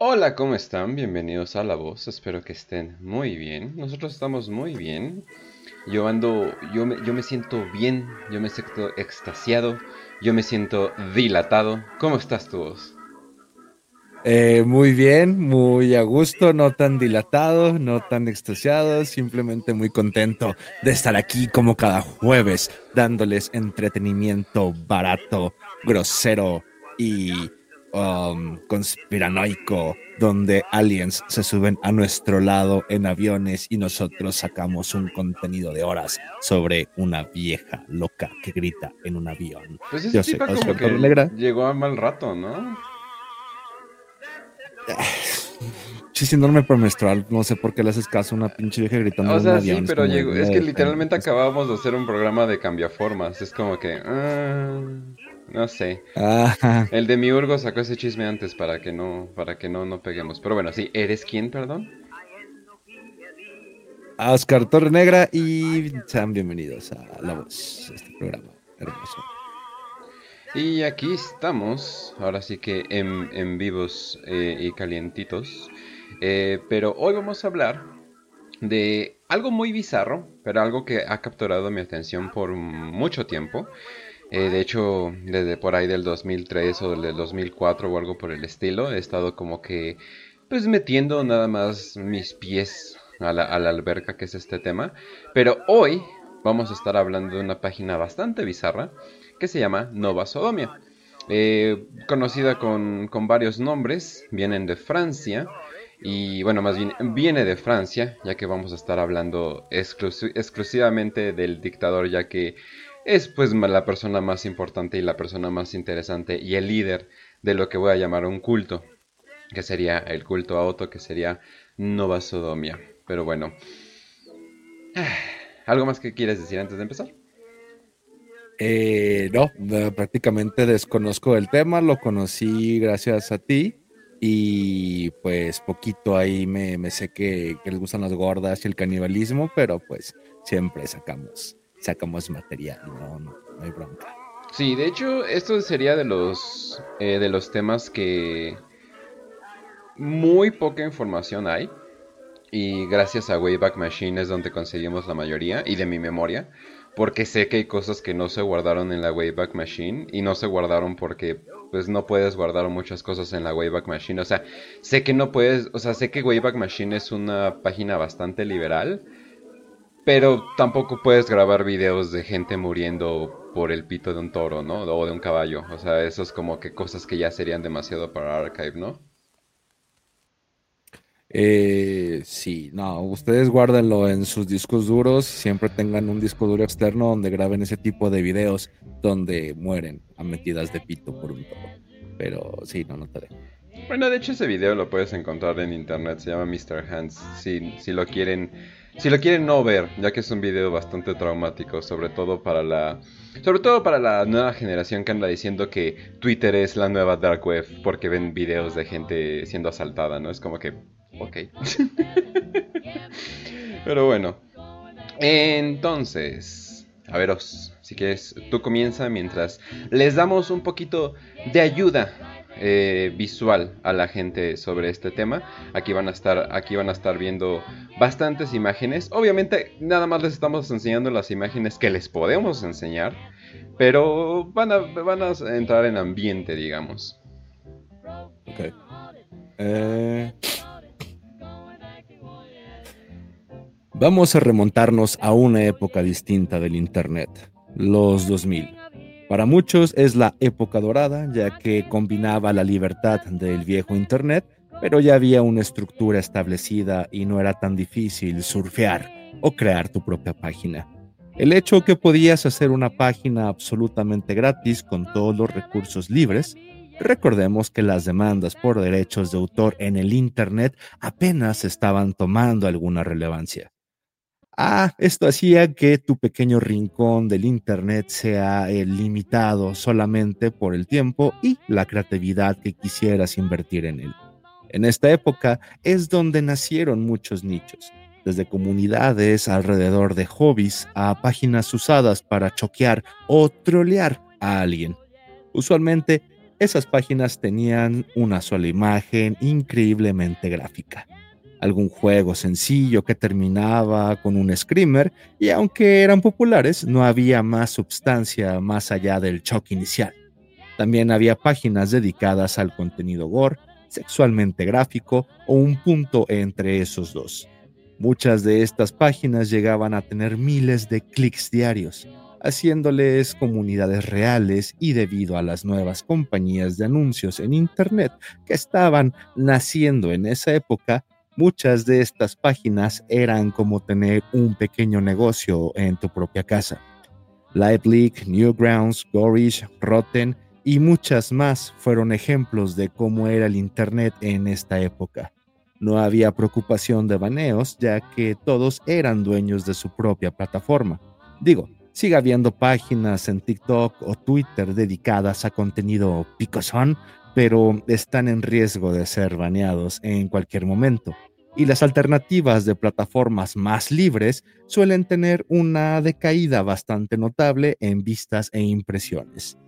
Hola, ¿cómo están? Bienvenidos a La Voz. Espero que estén muy bien. Nosotros estamos muy bien. Yo ando, yo me, yo me siento bien, yo me siento extasiado, yo me siento dilatado. ¿Cómo estás tú? Eh, muy bien, muy a gusto, no tan dilatado, no tan extasiado, simplemente muy contento de estar aquí como cada jueves, dándoles entretenimiento barato, grosero y um, conspiranoico, donde aliens se suben a nuestro lado en aviones y nosotros sacamos un contenido de horas sobre una vieja loca que grita en un avión. Pues ese tipo como que llegó a mal rato, ¿no? Sí, síndrome premenstrual, no sé por qué le haces caso a una pinche vieja gritando o sea, en un avión. Sí, pero llegó, es que literalmente acabábamos de hacer un programa de cambiaformas, es como que... Ah, no sé. El de Miurgo sacó ese chisme antes para que no, para que no, no peguemos. Pero bueno, sí, ¿eres quién, perdón? Oscar Torre Negra y sean bienvenidos a La Voz, este programa hermoso. Y aquí estamos, ahora sí que en, vivos eh, y calientitos. Eh, pero hoy vamos a hablar de algo muy bizarro, pero algo que ha capturado mi atención por mucho tiempo. Eh, de hecho, desde por ahí del 2003 o del 2004 o algo por el estilo, he estado como que, pues metiendo nada más mis pies a la, alberca que es este tema. Pero hoy vamos a estar hablando de una página bastante bizarra que se llama Nova Sodomia. Eh, conocida con, con, varios nombres, vienen de Francia y bueno, más bien viene de Francia, ya que vamos a estar hablando exclusivamente del dictador, ya que es pues la persona más importante y la persona más interesante y el líder de lo que voy a llamar un culto, que sería el culto a Otto, que sería Nova Sodomia. Pero bueno, ¿algo más que quieres decir antes de empezar? Eh, no, prácticamente desconozco el tema, lo conocí gracias a ti y pues poquito ahí me, sé que, que, les gustan las gordas y el canibalismo, pero pues siempre sacamos sacamos material, no, no, hay bronca. Sí, de hecho, esto sería de los, eh, de los temas que muy poca información hay. Y gracias a Wayback Machine es donde conseguimos la mayoría y de mi memoria. Porque sé que hay cosas que no se guardaron en la Wayback Machine y no se guardaron porque pues no puedes guardar muchas cosas en la Wayback Machine. O sea, sé que no puedes, o sea, sé que Wayback Machine es una página bastante liberal pero tampoco puedes grabar videos de gente muriendo por el pito de un toro, ¿no? O de un caballo. O sea, eso es como que cosas que ya serían demasiado para Archive, ¿no? Eh, sí, no, ustedes guárdenlo en sus discos duros, siempre tengan un disco duro externo donde graben ese tipo de videos donde mueren a metidas de pito por un toro. Pero sí, no, no te dejo. Bueno, de hecho ese video lo puedes encontrar en internet, se llama Mr. Hands, si, si lo quieren si lo quieren no ver, ya que es un video bastante traumático, sobre todo para la sobre todo para la nueva generación que anda diciendo que Twitter es la nueva dark web porque ven videos de gente siendo asaltada, ¿no? Es como que ok. Pero bueno. Entonces, a veros, si quieres, tú comienza mientras les damos un poquito de ayuda eh, visual a la gente sobre este tema. Aquí van a estar, aquí van a estar viendo bastantes imágenes. Obviamente, nada más les estamos enseñando las imágenes que les podemos enseñar, pero van a, van a entrar en ambiente, digamos. Eh, vamos a remontarnos a una época distinta del Internet, los 2000. Para muchos es la época dorada, ya que combinaba la libertad del viejo Internet, pero ya había una estructura establecida y no era tan difícil surfear o crear tu propia página. El hecho que podías hacer una página absolutamente gratis con todos los recursos libres, recordemos que las demandas por derechos de autor en el Internet apenas estaban tomando alguna relevancia. Ah, esto hacía que tu pequeño rincón del Internet sea eh, limitado solamente por el tiempo y la creatividad que quisieras invertir en él. En esta época es donde nacieron muchos nichos, desde comunidades alrededor de hobbies a páginas usadas para choquear o trolear a alguien. Usualmente Esas páginas tenían una sola imagen increíblemente gráfica. Algún juego sencillo que terminaba con un screamer y aunque eran populares no había más substancia más allá del shock inicial. También había páginas dedicadas al contenido gore, sexualmente gráfico o un punto entre esos dos. Muchas de estas páginas llegaban a tener miles de clics diarios, haciéndoles comunidades reales y debido a las nuevas compañías de anuncios en Internet que estaban naciendo en esa época, muchas de estas páginas eran como tener un pequeño negocio en tu propia casa. Live Newgrounds, Gorish, Rotten y muchas más fueron ejemplos de cómo era el Internet en esta época. No había preocupación de baneos, ya que todos eran dueños de su propia plataforma. Digo, sigue habiendo páginas en TikTok o Twitter dedicadas a contenido picosón, pero están en riesgo de ser baneados en cualquier momento. Y las alternativas de plataformas más libres suelen tener una decaída bastante notable en vistas e impresiones.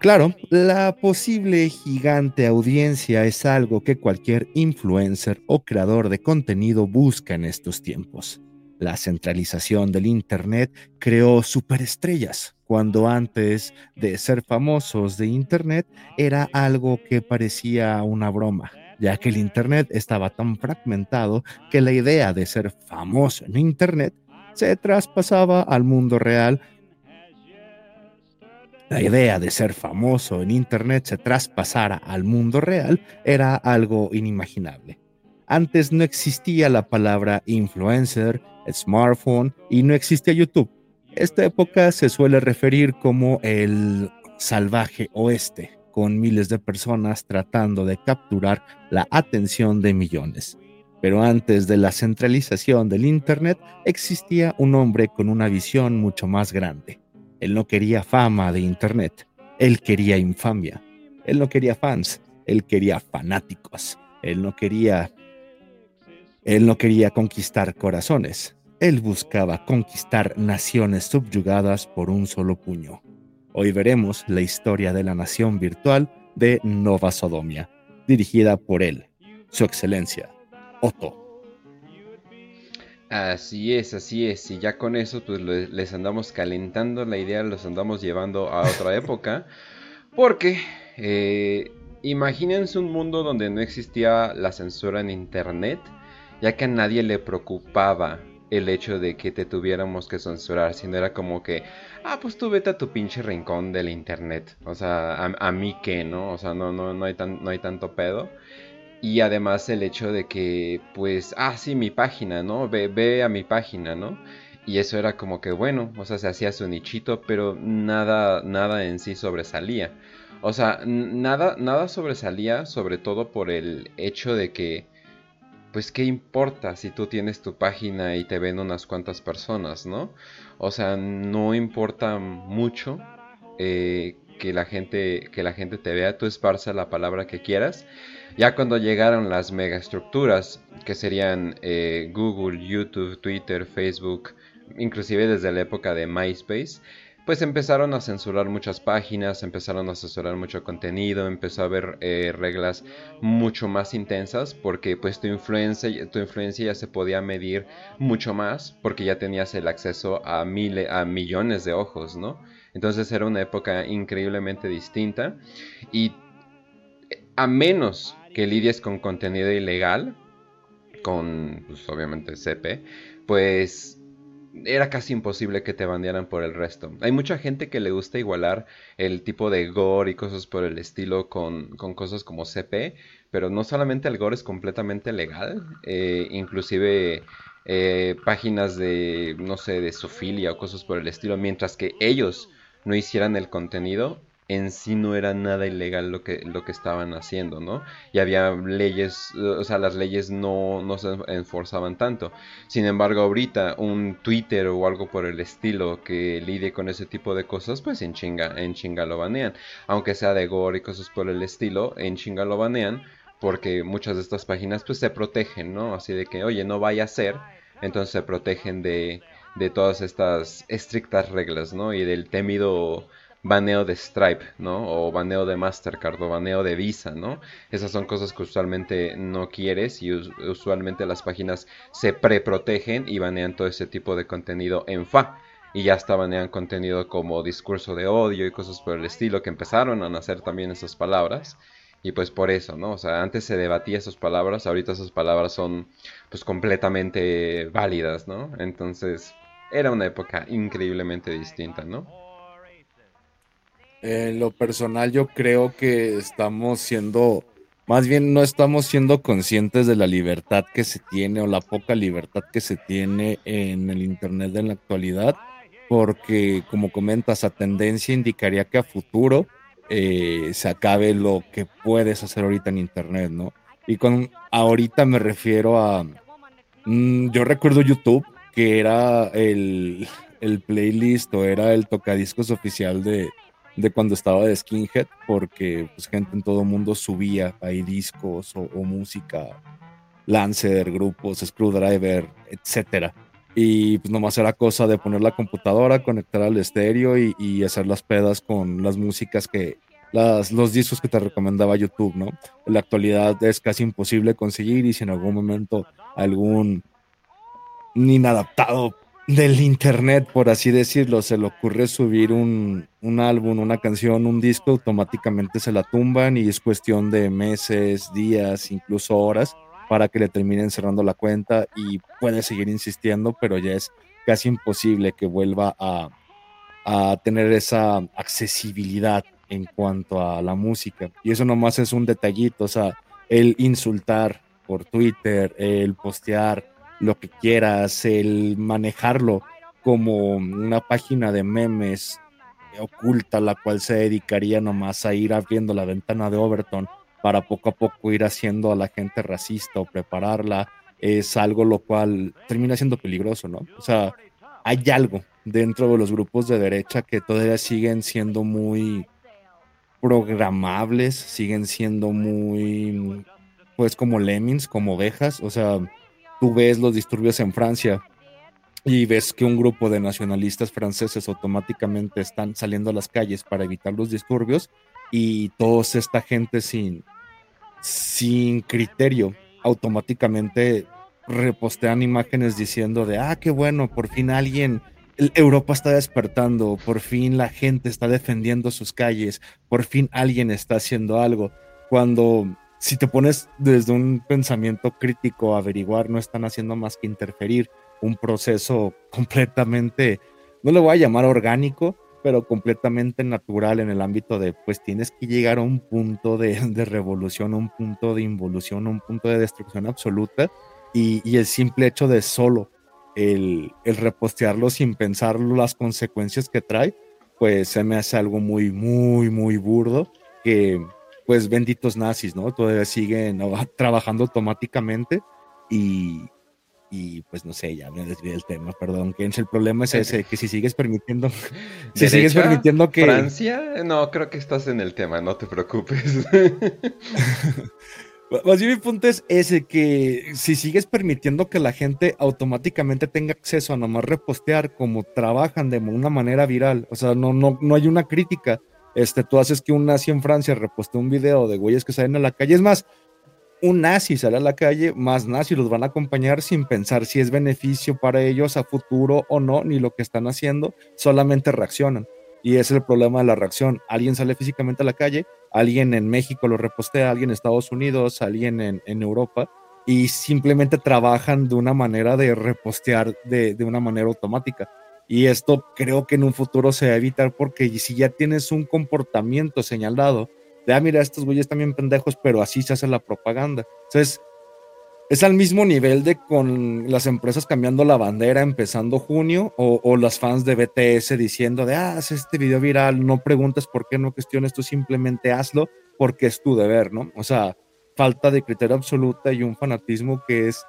Claro, la posible gigante audiencia es algo que cualquier influencer o creador de contenido busca en estos tiempos. La centralización del Internet creó superestrellas, cuando antes de ser famosos de Internet era algo que parecía una broma, ya que el Internet estaba tan fragmentado que la idea de ser famoso en Internet se traspasaba al mundo real la idea de ser famoso en Internet se traspasara al mundo real era algo inimaginable. Antes no existía la palabra influencer, smartphone y no existía YouTube. Esta época se suele referir como el salvaje oeste, con miles de personas tratando de capturar la atención de millones. Pero antes de la centralización del Internet existía un hombre con una visión mucho más grande, él no quería fama de Internet, él quería infamia. Él no quería fans, él quería fanáticos. Él no quería... Él no quería conquistar corazones. Él buscaba conquistar naciones subyugadas por un solo puño. Hoy veremos la historia de la nación virtual de Nova Sodomia, dirigida por él, su excelencia, Otto. Así es, así es. Y ya con eso, pues les andamos calentando la idea, los andamos llevando a otra época. Porque eh, imagínense un mundo donde no existía la censura en internet, ya que a nadie le preocupaba el hecho de que te tuviéramos que censurar, sino era como que, ah, pues tú vete a tu pinche rincón del internet. O sea, a, mí qué, ¿no? O sea, no, no, no, hay tan, no hay tanto pedo. Y además el hecho de que, pues, ah, sí, mi página, ¿no? Ve, ve a mi página, ¿no? Y eso era como que, bueno, o sea, se hacía su nichito, pero nada, nada en sí sobresalía. O sea, nada, nada sobresalía, sobre todo por el hecho de que, pues, ¿qué importa si tú tienes tu página y te ven unas cuantas personas, ¿no? O sea, no importa mucho eh, que, la gente, que la gente te vea, tú esparza la palabra que quieras ya cuando llegaron las megaestructuras, que serían eh, Google, YouTube, Twitter, Facebook, inclusive desde la época de MySpace, pues empezaron a censurar muchas páginas, empezaron a censurar mucho contenido, empezó a haber eh, reglas mucho más intensas porque pues tu influencia, tu influencia ya se podía medir mucho más porque ya tenías el acceso a, a millones de ojos, ¿no? Entonces era una época increíblemente distinta y a menos que lidies con contenido ilegal, con pues, obviamente CP, pues era casi imposible que te bandearan por el resto. Hay mucha gente que le gusta igualar el tipo de gore y cosas por el estilo con, cosas como CP, pero no solamente el gore es completamente legal, eh, inclusive eh, páginas de, no sé, de sofilia o cosas por el estilo, mientras que ellos no hicieran el contenido, en sí no era nada ilegal lo que, lo que estaban haciendo, ¿no? Y había leyes, o sea, las leyes no, no se enforzaban tanto. Sin embargo, ahorita un Twitter o algo por el estilo que lidie con ese tipo de cosas, pues en chinga, en chinga lo banean. Aunque sea de gore y cosas por el estilo, en chinga lo banean porque muchas de estas páginas pues se protegen, ¿no? Así de que, oye, no vaya a ser, entonces se protegen de, de todas estas estrictas reglas, ¿no? Y del temido baneo de Stripe, ¿no? O baneo de Mastercard o baneo de Visa, ¿no? Esas son cosas que usualmente no quieres y usualmente las páginas se preprotegen y banean todo ese tipo de contenido en FA. Y ya hasta banean contenido como discurso de odio y cosas por el estilo que empezaron a nacer también esas palabras. Y pues por eso, ¿no? O sea, antes se debatía esas palabras, ahorita esas palabras son pues completamente válidas, ¿no? Entonces, era una época increíblemente distinta, ¿no? En lo personal yo creo que estamos siendo, más bien no estamos siendo conscientes de la libertad que se tiene o la poca libertad que se tiene en el Internet en la actualidad, porque como comentas, a tendencia indicaría que a futuro eh, se acabe lo que puedes hacer ahorita en Internet, ¿no? Y con ahorita me refiero a, mm, yo recuerdo YouTube, que era el, el playlist o era el tocadiscos oficial de, de cuando estaba de Skinhead, porque pues, gente en todo el mundo subía ahí discos o, música, Lancer, grupos, Screwdriver, etcétera. Y pues nomás era cosa de poner la computadora, conectar al estéreo y, hacer las pedas con las músicas que, las, los discos que te recomendaba YouTube, ¿no? En la actualidad es casi imposible conseguir y si en algún momento algún inadaptado del internet, por así decirlo, se le ocurre subir un, un, álbum, una canción, un disco, automáticamente se la tumban y es cuestión de meses, días, incluso horas para que le terminen cerrando la cuenta y puede seguir insistiendo, pero ya es casi imposible que vuelva a, a tener esa accesibilidad en cuanto a la música. Y eso nomás es un detallito, o sea, el insultar por Twitter, el postear lo que quieras, el manejarlo como una página de memes oculta, la cual se dedicaría nomás a ir abriendo la ventana de Overton para poco a poco ir haciendo a la gente racista o prepararla, es algo lo cual termina siendo peligroso, ¿no? O sea, hay algo dentro de los grupos de derecha que todavía siguen siendo muy programables, siguen siendo muy, pues como lemmings, como ovejas, o sea, tú ves los disturbios en Francia y ves que un grupo de nacionalistas franceses automáticamente están saliendo a las calles para evitar los disturbios y toda esta gente sin, sin criterio automáticamente repostean imágenes diciendo de, ah, qué bueno, por fin alguien, Europa está despertando, por fin la gente está defendiendo sus calles, por fin alguien está haciendo algo, cuando si te pones desde un pensamiento crítico a averiguar, no están haciendo más que interferir un proceso completamente, no le voy a llamar orgánico, pero completamente natural en el ámbito de, pues tienes que llegar a un punto de, revolución, a un punto de involución, un punto de destrucción absoluta, y, el simple hecho de solo el, el repostearlo sin pensar las consecuencias que trae, pues se me hace algo muy, muy, muy burdo que pues benditos nazis, ¿no? Todavía siguen trabajando automáticamente y, y pues no sé, ya me desvié del tema, perdón, que el problema es ese, que si sigues permitiendo, si sigues permitiendo que... Francia, no, creo que estás en el tema, no te preocupes. Más bien mi punto es ese, que si sigues permitiendo que la gente automáticamente tenga acceso a nomás repostear como trabajan de una manera viral, o sea, no, no, no hay una crítica, este, tú haces que un nazi en Francia reposte un video de güeyes que salen a la calle. Es más, un nazi sale a la calle, más nazis los van a acompañar sin pensar si es beneficio para ellos a futuro o no, ni lo que están haciendo, solamente reaccionan. Y es el problema de la reacción. Alguien sale físicamente a la calle, alguien en México lo repostea, alguien en Estados Unidos, alguien en, en Europa, y simplemente trabajan de una manera de repostear de, de una manera automática. Y esto creo que en un futuro se va a evitar porque si ya tienes un comportamiento señalado de, ah, mira, estos güeyes también pendejos, pero así se hace la propaganda. Entonces, es al mismo nivel de con las empresas cambiando la bandera empezando junio o, las fans de BTS diciendo de, ah, haz este video viral, no preguntes por qué, no cuestiones, tú simplemente hazlo porque es tu deber, ¿no? O sea, falta de criterio absoluta y un fanatismo que es,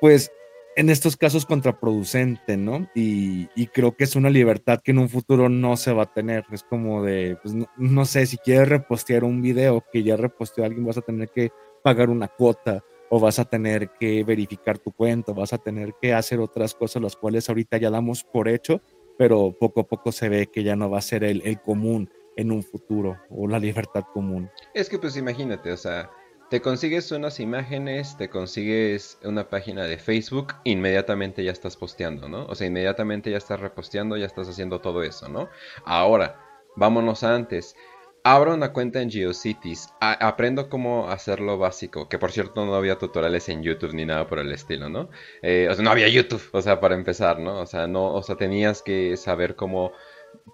pues, en estos casos contraproducente, ¿no? Y, creo que es una libertad que en un futuro no se va a tener. Es como de, pues no, sé, si quieres repostear un video que ya reposteó alguien, vas a tener que pagar una cuota o vas a tener que verificar tu cuenta, vas a tener que hacer otras cosas, las cuales ahorita ya damos por hecho pero poco a poco se ve que ya no va a ser el, el común en un futuro o la libertad común. Es que pues imagínate, o sea, te consigues unas imágenes, te consigues una página de Facebook, inmediatamente ya estás posteando, ¿no? O sea, inmediatamente ya estás reposteando, ya estás haciendo todo eso, ¿no? Ahora, vámonos antes. Abro una cuenta en GeoCities, aprendo cómo hacerlo básico, que por cierto no había tutoriales en YouTube ni nada por el estilo, ¿no? Eh, o sea, no había YouTube, o sea, para empezar, ¿no? O sea, no, o sea, tenías que saber cómo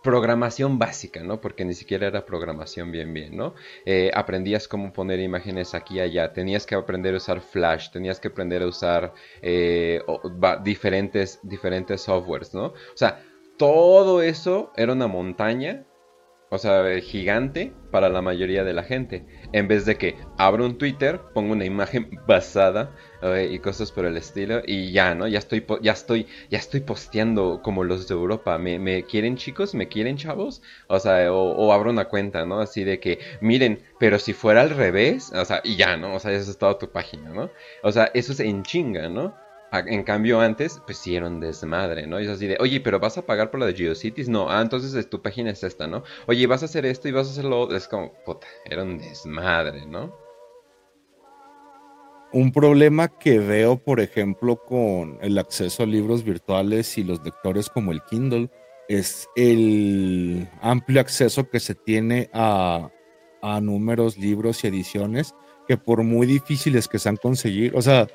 programación básica, ¿no? Porque ni siquiera era programación bien, bien, ¿no? Eh, aprendías cómo poner imágenes aquí y allá, tenías que aprender a usar Flash, tenías que aprender a usar eh, diferentes, diferentes softwares, ¿no? O sea, todo eso era una montaña o sea, gigante para la mayoría de la gente. En vez de que abro un Twitter, pongo una imagen basada y cosas por el estilo y ya, ¿no? Ya estoy, ya estoy, ya estoy posteando como los de Europa. ¿Me, quieren chicos? ¿Me quieren chavos? O sea, o, abro una cuenta, ¿no? Así de que, miren, pero si fuera al revés, o sea, y ya, ¿no? O sea, eso es toda tu página, ¿no? O sea, eso es en chinga, ¿no? En cambio, antes, pues sí era un desmadre, ¿no? Y es así de, oye, pero vas a pagar por la de GeoCities? No, ah, entonces tu página es esta, ¿no? Oye, vas a hacer esto y vas a hacerlo. Es como, puta, era un desmadre, ¿no? Un problema que veo, por ejemplo, con el acceso a libros virtuales y los lectores como el Kindle, es el amplio acceso que se tiene a, a números, libros y ediciones que por muy difíciles que sean conseguir, o sea,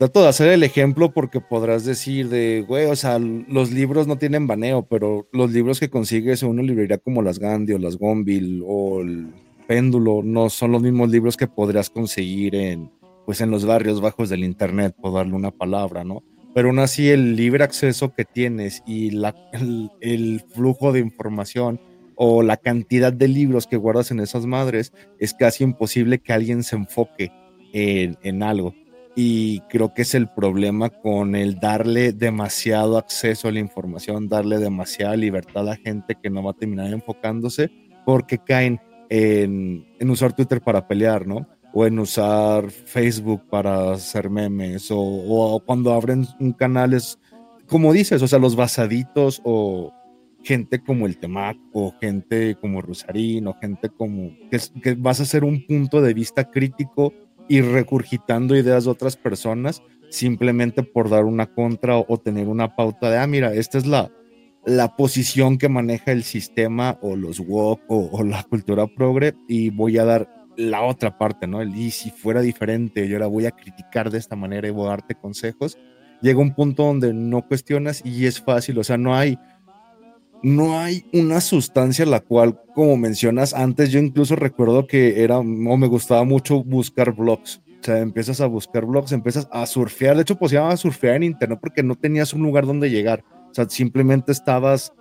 trato de hacer el ejemplo porque podrás decir de, güey, o sea, los libros no tienen baneo, pero los libros que consigues en una librería como las Gandhi o las Gonville o el Péndulo no son los mismos libros que podrías conseguir en, pues, en los barrios bajos del Internet, por darle una palabra, ¿no? Pero aún así el libre acceso que tienes y la, el, flujo de información o la cantidad de libros que guardas en esas madres es casi imposible que alguien se enfoque en, en algo y creo que es el problema con el darle demasiado acceso a la información, darle demasiada libertad a gente que no va a terminar enfocándose porque caen en, usar Twitter para pelear, ¿no? O en usar Facebook para hacer memes, o, cuando abren un canal es, como dices, o sea, los basaditos o gente como el Temac o gente como Rosarín o gente como que, que vas a hacer un punto de vista crítico y recurgitando ideas de otras personas simplemente por dar una contra o, tener una pauta de, ah, mira, esta es la, la posición que maneja el sistema o los woke o, la cultura progre y voy a dar la otra parte, ¿no? El, y si fuera diferente, yo la voy a criticar de esta manera y voy a darte consejos. Llega un punto donde no cuestionas y es fácil, o sea, no hay, no hay una sustancia la cual, como mencionas antes, yo incluso recuerdo que era, o me gustaba mucho buscar blogs. O sea, empiezas a buscar blogs, empiezas a surfear. De hecho, pues a surfear en internet porque no tenías un lugar donde llegar. O sea, simplemente estabas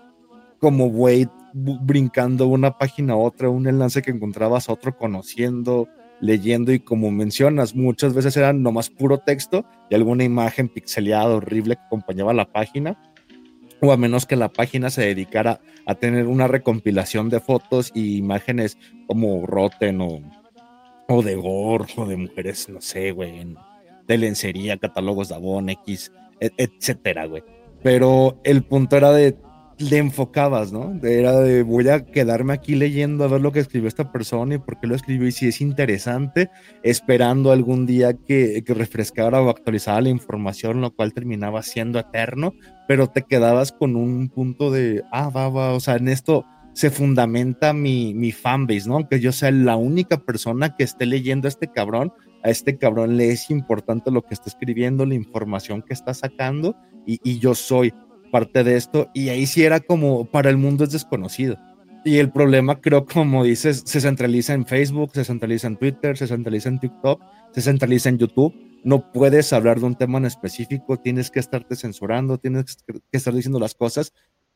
como güey brincando una página a otra, un enlace que encontrabas a otro conociendo, leyendo y como mencionas, muchas veces eran nomás puro texto y alguna imagen pixeleada horrible que acompañaba la página o a menos que la página se dedicara a tener una recompilación de fotos y imágenes como Rotten o, o de Gore o de mujeres, no sé, güey, de lencería, catálogos de Avon, X, e, etcétera, güey. Pero el punto era de le enfocabas, ¿no? Era de voy a quedarme aquí leyendo a ver lo que escribió esta persona y por qué lo escribió y si es interesante, esperando algún día que, que refrescara o actualizara la información, lo cual terminaba siendo eterno, pero te quedabas con un punto de, ah, va, va, o sea, en esto se fundamenta mi, mi fanbase, ¿no? Que yo sea la única persona que esté leyendo a este cabrón, a este cabrón le es importante lo que está escribiendo, la información que está sacando y, y yo soy parte de esto y ahí sí era como para el mundo es desconocido. Y el problema creo, como dices, se centraliza en Facebook, se centraliza en Twitter, se centraliza en TikTok, se centraliza en YouTube. No puedes hablar de un tema en específico, tienes que estarte censurando, tienes que estar diciendo las cosas,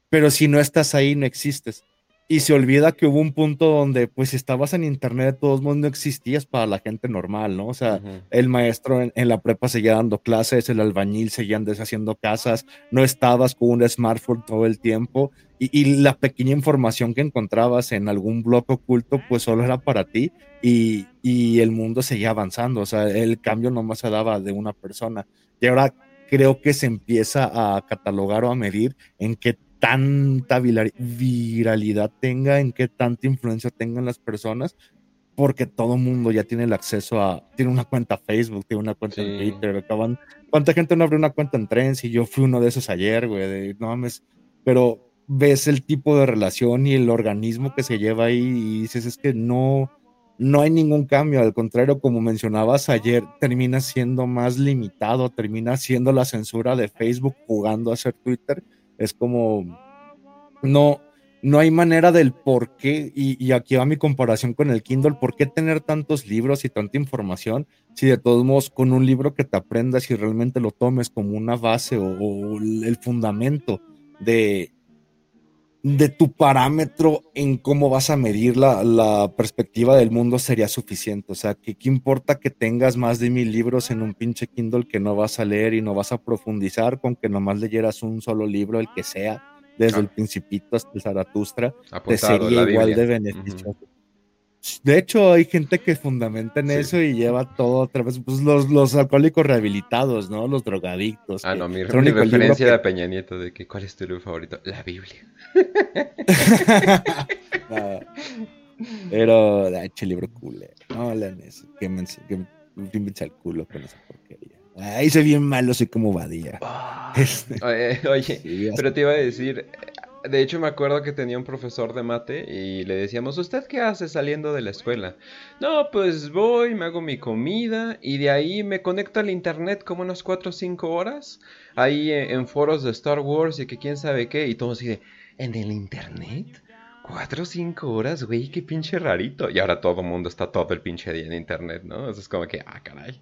pero si no estás ahí, no existes y se olvida que hubo un punto donde, pues, si estabas en internet, de todos modos no existías para la gente normal, ¿no? O sea, el maestro en, la prepa seguía dando clases, el albañil seguía deshaciendo casas, no estabas con un smartphone todo el tiempo y, la pequeña información que encontrabas en algún blog oculto, pues solo era para ti y, y el mundo seguía avanzando, o sea, el cambio nomás se daba de una persona. Y ahora creo que se empieza a catalogar o a medir en qué tanta viralidad tenga, en qué tanta influencia tengan las personas, porque todo mundo ya tiene el acceso a, tiene una cuenta Facebook, tiene una cuenta en Twitter, acaban, ¿cuánta gente no abrió una cuenta en Trends? Y yo fui uno de esos ayer, güey, de, no mames, pero ves el tipo de relación y el organismo que se lleva ahí y dices, es que no, no hay ningún cambio, al contrario, como mencionabas ayer, termina siendo más limitado, termina siendo la censura de Facebook jugando a ser Twitter, es como, no, no hay manera del por qué, y, aquí va mi comparación con el Kindle, por qué tener tantos libros y tanta información si de todos modos con un libro que te aprendas y realmente lo tomes como una base o el fundamento de, de tu parámetro en cómo vas a medir la, perspectiva del mundo sería suficiente. O sea, que qué importa que tengas más de mil libros en un pinche Kindle que no vas a leer y no vas a profundizar con que nomás leyeras un solo libro, el que sea, desde el Principito hasta el Zaratustra, te sería igual de beneficioso. De hecho, hay gente que fundamenta en eso y lleva todo otra vez. Pues los, los alcohólicos rehabilitados, ¿no? Los drogadictos. Ah, no, mi, referencia de Peña Nieto de que ¿cuál es tu libro favorito? La Biblia. Pero, eche libro culero. No, la que me, que me al culo con esa porquería. Ahí se bien malo, soy como vadía. Ah, este, oye, pero te iba a decir, de hecho me acuerdo que tenía un profesor de mate y le decíamos, ¿usted qué hace saliendo de la escuela? No, pues voy, me hago mi comida y de ahí me conecto al internet como unas 4 o 5 horas, ahí en, foros de Star Wars y que quién sabe qué, y todo así de, ¿en el internet? 4 o 5 horas, güey, qué pinche rarito. Y ahora todo el mundo está todo el pinche día en internet, ¿no? Eso es como que, ah, caray.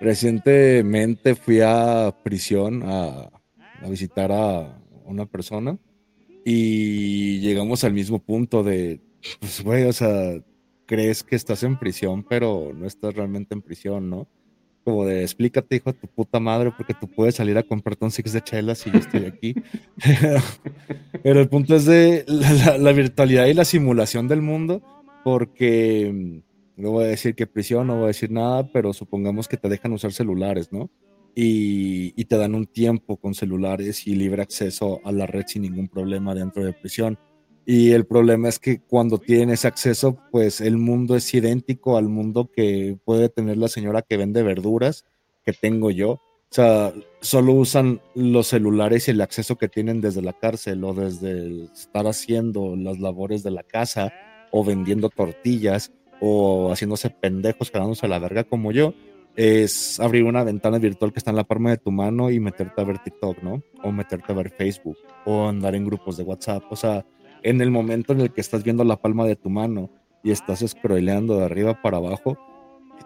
Recientemente fui a prisión a visitar a una persona y llegamos al mismo punto de, pues, güey, o sea, crees que estás en prisión, pero no estás realmente en prisión, ¿no? Como de, explícate, hijo de tu puta madre, porque tú puedes salir a comprarte un de chelas y yo estoy aquí. pero el punto es de la, virtualidad y la simulación del mundo, porque mm, no voy a decir que prisión, no voy a decir nada, pero supongamos que te dejan usar celulares, ¿no? Y, te dan un tiempo con celulares y libre acceso a la red sin ningún problema dentro de prisión. Y el problema es que cuando tienen ese acceso, pues el mundo es idéntico al mundo que puede tener la señora que vende verduras, que tengo yo. O sea, solo usan los celulares y el acceso que tienen desde la cárcel o desde estar haciendo las labores de la casa o vendiendo tortillas o haciéndose pendejos quedándose a la verga como yo es abrir una ventana virtual que está en la palma de tu mano y meterte a ver TikTok, ¿no? O meterte a ver Facebook o andar en grupos de WhatsApp. O sea, en el momento en el que estás viendo la palma de tu mano y estás scrolleando de arriba para abajo,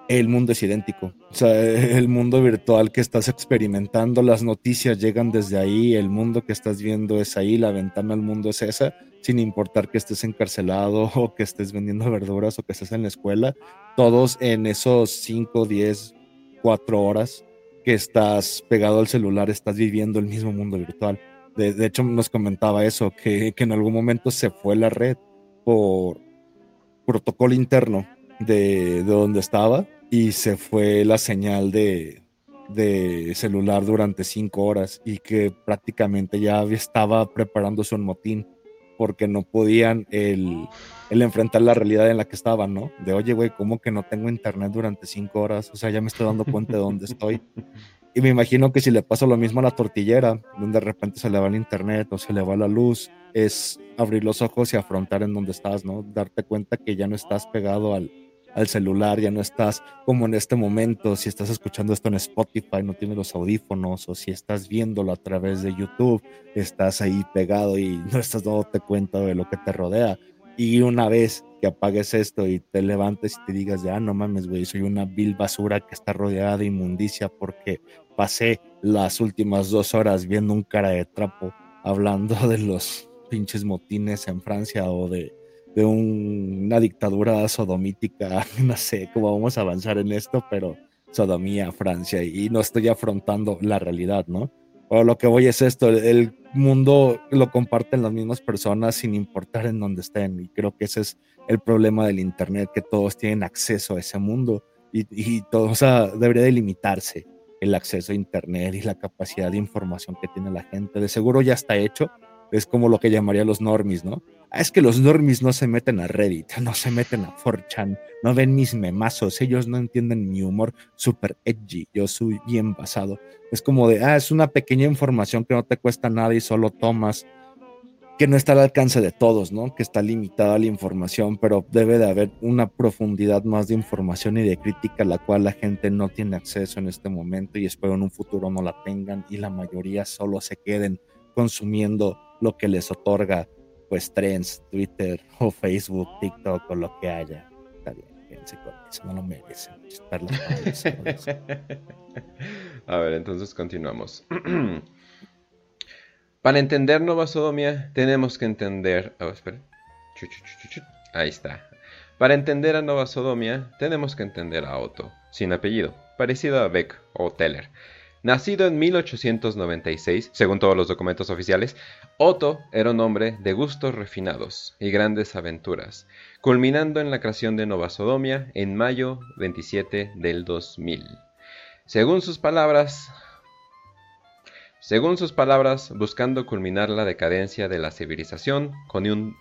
el mundo es idéntico. O sea, el mundo virtual que estás experimentando, las noticias llegan desde ahí, el mundo que estás viendo es ahí, la ventana al mundo es esa, sin importar que estés encarcelado o que estés vendiendo verduras o que estés en la escuela, todos en esos 5, 10, cuatro horas que estás pegado al celular, estás viviendo el mismo mundo virtual. De, hecho, nos comentaba eso, que, en algún momento se fue la red por protocolo interno de, donde estaba y se fue la señal de, de celular durante cinco horas y que prácticamente ya estaba preparándose un motín porque no podían el, enfrentar la realidad en la que estaban, ¿no? De, oye, güey, ¿cómo que no tengo internet durante cinco horas? O sea, ya me estoy dando cuenta de dónde estoy. Y me imagino que si le pasa lo mismo a la tortillera, donde de repente se le va el internet o se le va la luz, es abrir los ojos y afrontar en dónde estás, ¿no? Darte cuenta que ya no estás pegado al, al celular, ya no estás como en este momento, si estás escuchando esto en Spotify, no tienes los audífonos, o si estás viéndolo a través de YouTube, estás ahí pegado y no estás dándote cuenta de lo que te rodea. Y una vez que apagues esto y te levantes y te digas, ya ah, no mames, güey, soy una vil basura que está rodeada de inmundicia porque pasé las últimas dos horas viendo un cara de trapo hablando de los pinches motines en Francia o de de una dictadura sodomítica, no sé cómo vamos a avanzar en esto, pero sodomía, Francia, y no estoy afrontando la realidad, ¿no? O lo que voy es esto, el mundo lo comparten las mismas personas sin importar en dónde estén, y creo que ese es el problema del Internet, que todos tienen acceso a ese mundo, y, y todo, o debería delimitarse el acceso a Internet y la capacidad de información que tiene la gente. De seguro ya está hecho. Es como lo que llamaría los normies, ¿no? Ah, es que los normies no se meten a Reddit, no se meten a 4chan, no ven mis memazos, ellos no entienden mi humor super edgy, yo soy bien basado. Es como de, ah, es una pequeña información que no te cuesta nada y solo tomas que no está al alcance de todos, ¿no? Que está limitada la información, pero debe de haber una profundidad más de información y de crítica a la cual la gente no tiene acceso en este momento y espero en un futuro no la tengan y la mayoría solo se queden consumiendo lo que les otorga pues trends, Twitter o Facebook, TikTok o lo que haya. Está bien, quédense con eso, no lo merecen. A ver, entonces continuamos. Para entender Nova Sodomia, tenemos que entender. Ahí está. Para entender a Nova Sodomia, tenemos que entender a Otto, sin apellido, parecido a Beck o Teller. Nacido en 1896, según todos los documentos oficiales, Otto era un hombre de gustos refinados y grandes aventuras, culminando en la creación de Nova Sodomia en mayo 27 del 2000. Según sus palabras, según sus palabras, buscando culminar la decadencia de la civilización con un,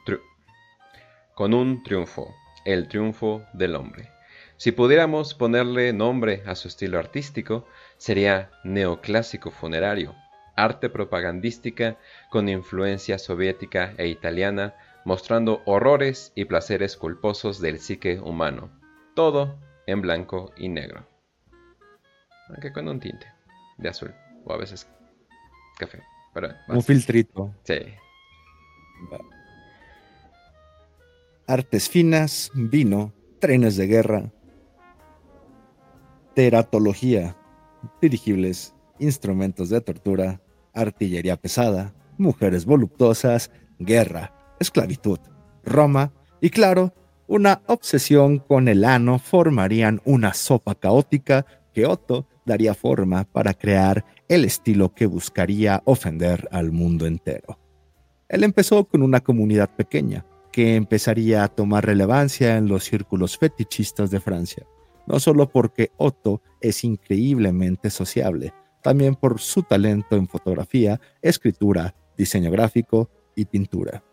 con un triunfo, el triunfo del hombre. Si pudiéramos ponerle nombre a su estilo artístico, sería neoclásico funerario, arte propagandística con influencia soviética e italiana, mostrando horrores y placeres culposos del psique humano, todo en blanco y negro. Aunque con un tinte de azul, o a veces café. Un filtrito. Sí. Artes finas, vino, trenes de guerra, teratología, dirigibles, instrumentos de tortura, artillería pesada, mujeres voluptuosas, guerra, esclavitud, Roma y claro, una obsesión con el ano formarían una sopa caótica que Otto daría forma para crear el estilo que buscaría ofender al mundo entero. Él empezó con una comunidad pequeña, que empezaría a tomar relevancia en los círculos fetichistas de Francia, no solo porque Otto es increíblemente sociable, también por su talento en fotografía, escritura, diseño gráfico y pintura.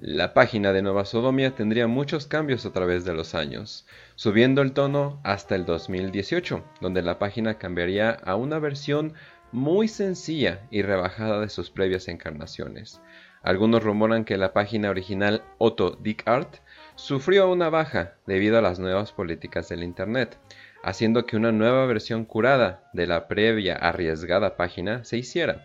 La página de Nueva Sodomia tendría muchos cambios a través de los años, subiendo el tono hasta el 2018, donde la página cambiaría a una versión muy sencilla y rebajada de sus previas encarnaciones. Algunos rumoran que la página original Otto Dick Art sufrió una baja debido a las nuevas políticas del Internet, haciendo que una nueva versión curada de la previa arriesgada página se hiciera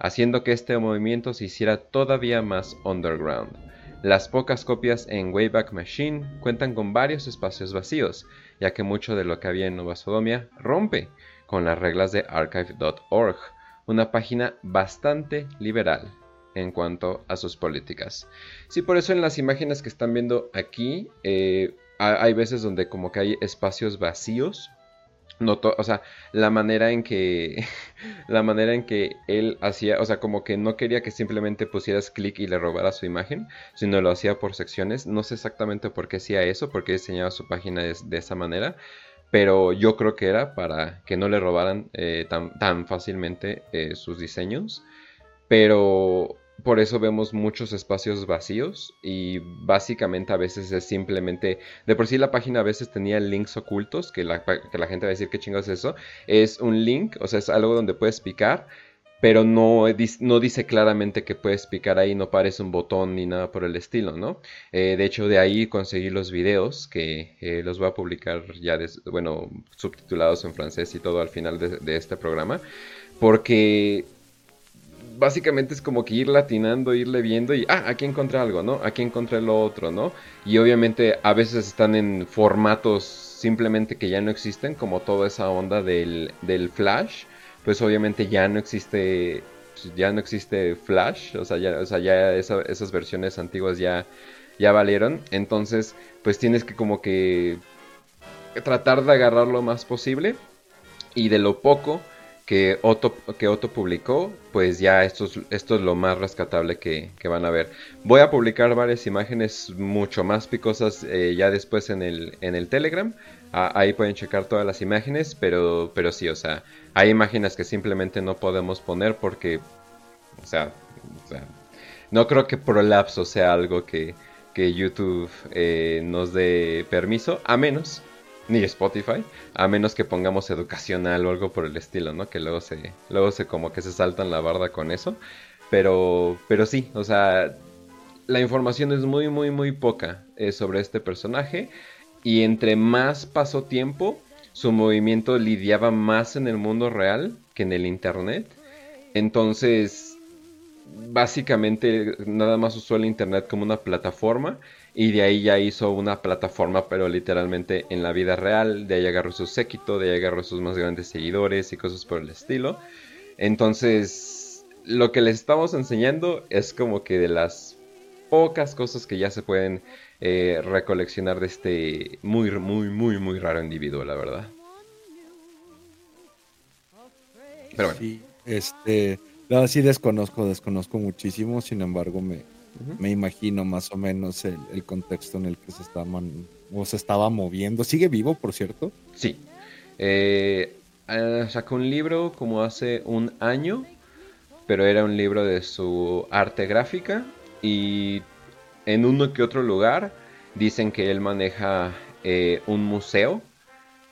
haciendo que este movimiento se hiciera todavía más underground. Las pocas copias en Wayback Machine cuentan con varios espacios vacíos, ya que mucho de lo que había en Nueva Sodomia rompe con las reglas de archive.org, una página bastante liberal en cuanto a sus políticas. Sí, por eso en las imágenes que están viendo aquí, eh, hay veces donde como que hay espacios vacíos o sea, la manera en que la manera en que él hacía, o sea, como que no quería que simplemente pusieras clic y le robara su imagen, sino lo hacía por secciones. No sé exactamente por qué hacía eso, por qué diseñaba su página de, esa manera, pero yo creo que era para que no le robaran eh, tan, tan, fácilmente eh, sus diseños. Pero por eso vemos muchos espacios vacíos y básicamente a veces es simplemente, de por sí la página a veces tenía links ocultos, que la, gente va a decir qué chingados es eso, es un link, o sea, es algo donde puedes picar, pero no, no dice claramente que puedes picar ahí, no parece un botón ni nada por el estilo, ¿no? Eh, de hecho, de ahí conseguí los videos que eh, los voy a publicar ya, bueno, subtitulados en francés y todo al final de este programa, porque básicamente es como que ir latinando, irle viendo y, ah, aquí encontré algo, ¿no? Aquí encontré lo otro, ¿no? Y obviamente a veces están en formatos simplemente que ya no existen, como toda esa onda del, Flash, pues obviamente ya no existe, pues ya no existe Flash, o sea, ya, o sea, ya esas versiones antiguas ya, ya valieron, entonces pues tienes que como que tratar de agarrar lo más posible y de lo poco que Otto, que Otto publicó, pues ya esto es, esto es lo más rescatable que, van a ver. Voy a publicar varias imágenes mucho más picosas eh, ya después en el, en el Telegram ahí pueden checar todas las imágenes, pero, pero sí, o sea, hay imágenes que simplemente no podemos poner porque, o sea, no creo que prolapso sea algo que, YouTube eh, nos dé permiso, a menos, ni Spotify, a menos que pongamos educacional o algo por el estilo, ¿no? Que luego se, luego se como que se saltan la barda con eso. Pero, pero sí, o sea, la información es muy, muy, muy poca eh, sobre este personaje. Y entre más pasó tiempo, su movimiento lidiaba más en el mundo real que en el internet. Entonces, básicamente nada más usó el internet como una plataforma y de ahí ya hizo una plataforma pero literalmente en la vida real, de ahí agarró su séquito, de ahí agarró sus más grandes seguidores y cosas por el estilo. Entonces, lo que les estamos enseñando es como que de las pocas cosas que ya se pueden eh, recoleccionar de este muy, muy, muy, muy raro individuo, la verdad. Pero bueno. Sí, este, no, sí desconozco, desconozco muchísimo, sin embargo me, me imagino más o menos el, contexto en el que se estaba, o se estaba moviendo. ¿Sigue vivo, por cierto? Sí. Eh, eh, sacó un libro como hace un año, pero era un libro de su arte gráfica y en uno que otro lugar dicen que él maneja eh, un museo,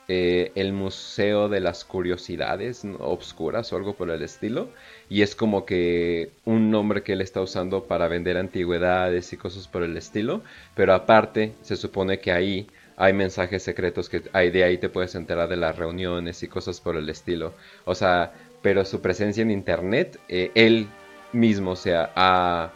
eh, el Museo de las Curiosidades Obscuras o algo por el estilo, y es como que un nombre que él está usando para vender antigüedades y cosas por el estilo, pero aparte se supone que ahí hay mensajes secretos que hay, de ahí te puedes enterar de las reuniones y cosas por el estilo. O sea, pero su presencia en internet, eh, él mismo se ha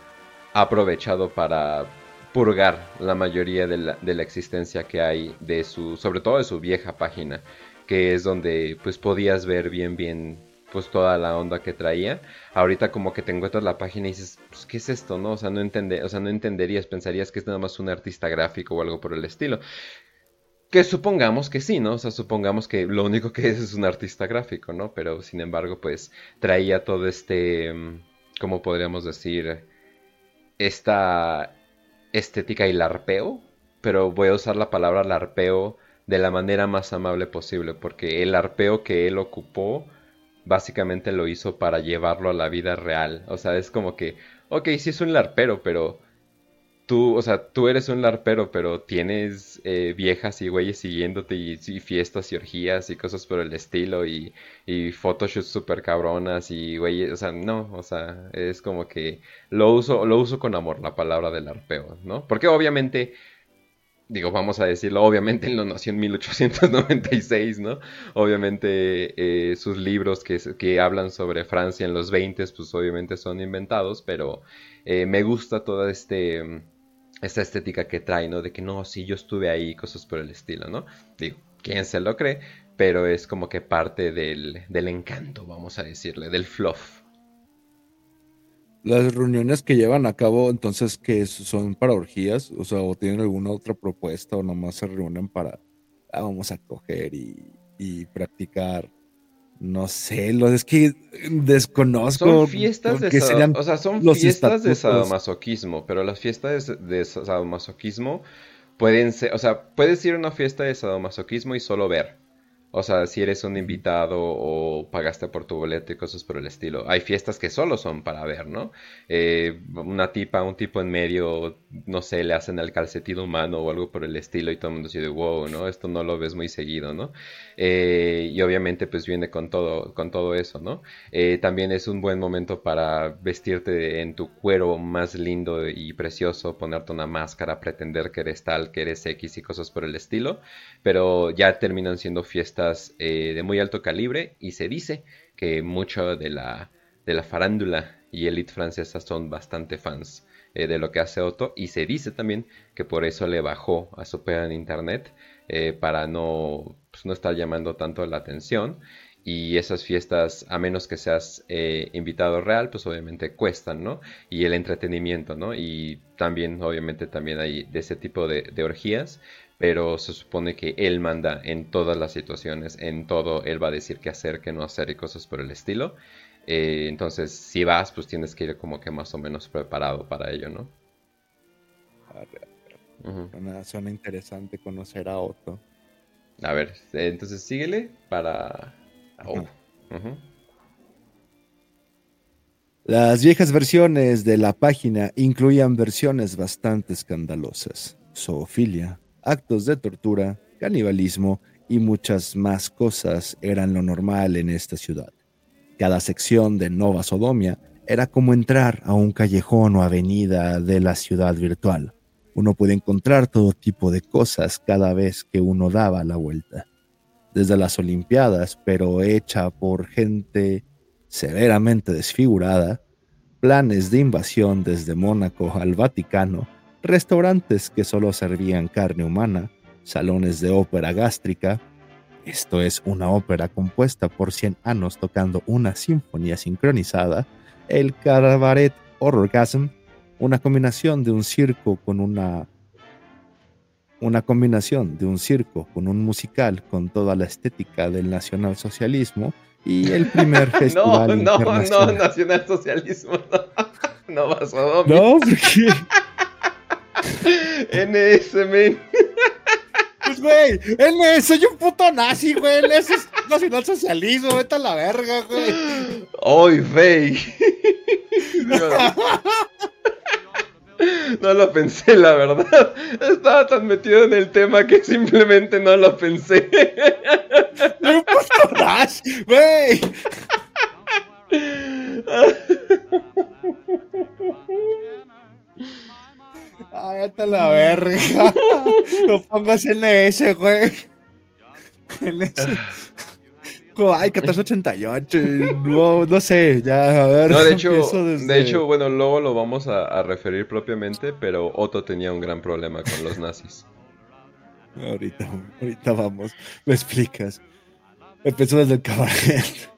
aprovechado para purgar la mayoría de la, de la, existencia que hay de su, sobre todo de su vieja página, que es donde pues podías ver bien bien pues toda la onda que traía. Ahorita como que te encuentras la página y dices, pues qué es esto, ¿no? O sea, no entender, o sea, no entenderías, pensarías que es nada más un artista gráfico o algo por el estilo. Que supongamos que sí, ¿no? O sea, supongamos que lo único que es es un artista gráfico, ¿no? Pero sin embargo, pues traía todo este, mm, ¿cómo podríamos decir? esta estética y larpeo, pero voy a usar la palabra larpeo de la manera más amable posible, porque el larpeo que él ocupó básicamente lo hizo para llevarlo a la vida real. O sea, es como que, ok, sí es un larpero, pero tú, o sea, tú eres un larpero, pero tienes eh, viejas y güeyes siguiéndote y, fiestas y orgías y cosas por el estilo y, y photoshoots súper cabronas y güeyes, o sea, no, o sea, es como que lo uso, lo uso con amor la palabra del larpeo, ¿no? Porque obviamente digo, vamos a decirlo, obviamente él no nació en 1896, ¿no? Obviamente eh, sus libros que, que, hablan sobre Francia en los 20, pues obviamente son inventados, pero eh, me gusta todo este esta estética que trae, ¿no? De que no, sí, yo estuve ahí, cosas por el estilo, ¿no? Digo, quién se lo cree, pero es como que parte del, del encanto, vamos a decirle, del fluff. Las reuniones que llevan a cabo, entonces, que son para orgías, o sea, o tienen alguna otra propuesta, o nomás se reúnen para, ah, vamos a coger y, y practicar no sé, lo es que desconozco. Son fiestas de o sea, son fiestas de sadomasoquismo, pero las fiestas de, sadomasoquismo pueden ser, o sea, puedes ir a una fiesta de sadomasoquismo y solo ver. O sea, si eres un invitado o pagaste por tu boleto y cosas por el estilo. Hay fiestas que solo son para ver, ¿no? Eh, una tipa, un tipo en medio, no sé, le hacen el calcetín humano o algo por el estilo y todo el mundo dice, wow, ¿no? Esto no lo ves muy seguido, ¿no? Eh, y obviamente pues viene con todo, con todo eso, ¿no? Eh, también es un buen momento para vestirte en tu cuero más lindo y precioso, ponerte una máscara, pretender que eres tal, que eres X y cosas por el estilo. Pero ya terminan siendo fiestas eh, de muy alto calibre y se dice que mucho de la, de la farándula y élite francesa son bastante fans eh, de lo que hace Otto y se dice también que por eso le bajó a su pega en internet eh, para no, pues, no estar llamando tanto la atención y esas fiestas, a menos que seas invitado real, pues obviamente cuestan, ¿no? Y el entretenimiento, ¿no? Y también, obviamente, también hay de ese tipo de orgías, pero se supone que él manda en todas las situaciones, en todo, él va a decir qué hacer, qué no hacer y cosas por el estilo. Eh, entonces, si vas, pues tienes que ir como que más o menos preparado para ello, ¿no? suena, interesante conocer a Otto. A ver, entonces síguele para... Oh, Las viejas versiones de la página incluían versiones bastante escandalosas, zoofilia, actos de tortura, canibalismo y muchas más cosas eran lo normal en esta ciudad. Cada sección de Nova Sodomia era como entrar a un callejón o avenida de la ciudad virtual. Uno puede encontrar todo tipo de cosas cada vez que uno daba la vuelta. Desde las Olimpiadas, pero hecha por gente severamente desfigurada, planes de invasión desde Mónaco al Vaticano, restaurantes que solo servían carne humana, salones de ópera gástrica, esto es una ópera compuesta por 100 anos tocando una sinfonía sincronizada, el Cabaret Orgasm, una combinación de un circo con una una combinación de un circo con un musical con toda la estética del nacionalsocialismo y el primer festival no, no, no, nacionalsocialismo, no, no dormir. No. NS, Pues, güey, NS, soy un puto nazi, güey. NS es nacionalsocialismo, vete a la verga, güey. ¡Ay, fey! No lo pensé, la verdad. Estaba tan metido en el tema que simplemente no lo pensé. ¡Un puto Dash! ¡Wey! Ay, hasta la verga. No pongas NS, güey. NS. Ay, 1488. No, no sé, ya, a ver. No, de hecho, de hecho bueno, luego lo vamos a, referir propiamente, pero Otto tenía un gran problema con los nazis. Ahorita, ahorita vamos, me explicas. Empezó desde el cabaret.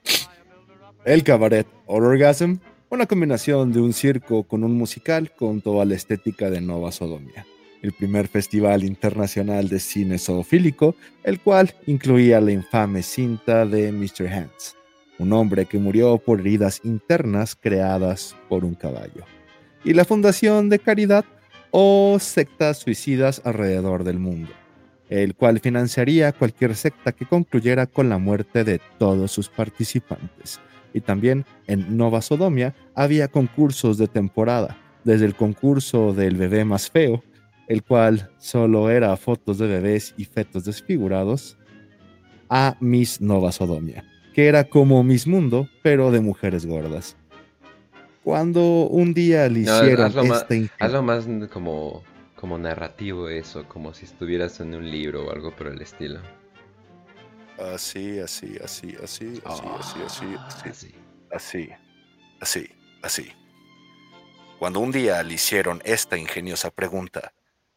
El cabaret, Orgasm, una combinación de un circo con un musical con toda la estética de Nova Sodomia el primer festival internacional de cine zoofílico, el cual incluía la infame cinta de Mr. Hands, un hombre que murió por heridas internas creadas por un caballo, y la Fundación de Caridad o sectas suicidas alrededor del mundo, el cual financiaría cualquier secta que concluyera con la muerte de todos sus participantes. Y también en Nova Sodomia había concursos de temporada, desde el concurso del bebé más feo el cual solo era fotos de bebés y fetos desfigurados, a Miss Nova Sodomia, que era como Miss Mundo, pero de mujeres gordas. Cuando un día le hicieron hazlo esta más, hazlo más como, como narrativo eso, como si estuvieras en un libro o algo por el estilo. Así, así, así, así, así, así, así, ah, así, así, así, así. Cuando un día le hicieron esta ingeniosa pregunta,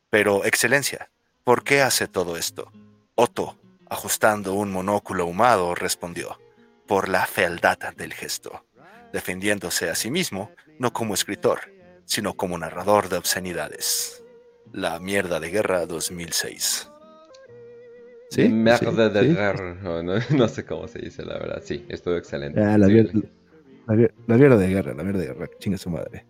pero, Excelencia, ¿por qué hace todo esto? Otto, ajustando un monóculo ahumado, respondió, por la fealdad del gesto, defendiéndose a sí mismo no como escritor, sino como narrador de obscenidades. La mierda de guerra 2006. ¿Sí? Mierda de guerra. No, sé cómo se dice, la verdad. Sí, estuvo excelente. Ah, la, mierda, de guerra, la mierda de guerra. Chinga su madre.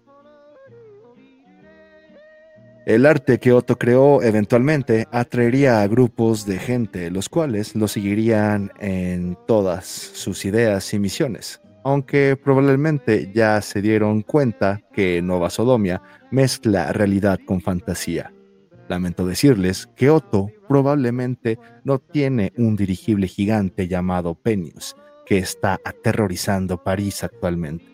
El arte que Otto creó eventualmente atraería a grupos de gente, los cuales lo seguirían en todas sus ideas y misiones, aunque probablemente ya se dieron cuenta que Nova Sodomia mezcla realidad con fantasía. Lamento decirles que Otto probablemente no tiene un dirigible gigante llamado Penius, que está aterrorizando París actualmente,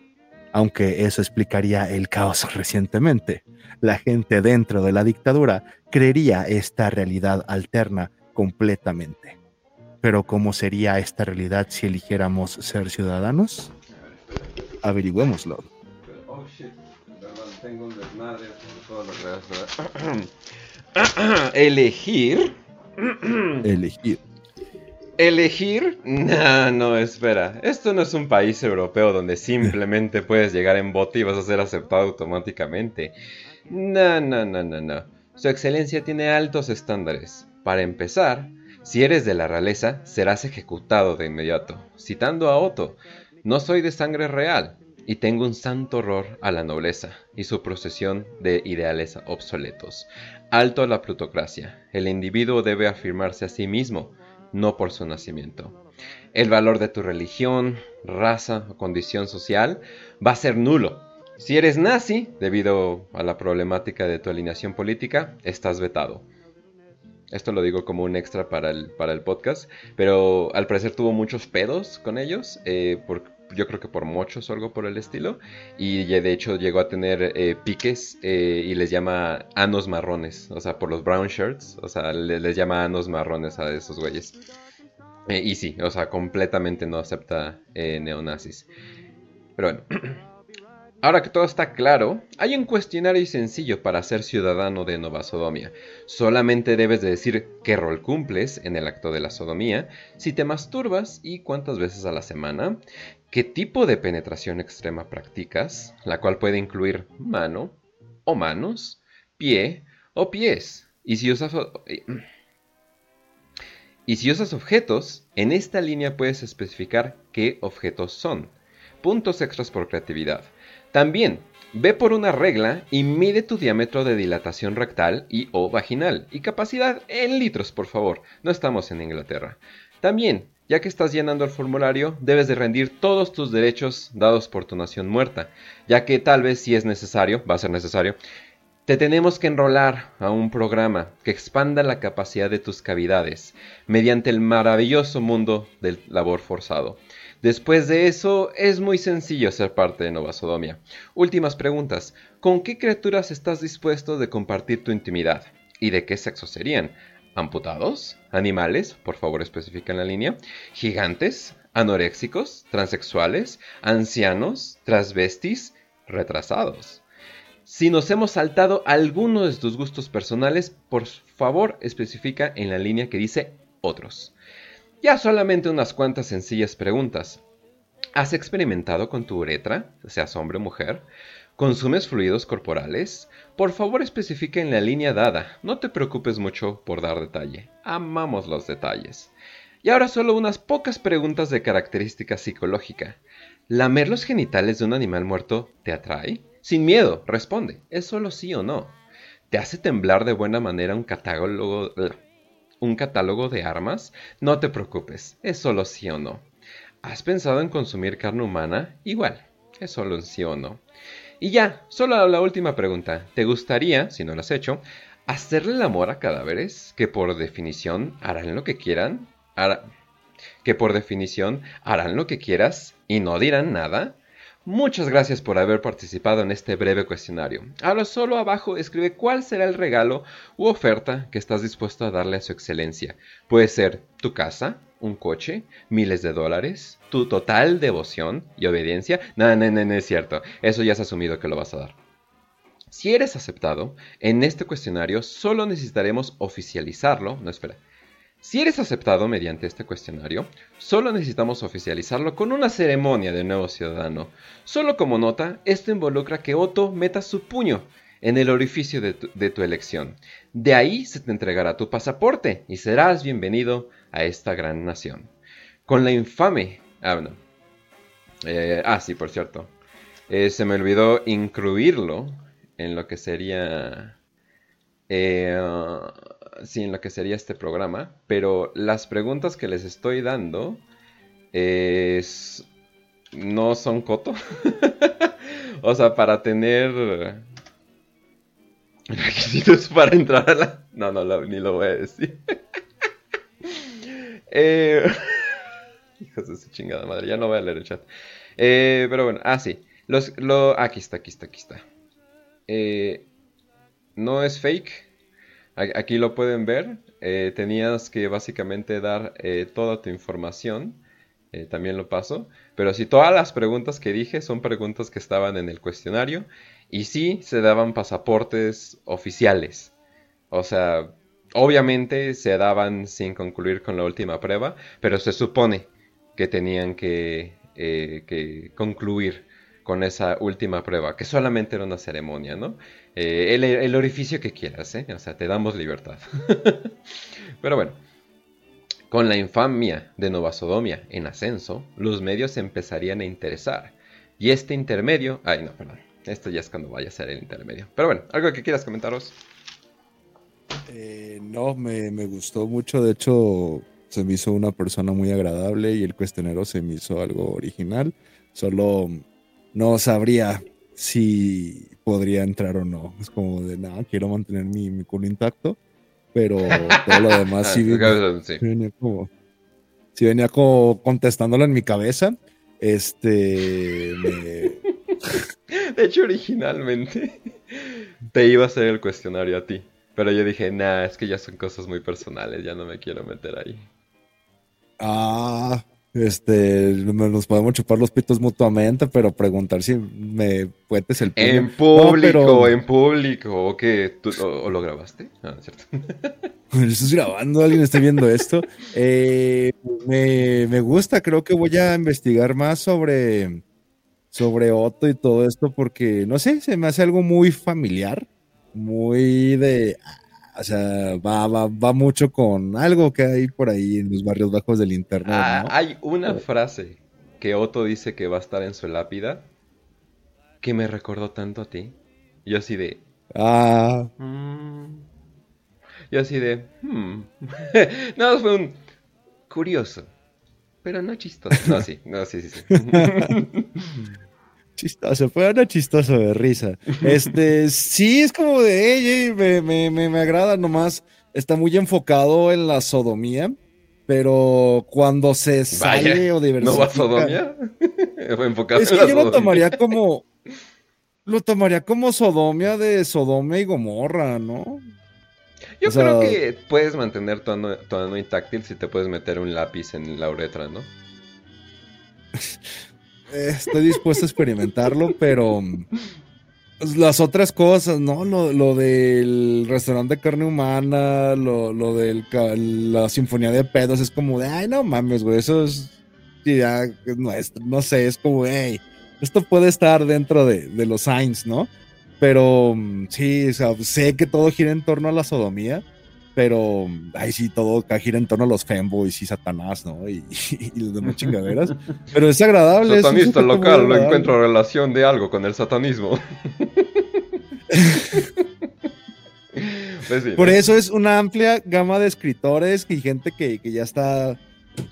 aunque eso explicaría el caos recientemente la gente dentro de la dictadura creería esta realidad alterna completamente. Pero ¿cómo sería esta realidad si eligiéramos ser ciudadanos? Averigüémoslo. Elegir. Elegir. ¿Elegir? No, no, espera. Esto no es un país europeo donde simplemente puedes llegar en bote y vas a ser aceptado automáticamente. No, no, no, no, no. Su excelencia tiene altos estándares. Para empezar, si eres de la realeza, serás ejecutado de inmediato. Citando a Otto, no soy de sangre real y tengo un santo horror a la nobleza y su procesión de ideales obsoletos. Alto a la plutocracia. El individuo debe afirmarse a sí mismo, no por su nacimiento. El valor de tu religión, raza o condición social va a ser nulo. Si eres nazi, debido a la problemática de tu alineación política, estás vetado. Esto lo digo como un extra para el, podcast, pero al parecer tuvo muchos pedos con ellos, eh, yo creo que por muchos o algo por el estilo, y de hecho llegó a tener eh, piques eh, y les llama anos marrones, o sea, por los brown shirts, o sea, les, llama anos marrones a esos güeyes. y sí, o sea, completamente no acepta neonazis. Pero bueno. Ahora que todo está claro, hay un cuestionario sencillo para ser ciudadano de Nova Sodomia. Solamente debes de decir qué rol cumples en el acto de la sodomía, si te masturbas y cuántas veces a la semana, qué tipo de penetración extrema practicas, la cual puede incluir mano o manos, pie o pies. Y si usas, y si usas objetos, en esta línea puedes especificar qué objetos son. Puntos extras por creatividad. También, ve por una regla y mide tu diámetro de dilatación rectal y o vaginal y capacidad en litros, por favor. No estamos en Inglaterra. También, ya que estás llenando el formulario, debes de rendir todos tus derechos dados por tu nación muerta, ya que tal vez si es necesario, va a ser necesario, te tenemos que enrolar a un programa que expanda la capacidad de tus cavidades mediante el maravilloso mundo del labor forzado. Después de eso, es muy sencillo ser parte de Nova Sodomia. Últimas preguntas. ¿Con qué criaturas estás dispuesto de compartir tu intimidad? ¿Y de qué sexo serían? ¿Amputados? ¿Animales? Por favor, especifica en la línea. ¿Gigantes? ¿Anoréxicos? ¿Transexuales? ¿Ancianos? ¿Transvestis? ¿Retrasados? Si nos hemos saltado alguno de tus gustos personales, por favor especifica en la línea que dice otros. Ya solamente unas cuantas sencillas preguntas. ¿Has experimentado con tu uretra, seas hombre o mujer? ¿Consumes fluidos corporales? Por favor especifica en la línea dada, no te preocupes mucho por dar detalle, amamos los detalles. Y ahora solo unas pocas preguntas de característica psicológica. ¿Lamer los genitales de un animal muerto te atrae? Sin miedo, responde, es solo sí o no. ¿Te hace temblar de buena manera un catálogo, de armas? No te preocupes, es solo sí o no. ¿Has pensado en consumir carne humana? Igual, es solo un sí o no. Y ya, solo la última pregunta. ¿Te gustaría, si no lo has hecho, hacerle el amor a cadáveres que por definición harán lo que quieran? que por definición harán lo que quieras y no dirán nada? Muchas gracias por haber participado en este breve cuestionario. Ahora solo abajo escribe cuál será el regalo u oferta que estás dispuesto a darle a su excelencia. Puede ser tu casa, un coche, miles de dólares, tu total devoción y obediencia. No, no, no, no es cierto. Eso ya has asumido que lo vas a dar. Si eres aceptado, en este cuestionario solo necesitaremos oficializarlo. No, espera. Si eres aceptado mediante este cuestionario, solo necesitamos oficializarlo con una ceremonia de nuevo ciudadano. Solo como nota, esto involucra que Otto meta su puño en el orificio de tu, elección. De ahí se te entregará tu pasaporte y serás bienvenido a esta gran nación. Con la infame... Ah, eh, ah sí, por cierto. Eh, se me olvidó incluirlo en lo que sería... Eh, sí, en lo que sería este programa, pero las preguntas que les estoy dando no son coto. o sea, para tener requisitos para entrar a la... No, no, ni lo voy a decir. eh... Hijos de su chingada madre, ya no voy a leer el chat. Eh, pero bueno, ah, sí. Los, lo... Aquí está, aquí está, aquí está. Eh, no es fake, Aquí lo pueden ver. Eh, tenías que básicamente dar toda tu información. También lo paso. Pero si todas las preguntas que dije son preguntas que estaban en el cuestionario. Y sí se daban pasaportes oficiales. O sea, obviamente se daban sin concluir con la última prueba. Pero se supone que tenían que, que concluir con esa última prueba. Que solamente era una ceremonia, ¿no? Eh, el, orificio que quieras, ¿eh? O sea, te damos libertad. Pero bueno, con la infamia de Nova Sodomia en ascenso, los medios empezarían a interesar. Y este intermedio... Ay, no, perdón. Esto ya es cuando vaya a ser el intermedio. Pero bueno, ¿algo que quieras comentaros? Eh, no, me, me, gustó mucho. De hecho, se me hizo una persona muy agradable y el cuestionario se me hizo algo original. Solo no sabría si podría entrar o no. Es como de, nada, quiero mantener mi, mi culo intacto, pero todo lo demás sí, venía, como, sí venía como contestándolo en mi cabeza. Este. De hecho, originalmente te iba a hacer el cuestionario a ti. Pero yo dije, nah, es que ya son cosas muy personales, ya no me quiero meter ahí. Ah, este, nos podemos chupar los pitos mutuamente, pero preguntar si me puedes el puño. En público, en público. ¿O qué? o, lo grabaste? Ah, cierto. Estás grabando, alguien está viendo esto. Eh, me, me, gusta, creo que voy a investigar más sobre, sobre Otto y todo esto, porque no sé, se me hace algo muy familiar, muy de o sea, va, va, va mucho con algo que hay por ahí en los barrios bajos del internet. Ah, hay una frase que Otto dice que va a estar en su lápida que me recordó tanto a ti. Yo así de. Ah. Mm". yo así de. Hmm". no, fue un. Curioso. Pero no chistoso. No, sí, no, sí, sí, sí. Chistoso, fue una chistoso de risa. Este, sí, es como de, ella me, me, me, agrada nomás. Está muy enfocado en la sodomía, pero cuando se sale o diversifica... ¿No va sodomía? enfocado es que yo lo tomaría como... Lo tomaría como sodomia de Sodomia y Gomorra, ¿no? Yo creo que puedes mantener tu ano, tu intáctil si te puedes meter un lápiz en la uretra, ¿no? Estoy dispuesto a experimentarlo, pero pues, las otras cosas, ¿no? Lo, del restaurante de carne humana, lo, lo de la sinfonía de pedos, es como de, ay, no mames, güey, eso es ya nuestro, no sé, es como, hey, esto puede estar dentro de, de los signs, ¿no? Pero sí, sé que todo gira en torno a la sodomía, pero ahí sí todo gira en torno a los fanboys y Satanás, ¿no? Y, y, las demás chingaderas. Pero es agradable. Satanista local, lo encuentro relación de algo con el satanismo. Pues Por eso es una amplia gama de escritores y gente que, que ya está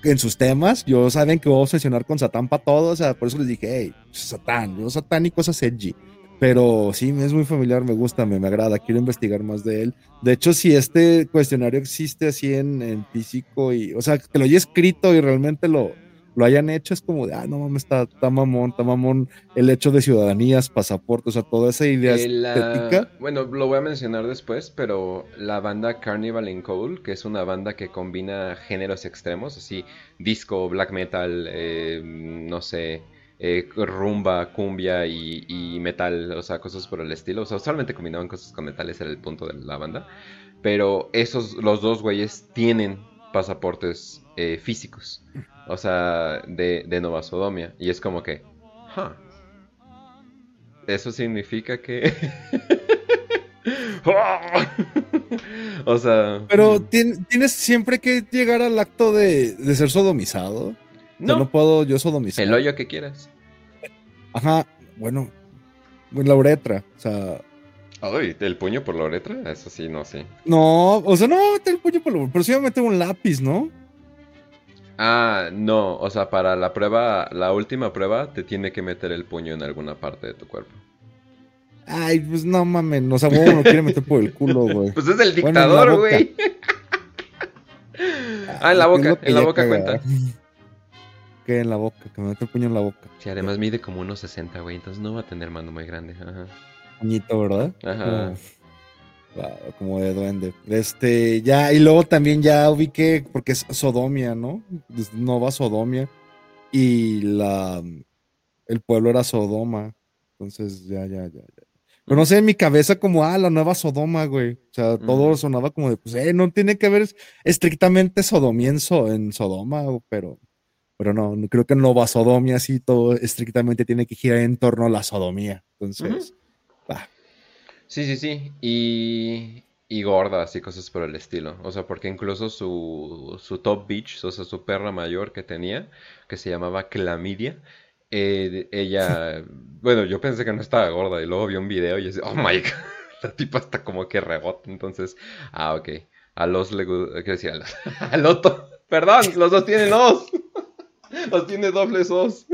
en sus temas. Yo saben que voy a obsesionar con Satán para todos, o sea, por eso les dije, hey, Satán, yo Satán y cosas edgy. Pero sí, es muy familiar, me gusta, me, me, agrada, quiero investigar más de él. De hecho, si este cuestionario existe así en, físico y, o sea, que lo haya escrito y realmente lo, lo hayan hecho, es como de, ah, no mames, está, está mamón, está mamón el hecho de ciudadanías, pasaportes, o sea, toda esa idea estética. Bueno, lo voy a mencionar después, pero la banda Carnival in Cold, que es una banda que combina géneros extremos, así, disco, black metal, eh, no sé eh, rumba, cumbia y, metal, o sea, cosas por el estilo. O sea, usualmente combinaban cosas con metal, ese era el punto de la banda. Pero esos, los dos güeyes tienen pasaportes eh, físicos, o sea, de, de Nova Sodomia. Y es como que, Eso significa que... o sea... Pero tienes siempre que llegar al acto de, de ser sodomizado. No. puedo yo sodomizar. El hoyo que quieras. Ajá, bueno. La uretra, o sea. Ay, ¿el puño por la uretra? Eso sí, no, sí. No, o sea, no el puño por la uretra, pero sí me un lápiz, ¿no? Ah, no, o sea, para la prueba, la última prueba, te tiene que meter el puño en alguna parte de tu cuerpo. Ay, pues no mames, o sea, no quiere meter por el culo, güey. Pues es el dictador, güey. ah, en la boca, en la boca cuenta en la boca, que me mete el puño en la boca. Sí, además mide como unos 60, güey, entonces no va a tener mano muy grande. Ajá. Puñito, ¿verdad? Ajá. Como, de duende. Este, ya, y luego también ya ubiqué, porque es Sodomia, ¿no? Nova Sodomia. Y la el pueblo era Sodoma. Entonces, ya, ya, ya, ya. Pero no sé, en mi cabeza como, ah, la nueva Sodoma, güey. O sea, todo sonaba como de, pues, eh, no tiene que ver estrictamente Sodomia en, en Sodoma, pero pero no, creo que no va sodomía así, todo estrictamente tiene que girar en torno a la sodomía. Entonces. Sí, sí, sí. Y, y gordas y cosas por el estilo. O sea, porque incluso su, su top bitch, o sea, su perra mayor que tenía, que se llamaba Clamidia, eh, ella, bueno, yo pensé que no estaba gorda y luego vi un video y dije, oh my god, la tipa está como que rebota. Entonces, ah, ok. A los le ¿qué decía? A los, Perdón, los dos tienen os. Los tiene dobles os.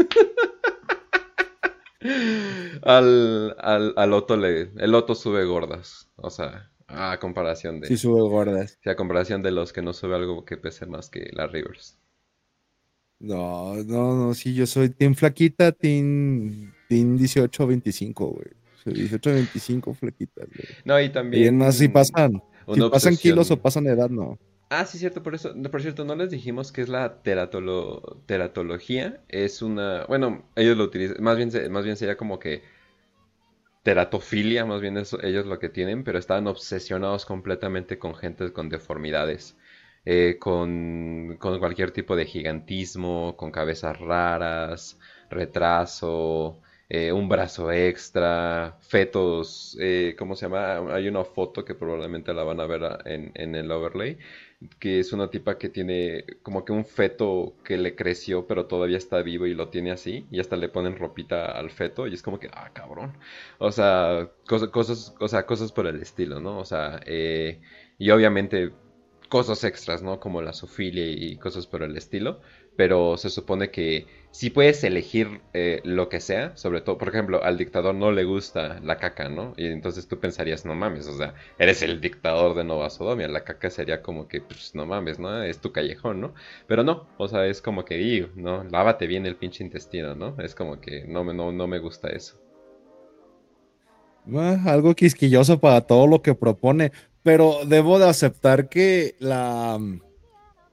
al, al, al Otto le. El Otto sube gordas. O sea, a comparación de. Sí, sube gordas. Sí, a comparación de los que no sube algo que pese más que la Rivers. No, no, no, sí, yo soy Team Flaquita, Team, team 18-25, güey. 18-25 flaquitas, güey. No, y también. Y más si pasan. Si pasan kilos o pasan edad, no. Ah, sí, cierto, por eso, por cierto, no les dijimos que es la teratolo, teratología. Es una, bueno, ellos lo utilizan, más bien, más bien sería como que teratofilia, más bien eso, ellos lo que tienen, pero están obsesionados completamente con gente con deformidades. Eh, con, con, cualquier tipo de gigantismo, con cabezas raras, retraso, eh, un brazo extra, fetos, eh, ¿cómo se llama? Hay una foto que probablemente la van a ver en, en, el overlay, que es una tipa que tiene como que un feto que le creció pero todavía está vivo y lo tiene así, y hasta le ponen ropita al feto y es como que, ah, cabrón. O sea, cosas, cosas, o sea, cosas por el estilo, ¿no? O sea, y obviamente cosas extras, ¿no? Como la sofilia y cosas por el estilo. Pero se supone que si puedes elegir eh, lo que sea, sobre todo, por ejemplo, al dictador no le gusta la caca, ¿no? Y entonces tú pensarías, no mames, o sea, eres el dictador de Nova Sodomia, la caca sería como que, pues no mames, ¿no? Es tu callejón, ¿no? Pero no, o sea, es como que, digo, ¿no? Lávate bien el pinche intestino, ¿no? Es como que no, no, no me gusta eso. algo quisquilloso para todo lo que propone. Pero debo de aceptar que la,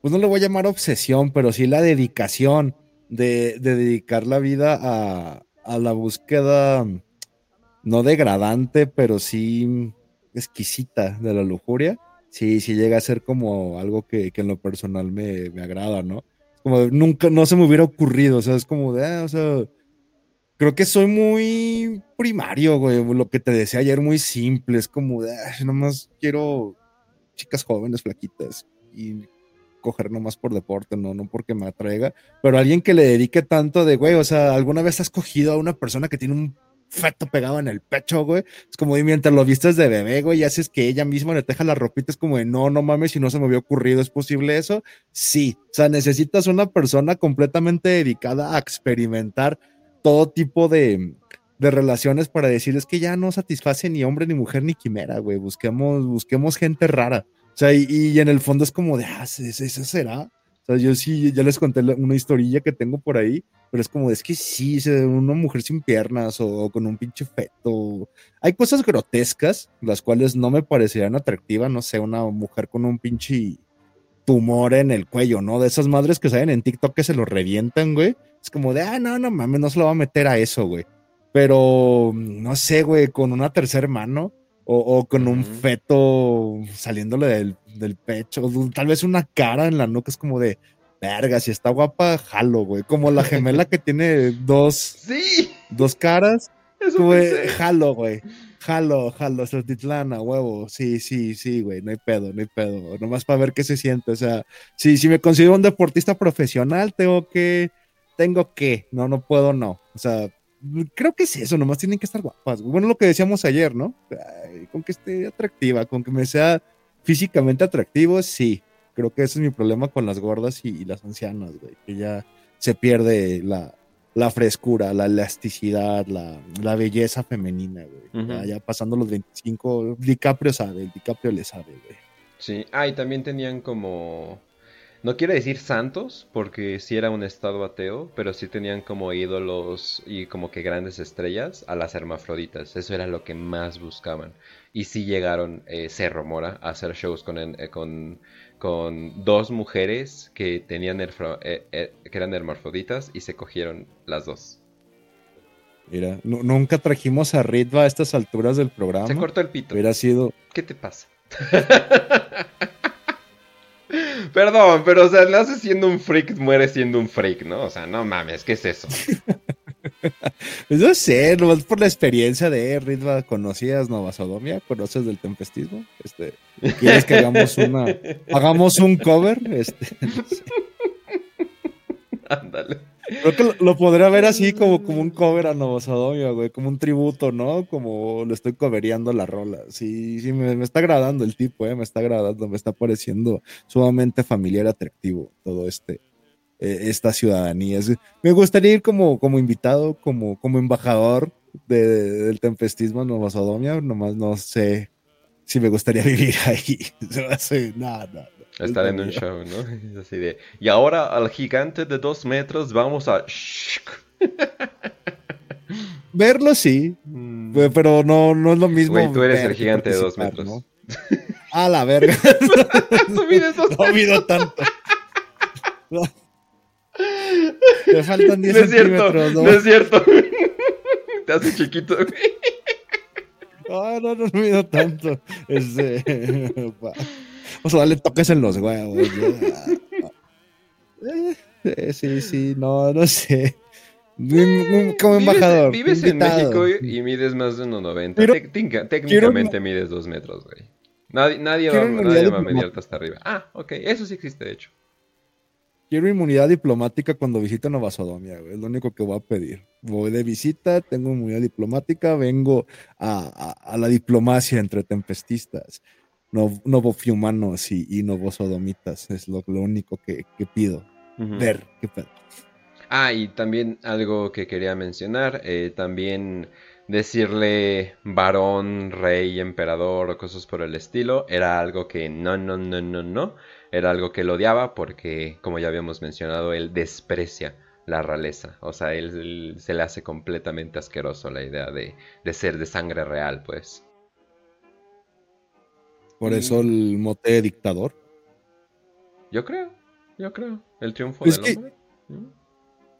pues no le voy a llamar obsesión, pero sí la dedicación de, dedicar la vida a, la búsqueda, no degradante, pero sí exquisita de la lujuria, sí, sí llega a ser como algo que, en lo personal me, me, agrada, ¿no? Como nunca, no se me hubiera ocurrido, o sea, es como de, ah, o sea, creo que soy muy primario, güey. Lo que te decía ayer, muy simple. Es como, de, nomás quiero chicas jóvenes, flaquitas y coger nomás por deporte, no, no porque me atraiga. Pero alguien que le dedique tanto de, güey, o sea, ¿alguna vez has cogido a una persona que tiene un feto pegado en el pecho, güey? Es como, y mientras lo vistes de bebé, güey, y haces que ella misma le teja la ropita, es como de, no, no mames, si no se me había ocurrido, ¿es posible eso? Sí, o sea, necesitas una persona completamente dedicada a experimentar todo tipo de, relaciones para decir es que ya no satisface ni hombre, ni mujer, ni quimera, güey. Busquemos, busquemos gente rara. O sea, y, en el fondo es como de, ah, ¿eso será? O sea, yo sí, ya les conté una historilla que tengo por ahí, pero es como, es que sí, una mujer sin piernas o, con un pinche feto. Hay cosas grotescas, las cuales no me parecerían atractivas, no sé, una mujer con un pinche tumor en el cuello, ¿no? De esas madres que salen en TikTok que se lo revientan, güey. Es como de, ah, no, no mames, no se lo va a meter a eso, güey. Pero, no sé, güey, con una tercera mano o, con un feto saliéndole del, del, pecho, tal vez una cara en la nuca, es como de, verga, si está guapa, jalo, güey. Como la gemela que tiene dos, sí. dos caras. Eso güey, jalo, güey. Jalo, jalo, Titlana, huevo. Sí, sí, sí, güey, no hay pedo, no hay pedo. Nomás para ver qué se siente. O sea, si, si me considero un deportista profesional, tengo que tengo que, no, no puedo, no. O sea, creo que es eso, nomás tienen que estar guapas. Bueno, lo que decíamos ayer, ¿no? con que esté atractiva, con que me sea físicamente atractivo, sí. Creo que ese es mi problema con las gordas y, las ancianas, güey, que ya se pierde la, la frescura, la elasticidad, la, la belleza femenina, güey. ya, pasando los 25, DiCaprio sabe, el DiCaprio le sabe, güey. Sí, ah, y también tenían como no quiere decir santos, porque sí era un estado ateo, pero sí tenían como ídolos y como que grandes estrellas a las hermafroditas. Eso era lo que más buscaban. Y sí llegaron, eh, se rumora, a hacer shows con, eh, con, con, dos mujeres que, tenían eh, que eran hermafroditas y se cogieron las dos. Mira, nunca trajimos a Ritva a estas alturas del programa. Se cortó el pito. Hubiera sido. ¿Qué te pasa? Perdón, pero o sea, nace siendo un freak, muere siendo un freak, ¿no? O sea, no mames, ¿qué es eso? pues no sé, nomás por la experiencia de Ritva, ¿conocías Nova Sodomia? ¿Conoces del tempestismo? Este, ¿Quieres que hagamos una, hagamos un cover? Este, Ándale. Creo que lo, podría ver así como, como un cover a Novosodomia, güey, como un tributo, ¿no? Como le estoy covereando la rola. Sí, sí, me, está agradando el tipo, ¿eh? Me está agradando, me está pareciendo sumamente familiar, atractivo todo este, eh, esta ciudadanía. me gustaría ir como, como invitado, como, como embajador del tempestismo en Novosodomia, nomás no sé si me gustaría vivir ahí. No sé, nada. Estar en un show, ¿no? Así de, y ahora al gigante de dos metros vamos a... Verlo sí, mm. pero no, no es lo mismo. Güey, tú eres el gigante de dos metros. ¿no? A la verga. no mido tanto. Me faltan 10 no es centímetros. ¿no? no es cierto. Te hace chiquito, güey. Ah, no, no, no mido tanto. Este... Vamos a darle toques en los huevos. Eh, sí, sí, no, no sé. Como embajador. Vives, en México y, mides más de 1,90. Técnicamente mides 2 metros, güey. Nadie, nadie, va, nadie va, a mediarte hasta arriba. Ah, ok, eso sí existe, de hecho. Quiero inmunidad diplomática cuando visite Nueva Sodomia, güey. Es lo único que voy a pedir. Voy de visita, tengo inmunidad diplomática, vengo a, a la diplomacia entre tempestistas novofiumanos y, y novosodomitas. Es lo, lo único que, pido. Ver qué pedo. Ah, y también algo que quería mencionar, eh, también decirle varón, rey, emperador o cosas por el estilo, era algo que no, no, no, no, no, era algo que él odiaba porque, como ya habíamos mencionado, él desprecia la realeza, o sea, él, se le hace completamente asqueroso la idea de, de ser de sangre real, pues. Por eso el mote de dictador. Yo creo, yo creo. El triunfo del hombre. Mm.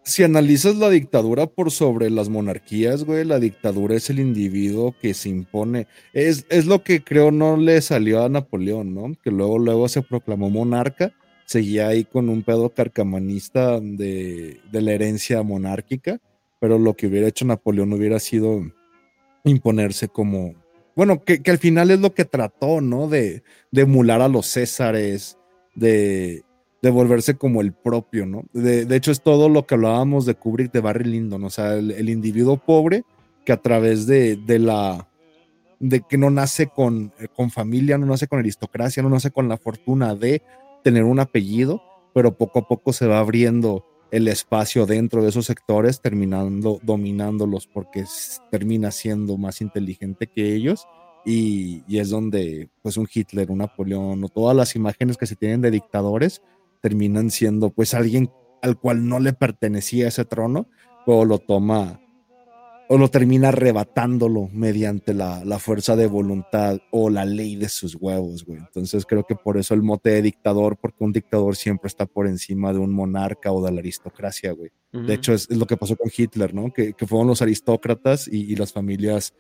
Si analizas la dictadura por sobre las monarquías, güey, la dictadura es el individuo que se impone. Es, es lo que creo no le salió a Napoleón, ¿no? Que luego, luego se proclamó monarca, seguía ahí con un pedo carcamanista de, de la herencia monárquica, pero lo que hubiera hecho Napoleón hubiera sido imponerse como, bueno, que, al final es lo que trató, ¿no? De, emular a los Césares, de, de, volverse como el propio, ¿no? De, hecho, es todo lo que hablábamos de Kubrick de Barry Lyndon, o sea, el, individuo pobre que a través de, la de que no nace con, eh, con familia, no nace con aristocracia, no nace con la fortuna de tener un apellido, pero poco a poco se va abriendo el espacio dentro de esos sectores, terminando dominándolos porque termina siendo más inteligente que ellos. Y, es donde pues un Hitler, un Napoleón o todas las imágenes que se tienen de dictadores terminan siendo pues alguien al cual no le pertenecía ese trono, o lo toma o lo termina arrebatándolo mediante la, fuerza de voluntad o la ley de sus huevos, güey. Entonces creo que por eso el mote de dictador, porque un dictador siempre está por encima de un monarca o de la aristocracia, güey. De hecho, es, lo que pasó con Hitler, ¿no? Que, fueron los aristócratas y, las familias,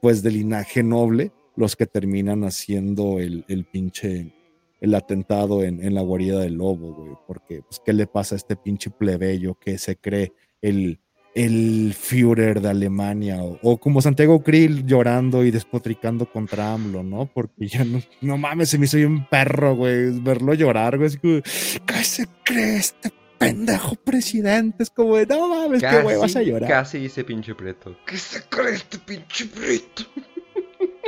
pues, de linaje noble, los que terminan haciendo el, el pinche, el atentado en, en la guarida del lobo, güey. Porque, pues, ¿qué le pasa a este pinche plebeyo que se cree el el Führer de Alemania o, como Santiago Krill llorando y despotricando contra AMLO, ¿no? Porque ya no, no mames, se me hizo un perro, güey, verlo llorar, güey, ¿qué se cree este pendejo presidente? Es como, no mames, qué güey, vas a llorar. Casi dice pinche preto. ¿Qué se cree este pinche preto?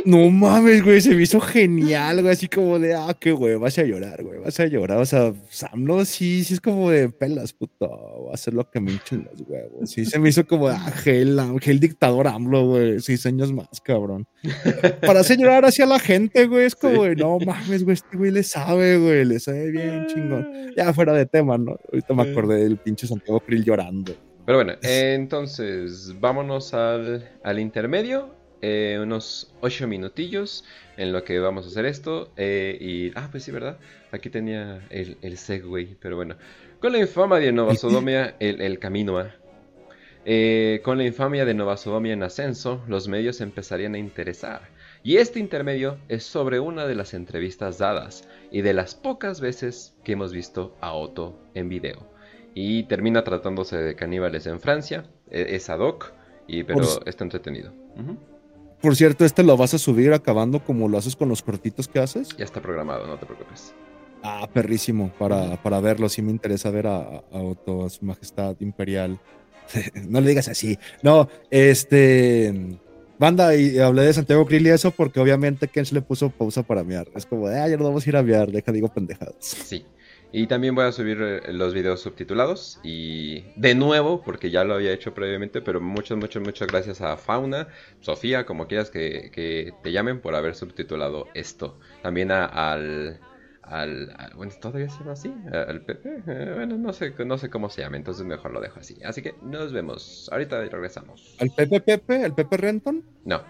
No mames, güey, se me hizo genial, güey, así como de, ah, qué güey, vas a llorar, güey, vas a llorar, o sea, Samlo sí, sí es como de pelas, puto, voy a hacer lo que me hinchen los huevos, sí, se me hizo como de, ah, gel, gel dictador AMLO, güey, seis años más, cabrón. Para hacer llorar hacia la gente, güey, es como, de, no mames, güey, este güey le sabe, güey, le sabe bien chingón. Ya fuera de tema, ¿no? Ahorita me acordé del pinche Santiago Krill llorando. Pero bueno, entonces, vámonos al, al intermedio eh, unos 8 minutillos en lo que vamos a hacer esto. Eh, y, ah, pues sí, ¿verdad? Aquí tenía el, el segway, pero bueno. Con la infamia de Nova Sodomia, el, el camino a... Eh, con la infamia de Nova Sodomia en ascenso, los medios empezarían a interesar. Y este intermedio es sobre una de las entrevistas dadas y de las pocas veces que hemos visto a Otto en video. Y termina tratándose de caníbales en Francia, e, es ad hoc, y, pero está entretenido. Por cierto, este lo vas a subir acabando como lo haces con los cortitos que haces. Ya está programado, no te preocupes. Ah, perrísimo, para, para verlo, sí me interesa ver a, a Otto, a su majestad imperial. no le digas así. No, este... Banda, y hablé de Santiago Krill y eso porque obviamente Ken se le puso pausa para mear. Es como ah, ya no vamos a ir a mear, deja, digo pendejadas. Sí. Y también voy a subir eh, los videos subtitulados. Y de nuevo, porque ya lo había hecho previamente, pero muchas, muchas, muchas gracias a Fauna, Sofía, como quieras que, que te llamen por haber subtitulado esto. También a, al al, bueno, todavía se llama así, al Pepe, eh, bueno, no sé, no sé cómo se llama, entonces mejor lo dejo así. Así que nos vemos, ahorita regresamos. ¿Al Pepe Pepe? ¿El Pepe Renton? No.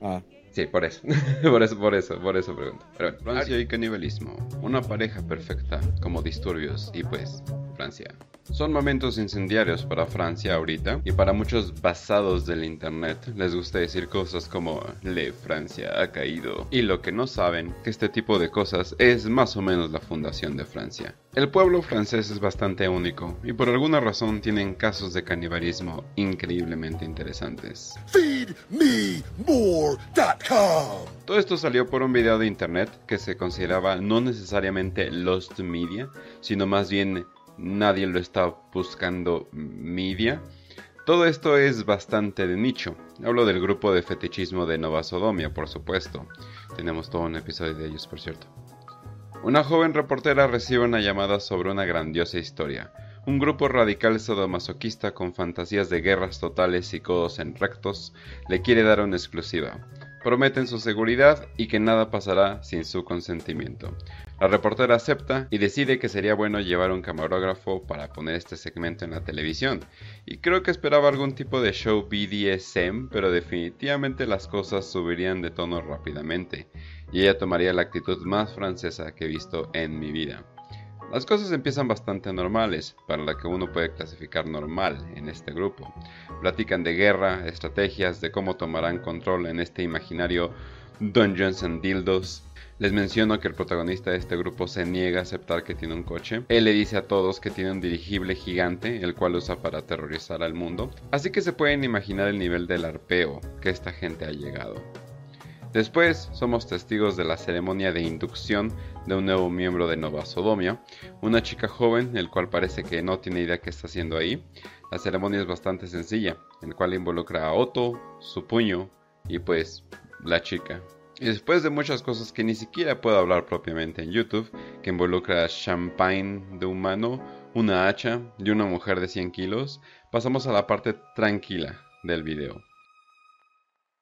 Ah. Sí, por eso. por eso, por eso, por eso pregunto. Francia y canibalismo. Una pareja perfecta, como disturbios y pues, Francia. Son momentos incendiarios para Francia ahorita y para muchos basados del internet les gusta decir cosas como Le Francia ha caído y lo que no saben que este tipo de cosas es más o menos la fundación de Francia. El pueblo francés es bastante único y por alguna razón tienen casos de canibalismo increíblemente interesantes. Todo esto salió por un video de internet que se consideraba no necesariamente Lost Media, sino más bien nadie lo está buscando media. Todo esto es bastante de nicho. Hablo del grupo de fetichismo de Nova Sodomia, por supuesto. Tenemos todo un episodio de ellos, por cierto. Una joven reportera recibe una llamada sobre una grandiosa historia. Un grupo radical sadomasoquista con fantasías de guerras totales y codos en rectos le quiere dar una exclusiva. Prometen su seguridad y que nada pasará sin su consentimiento. La reportera acepta y decide que sería bueno llevar un camarógrafo para poner este segmento en la televisión. Y creo que esperaba algún tipo de show BDSM, pero definitivamente las cosas subirían de tono rápidamente, y ella tomaría la actitud más francesa que he visto en mi vida. Las cosas empiezan bastante normales, para la que uno puede clasificar normal en este grupo. Platican de guerra, estrategias, de cómo tomarán control en este imaginario Dungeons and Dildos, les menciono que el protagonista de este grupo se niega a aceptar que tiene un coche. Él le dice a todos que tiene un dirigible gigante, el cual usa para aterrorizar al mundo. Así que se pueden imaginar el nivel del arpeo que esta gente ha llegado. Después somos testigos de la ceremonia de inducción de un nuevo miembro de Nova Sodomia, una chica joven, el cual parece que no tiene idea qué está haciendo ahí. La ceremonia es bastante sencilla, el cual involucra a Otto, su puño y pues la chica. Y después de muchas cosas que ni siquiera puedo hablar propiamente en YouTube, que involucra champagne de humano, una hacha y una mujer de 100 kilos, pasamos a la parte tranquila del video.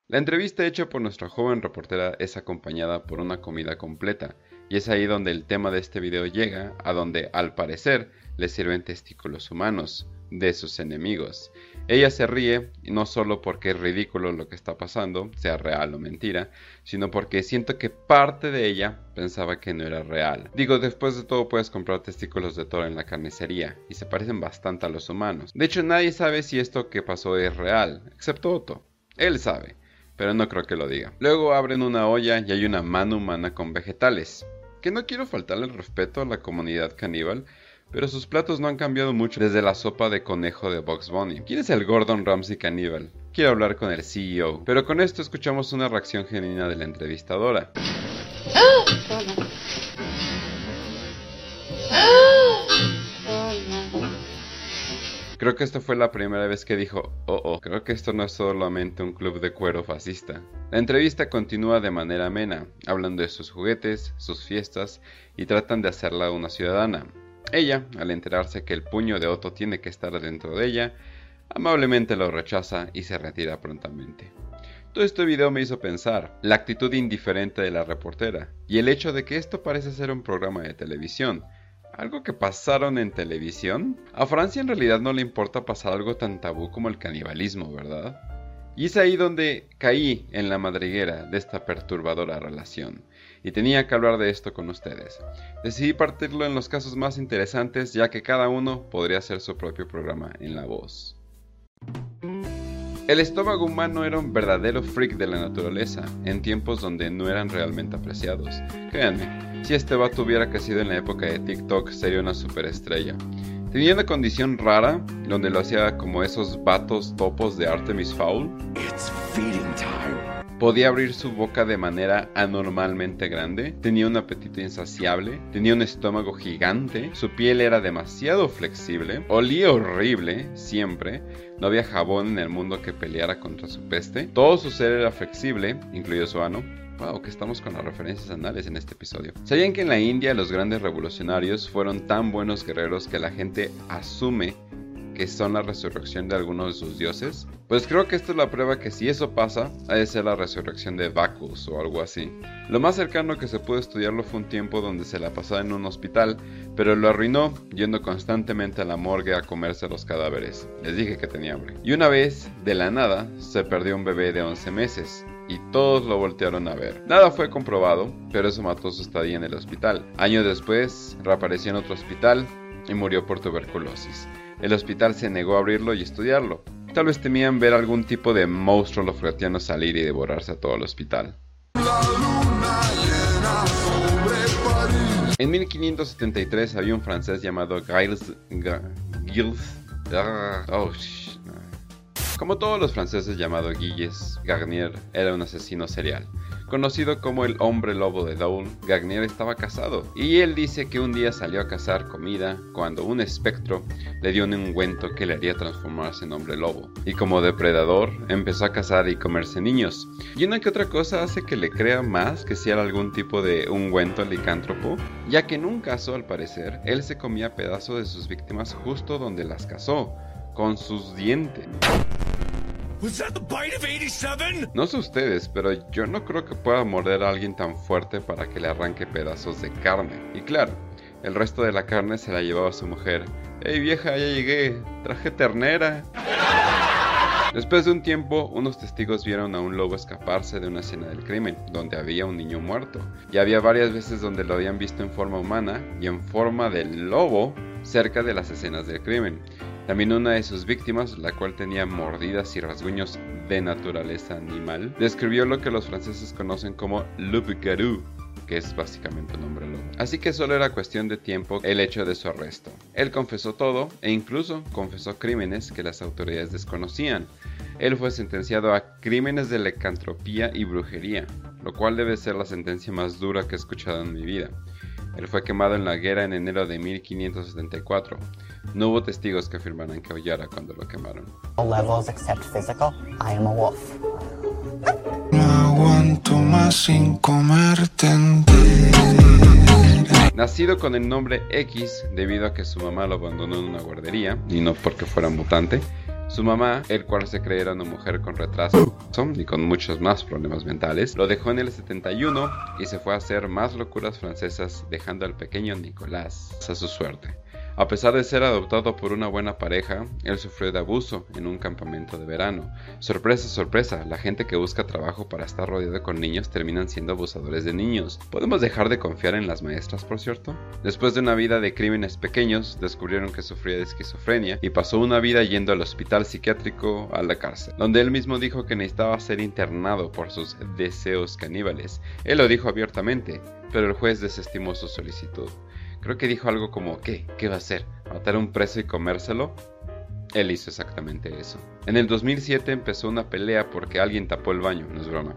La entrevista hecha por nuestra joven reportera es acompañada por una comida completa, y es ahí donde el tema de este video llega, a donde al parecer le sirven testículos humanos de sus enemigos, ella se ríe, no solo porque es ridículo lo que está pasando, sea real o mentira, sino porque siento que parte de ella pensaba que no era real. Digo, después de todo puedes comprar testículos de toro en la carnicería, y se parecen bastante a los humanos. De hecho, nadie sabe si esto que pasó es real, excepto Otto. Él sabe, pero no creo que lo diga. Luego abren una olla y hay una mano humana con vegetales. Que no quiero faltarle el respeto a la comunidad caníbal, pero sus platos no han cambiado mucho desde la sopa de conejo de Box Bunny. ¿Quién es el Gordon Ramsay caníbal? Quiero hablar con el CEO. Pero con esto escuchamos una reacción genuina de la entrevistadora. Creo que esta fue la primera vez que dijo, oh, oh, creo que esto no es solamente un club de cuero fascista. La entrevista continúa de manera amena, hablando de sus juguetes, sus fiestas, y tratan de hacerla una ciudadana. Ella, al enterarse que el puño de Otto tiene que estar dentro de ella, amablemente lo rechaza y se retira prontamente. Todo este video me hizo pensar la actitud indiferente de la reportera y el hecho de que esto parece ser un programa de televisión. ¿Algo que pasaron en televisión? A Francia en realidad no le importa pasar algo tan tabú como el canibalismo, ¿verdad? Y es ahí donde caí en la madriguera de esta perturbadora relación y tenía que hablar de esto con ustedes. Decidí partirlo en los casos más interesantes ya que cada uno podría hacer su propio programa en la voz. El estómago humano era un verdadero freak de la naturaleza, en tiempos donde no eran realmente apreciados. Créanme, si este vato hubiera crecido en la época de TikTok sería una superestrella. Tenía una condición rara, donde lo hacía como esos vatos topos de Artemis Fowl. podía abrir su boca de manera anormalmente grande, tenía un apetito insaciable, tenía un estómago gigante, su piel era demasiado flexible, olía horrible, siempre, no había jabón en el mundo que peleara contra su peste, todo su ser era flexible, incluido su ano, Wow, que estamos con las referencias anales en este episodio. ¿Sabían que en la India los grandes revolucionarios fueron tan buenos guerreros que la gente asume que son la resurrección de algunos de sus dioses? Pues creo que esta es la prueba que si eso pasa, ha de ser la resurrección de Bacchus o algo así. Lo más cercano que se pudo estudiarlo fue un tiempo donde se la pasaba en un hospital, pero lo arruinó yendo constantemente a la morgue a comerse los cadáveres. Les dije que tenía hambre. Y una vez, de la nada, se perdió un bebé de 11 meses y todos lo voltearon a ver. Nada fue comprobado, pero eso mató su estadía en el hospital. Años después, reapareció en otro hospital y murió por tuberculosis. El hospital se negó a abrirlo y estudiarlo. Tal vez temían ver algún tipo de monstruo lofratiano salir y devorarse a todo el hospital. En 1573 había un francés llamado Giles... Giles... Oh, como todos los franceses llamado Gilles, Garnier era un asesino serial. Conocido como el hombre lobo de Dole, Garnier estaba casado y él dice que un día salió a cazar comida cuando un espectro le dio un ungüento que le haría transformarse en hombre lobo. Y como depredador empezó a cazar y comerse niños. Y una que otra cosa hace que le crea más que si era algún tipo de ungüento licántropo, ya que en un caso al parecer él se comía pedazos de sus víctimas justo donde las cazó con sus dientes. No sé ustedes, pero yo no creo que pueda morder a alguien tan fuerte para que le arranque pedazos de carne. Y claro, el resto de la carne se la llevaba su mujer. ¡Hey vieja, ya llegué! ¡Traje ternera! Después de un tiempo, unos testigos vieron a un lobo escaparse de una escena del crimen, donde había un niño muerto. Y había varias veces donde lo habían visto en forma humana y en forma de lobo cerca de las escenas del crimen. También una de sus víctimas, la cual tenía mordidas y rasguños de naturaleza animal, describió lo que los franceses conocen como loup-garou, que es básicamente un hombre lobo. Así que solo era cuestión de tiempo el hecho de su arresto. Él confesó todo e incluso confesó crímenes que las autoridades desconocían. Él fue sentenciado a crímenes de lecantropía y brujería, lo cual debe ser la sentencia más dura que he escuchado en mi vida. Él fue quemado en la guerra en enero de 1574. No hubo testigos que afirmaran que hollara cuando lo quemaron. Nacido con el nombre X debido a que su mamá lo abandonó en una guardería y no porque fuera mutante, su mamá, el cual se creía una mujer con retraso y con muchos más problemas mentales, lo dejó en el 71 y se fue a hacer más locuras francesas dejando al pequeño Nicolás a su suerte. A pesar de ser adoptado por una buena pareja, él sufrió de abuso en un campamento de verano. Sorpresa, sorpresa, la gente que busca trabajo para estar rodeado con niños terminan siendo abusadores de niños. ¿Podemos dejar de confiar en las maestras, por cierto? Después de una vida de crímenes pequeños, descubrieron que sufría de esquizofrenia y pasó una vida yendo al hospital psiquiátrico a la cárcel, donde él mismo dijo que necesitaba ser internado por sus deseos caníbales. Él lo dijo abiertamente, pero el juez desestimó su solicitud. Creo que dijo algo como, ¿qué? ¿Qué va a hacer? ¿Matar a un preso y comérselo? Él hizo exactamente eso. En el 2007 empezó una pelea porque alguien tapó el baño, no es broma,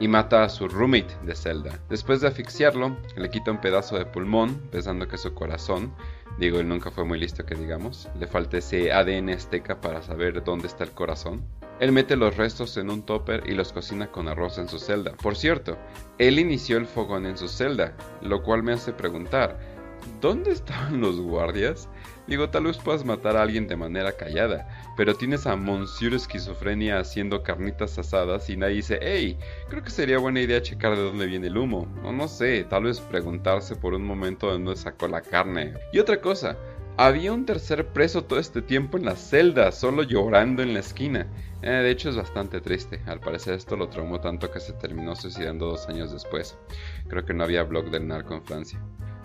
y mata a su roommate de celda. Después de asfixiarlo, le quita un pedazo de pulmón, pensando que su corazón. Digo, él nunca fue muy listo que digamos. Le falta ese ADN azteca para saber dónde está el corazón. Él mete los restos en un topper y los cocina con arroz en su celda. Por cierto, él inició el fogón en su celda, lo cual me hace preguntar, ¿dónde estaban los guardias? Digo, tal vez puedas matar a alguien de manera callada, pero tienes a Monsieur Esquizofrenia haciendo carnitas asadas y nadie dice, hey, creo que sería buena idea checar de dónde viene el humo. O no sé, tal vez preguntarse por un momento de dónde sacó la carne. Y otra cosa, había un tercer preso todo este tiempo en la celda, solo llorando en la esquina. Eh, de hecho es bastante triste, al parecer esto lo traumó tanto que se terminó suicidando dos años después. Creo que no había blog del narco en Francia.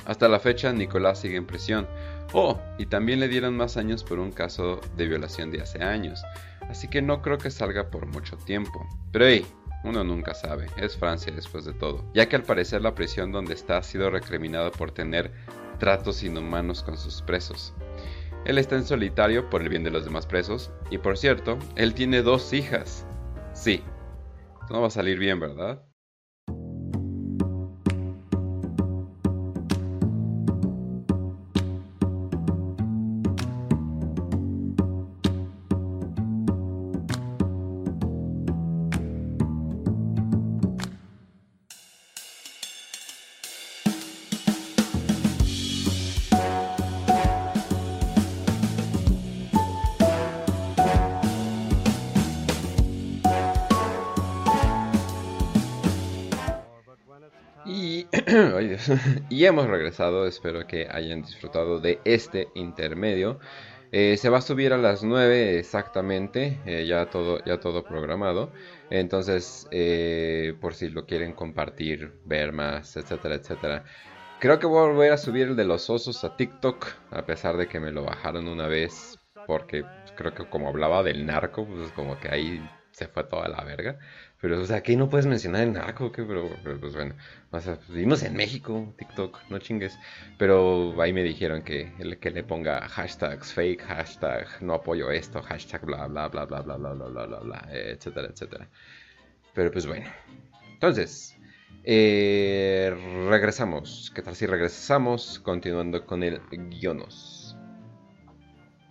Hasta la fecha, Nicolás sigue en prisión. Oh, y también le dieron más años por un caso de violación de hace años, así que no creo que salga por mucho tiempo. Pero hey, uno nunca sabe, es Francia después de todo, ya que al parecer la prisión donde está ha sido recriminado por tener tratos inhumanos con sus presos. Él está en solitario por el bien de los demás presos, y por cierto, él tiene dos hijas. Sí, No va a salir bien, ¿verdad? y hemos regresado, espero que hayan disfrutado de este intermedio. Eh, se va a subir a las 9 exactamente, eh, ya, todo, ya todo programado. Entonces, eh, por si lo quieren compartir, ver más, etcétera, etcétera. Creo que voy a volver a subir el de los osos a TikTok, a pesar de que me lo bajaron una vez, porque creo que como hablaba del narco, pues como que ahí se fue toda la verga. Pero, o sea, aquí no puedes mencionar el narco, ¿qué? Pero, pues bueno, o sea, vivimos en México, TikTok, no chingues. Pero ahí me dijeron que, que le ponga hashtags fake, hashtag no apoyo esto, hashtag bla bla bla bla bla bla bla bla bla, bla etcétera, etcétera. Pero pues bueno. Entonces, eh, regresamos. ¿Qué tal si regresamos continuando con el guionos?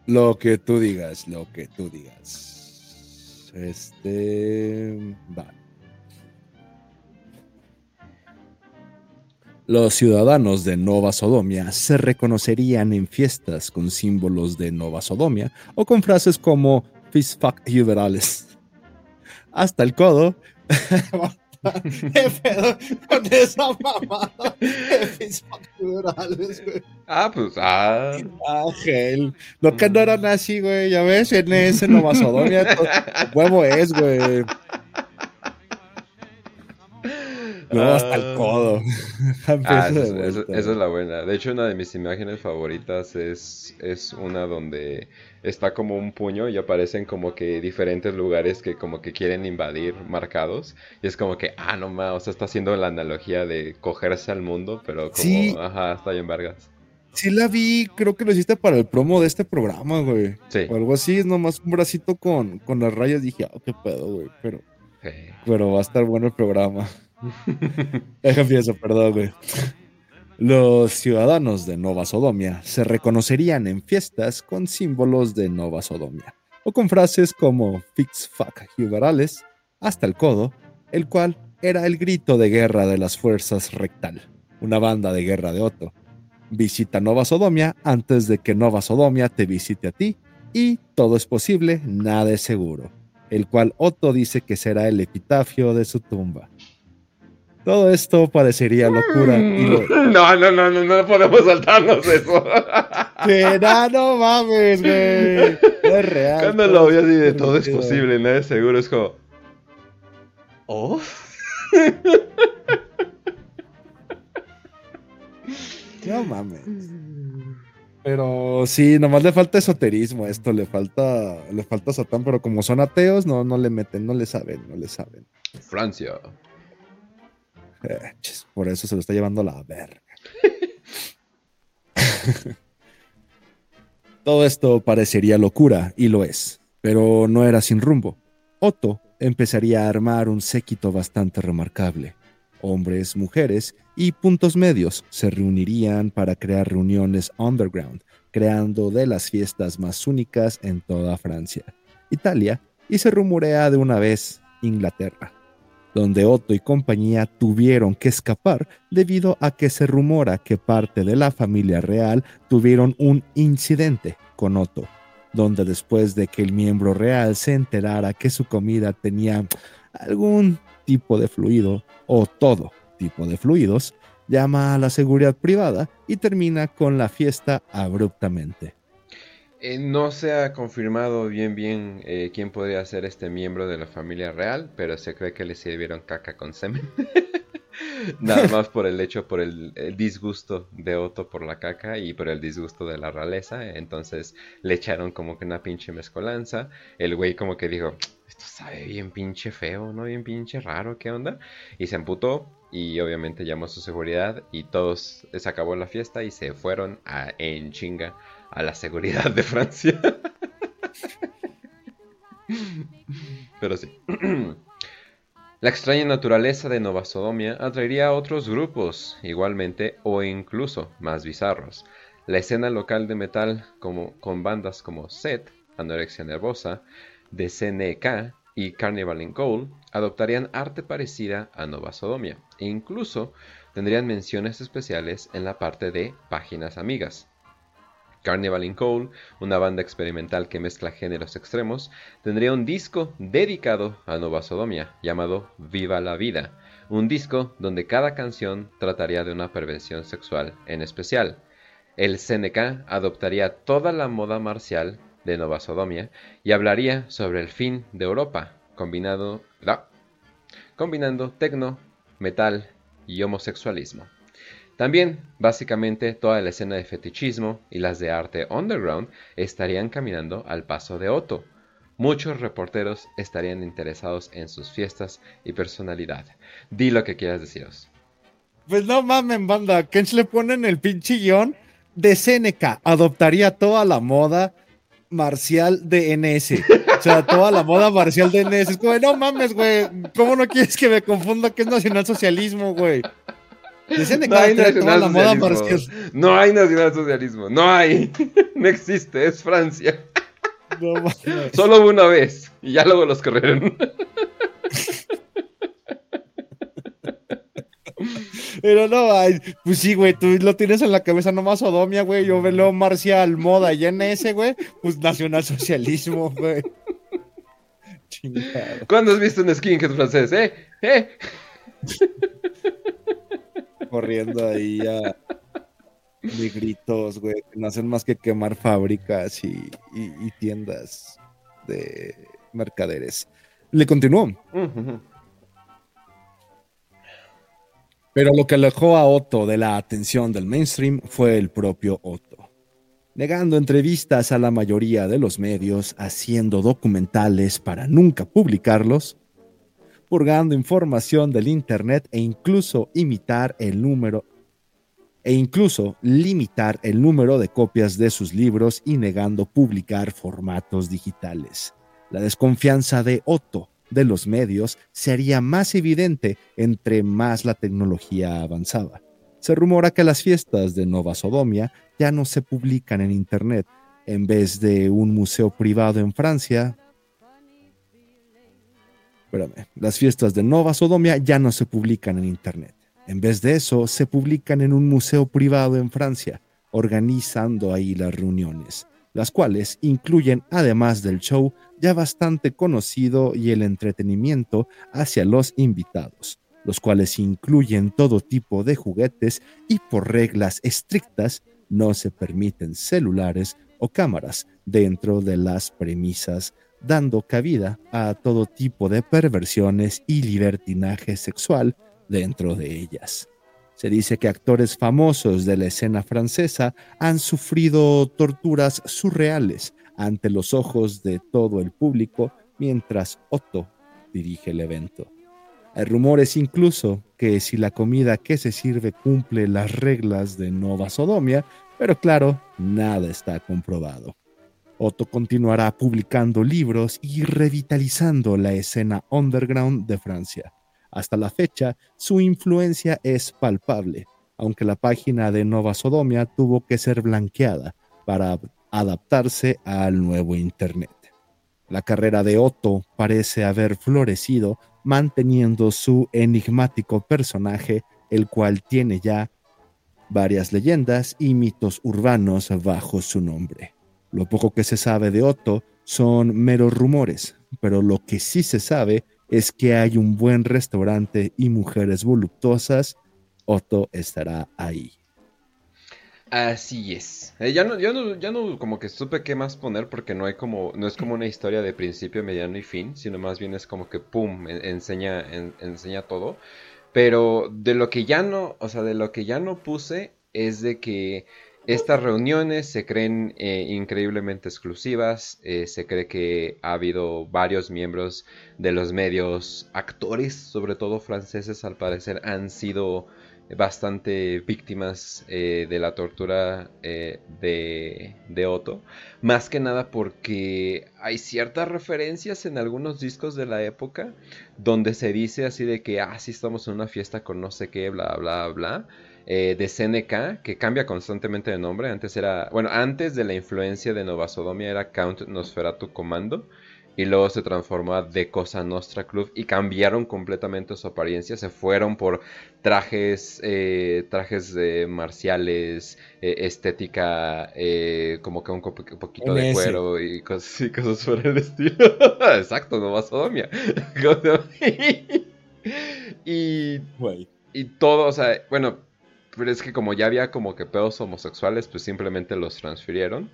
Lo que tú digas, lo que tú digas. Este. Los ciudadanos de Nova Sodomia se reconocerían en fiestas con símbolos de Nova Sodomia o con frases como Fist fuck liberales. Hasta el codo. ¿Qué pedo con esa mamada? Ah, pues, ah. Ángel. Lo que no eran así, güey. Ya ves, en ese Nova Sodomia, huevo es, güey. No, hasta el codo. ah, esa es la buena. De hecho, una de mis imágenes favoritas es, es una donde está como un puño y aparecen como que diferentes lugares que como que quieren invadir marcados. Y es como que, ah, no más, o sea, está haciendo la analogía de cogerse al mundo, pero como, ajá, está en vergas. Sí la vi, creo que lo hiciste para el promo de este programa, güey. Sí. O algo así, es nomás un bracito con, con las rayas. Dije, ah, qué pedo, güey, pero... Pero va a estar bueno el programa. Déjame eso, perdón, güey. Los ciudadanos de Nova Sodomia se reconocerían en fiestas con símbolos de Nova Sodomia o con frases como Fix Fuck hasta el codo, el cual era el grito de guerra de las fuerzas rectal, una banda de guerra de Otto. Visita Nova Sodomia antes de que Nova Sodomia te visite a ti y todo es posible, nada es seguro, el cual Otto dice que será el epitafio de su tumba. Todo esto parecería locura. No, no, no, no, no podemos saltarnos eso. Que no, no mames, güey. No es real. Cuando lo vi así de todo es posible, nada es seguro, es como. ¿Oh? No mames. Pero sí, nomás le falta esoterismo a esto, le falta, le falta Satán, pero como son ateos, no, no le meten, no le saben, no le saben. Francia. Por eso se lo está llevando la verga. Todo esto parecería locura, y lo es, pero no era sin rumbo. Otto empezaría a armar un séquito bastante remarcable. Hombres, mujeres y puntos medios se reunirían para crear reuniones underground, creando de las fiestas más únicas en toda Francia, Italia y se rumorea de una vez Inglaterra donde Otto y compañía tuvieron que escapar debido a que se rumora que parte de la familia real tuvieron un incidente con Otto, donde después de que el miembro real se enterara que su comida tenía algún tipo de fluido o todo tipo de fluidos, llama a la seguridad privada y termina con la fiesta abruptamente. Eh, no se ha confirmado bien bien eh, quién podría ser este miembro de la familia real, pero se cree que le sirvieron caca con semen. Nada más por el hecho, por el, disgusto de Otto por la caca y por el disgusto de la realeza. Entonces le echaron como que una pinche mezcolanza. El güey como que dijo, esto sabe bien pinche feo, ¿no? Bien pinche raro, ¿qué onda? Y se emputó y obviamente llamó a su seguridad y todos se acabó la fiesta y se fueron a, en chinga a la seguridad de Francia. Pero sí. La extraña naturaleza de Nova Sodomia atraería a otros grupos, igualmente o incluso más bizarros. La escena local de metal como, con bandas como Set, Anorexia Nervosa, de CNK y Carnival in Coal adoptarían arte parecida a Nova Sodomia e incluso tendrían menciones especiales en la parte de páginas amigas. Carnival in Coal, una banda experimental que mezcla géneros extremos, tendría un disco dedicado a Nova Sodomia llamado Viva la Vida, un disco donde cada canción trataría de una perversión sexual en especial. El CNK adoptaría toda la moda marcial de Nova Sodomia y hablaría sobre el fin de Europa, combinado, combinando tecno, metal y homosexualismo. También, básicamente, toda la escena de fetichismo y las de arte underground estarían caminando al paso de Otto. Muchos reporteros estarían interesados en sus fiestas y personalidad. Di lo que quieras deciros. Pues no mamen, banda. Kench le ponen el pinche guion de Seneca. Adoptaría toda la moda marcial de NS. O sea, toda la moda marcial de NS. Es como, no mames, güey. ¿Cómo no quieres que me confunda que es nacionalsocialismo, güey? No hay nacionalsocialismo. No hay nacionalsocialismo. No hay. No existe. Es Francia. No Solo una vez. Y ya luego los corrieron. Pero no, pues sí, güey, tú lo tienes en la cabeza nomás Sodomia, güey. Yo veo marcial, moda y NS, güey. Pues nacionalsocialismo, güey. ¿Cuándo has visto un skinhead francés, eh? ¿Eh? Corriendo ahí a de gritos, güey, que no hacen más que quemar fábricas y, tiendas de mercaderes. Le continuó. Pero lo que alejó a Otto de la atención del mainstream fue el propio Otto, negando entrevistas a la mayoría de los medios, haciendo documentales para nunca publicarlos, purgando información del Internet e incluso imitar el número e incluso limitar el número de copias de sus libros y negando publicar formatos digitales. La desconfianza de Otto de los medios sería más evidente entre más la tecnología avanzaba. Se rumora que las fiestas de Nova Sodomia ya no se publican en Internet. En vez de un museo privado en Francia, Espérame, las fiestas de Nova Sodomia ya no se publican en Internet. En vez de eso, se publican en un museo privado en Francia, organizando ahí las reuniones las cuales incluyen, además del show ya bastante conocido y el entretenimiento hacia los invitados, los cuales incluyen todo tipo de juguetes y por reglas estrictas no se permiten celulares o cámaras dentro de las premisas, dando cabida a todo tipo de perversiones y libertinaje sexual dentro de ellas. Se dice que actores famosos de la escena francesa han sufrido torturas surreales ante los ojos de todo el público mientras Otto dirige el evento. Hay rumores incluso que si la comida que se sirve cumple las reglas de Nova Sodomia, pero claro, nada está comprobado. Otto continuará publicando libros y revitalizando la escena underground de Francia. Hasta la fecha, su influencia es palpable, aunque la página de Nova Sodomia tuvo que ser blanqueada para adaptarse al nuevo Internet. La carrera de Otto parece haber florecido manteniendo su enigmático personaje, el cual tiene ya varias leyendas y mitos urbanos bajo su nombre. Lo poco que se sabe de Otto son meros rumores, pero lo que sí se sabe es que hay un buen restaurante y mujeres voluptuosas, Otto estará ahí. Así es. Eh, ya, no, ya, no, ya no como que supe qué más poner porque no hay como, no es como una historia de principio, mediano y fin, sino más bien es como que pum, enseña, enseña todo. Pero de lo que ya no, o sea, de lo que ya no puse es de que estas reuniones se creen eh, increíblemente exclusivas, eh, se cree que ha habido varios miembros de los medios, actores, sobre todo franceses al parecer, han sido bastante víctimas eh, de la tortura de, Otto. Más que nada porque hay ciertas referencias en algunos discos de la época donde se dice así de que, ah, estamos en una fiesta con no sé qué, bla, bla, bla. Eh, de CNK, que cambia constantemente de nombre. Antes era, bueno, antes de la influencia de Nova Sodomia era Count Nosferatu Commando y luego se transformó a The Cosa Nostra Club y cambiaron completamente su apariencia, se fueron por trajes, eh, trajes marciales, eh, estética, eh, como que un, poquito de cuero y cosas, y cosas por el estilo. Exacto, no va sodomia. y, y todo, o sea, bueno, pero es que como ya había como que pedos homosexuales, pues simplemente los transfirieron.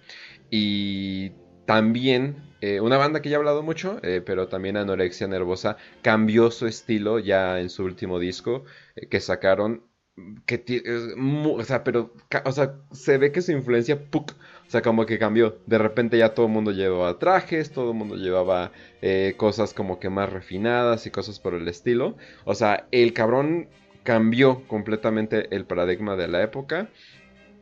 Y también, eh, una banda que ya he hablado mucho, eh, pero también Anorexia Nervosa, cambió su estilo ya en su último disco eh, que sacaron. Que o sea, pero, o sea, se ve que su influencia, ¡puc! o sea, como que cambió. De repente ya todo el mundo llevaba trajes, todo el mundo llevaba cosas como que más refinadas y cosas por el estilo. O sea, el cabrón cambió completamente el paradigma de la época.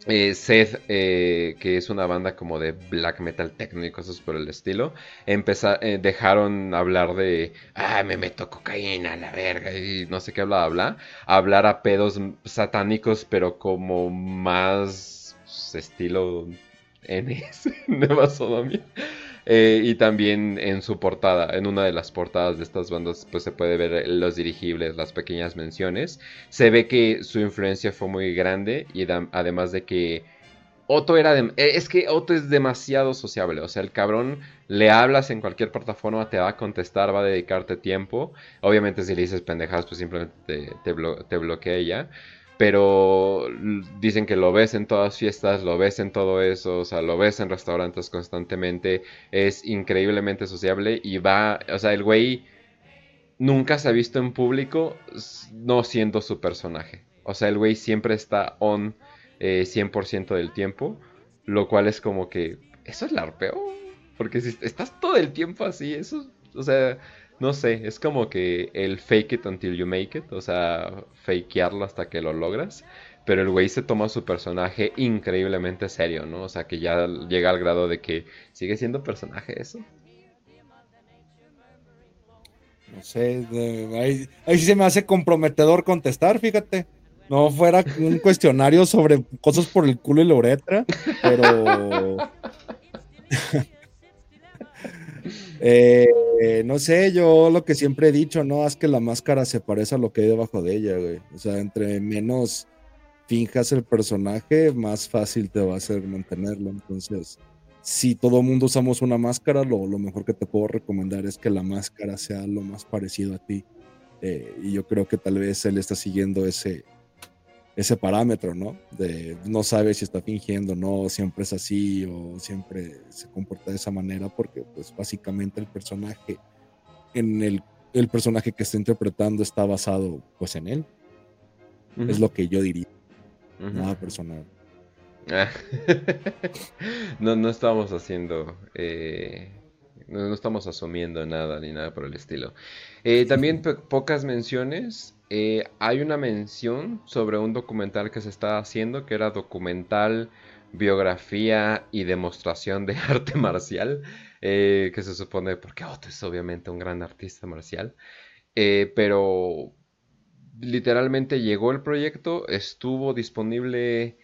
Eh, Seth, eh, que es una banda como de black metal técnico y cosas por el estilo, eh, dejaron hablar de, ah, me meto cocaína la verga y no sé qué bla, bla, hablar a pedos satánicos, pero como más estilo NS, Nueva Sodomia. Eh, y también en su portada, en una de las portadas de estas bandas, pues se puede ver los dirigibles, las pequeñas menciones. Se ve que su influencia fue muy grande y además de que Otto era eh, es que Otto es demasiado sociable, o sea, el cabrón le hablas en cualquier plataforma, te va a contestar, va a dedicarte tiempo. Obviamente si le dices pendejadas, pues simplemente te, te, bloquea ya pero dicen que lo ves en todas fiestas, lo ves en todo eso, o sea, lo ves en restaurantes constantemente, es increíblemente sociable y va, o sea, el güey nunca se ha visto en público no siendo su personaje. O sea, el güey siempre está on 100% eh, del tiempo, lo cual es como que, eso es larpeo, porque si estás todo el tiempo así, eso, o sea, no sé, es como que el fake it until you make it, o sea, fakearlo hasta que lo logras. Pero el güey se toma su personaje increíblemente serio, ¿no? O sea, que ya llega al grado de que sigue siendo personaje eso. No sé, ahí, ahí sí se me hace comprometedor contestar, fíjate. No fuera un cuestionario sobre cosas por el culo y la uretra, pero Eh, no sé, yo lo que siempre he dicho, ¿no? Es que la máscara se parece a lo que hay debajo de ella, güey. O sea, entre menos finjas el personaje, más fácil te va a ser mantenerlo. Entonces, si todo mundo usamos una máscara, lo, mejor que te puedo recomendar es que la máscara sea lo más parecido a ti. Eh, y yo creo que tal vez él está siguiendo ese, ese parámetro, ¿no? De no sabe si está fingiendo, no, siempre es así o siempre se comporta de esa manera, porque pues básicamente el personaje, en el, el personaje que está interpretando está basado pues en él. Es lo que yo diría. Nada personal. no, no estamos haciendo eh, no, estamos asumiendo nada ni nada por el estilo. Eh, también pocas menciones. Eh, hay una mención sobre un documental que se está haciendo, que era documental, biografía y demostración de arte marcial, eh, que se supone, porque Otto es obviamente un gran artista marcial, eh, pero literalmente llegó el proyecto, estuvo disponible,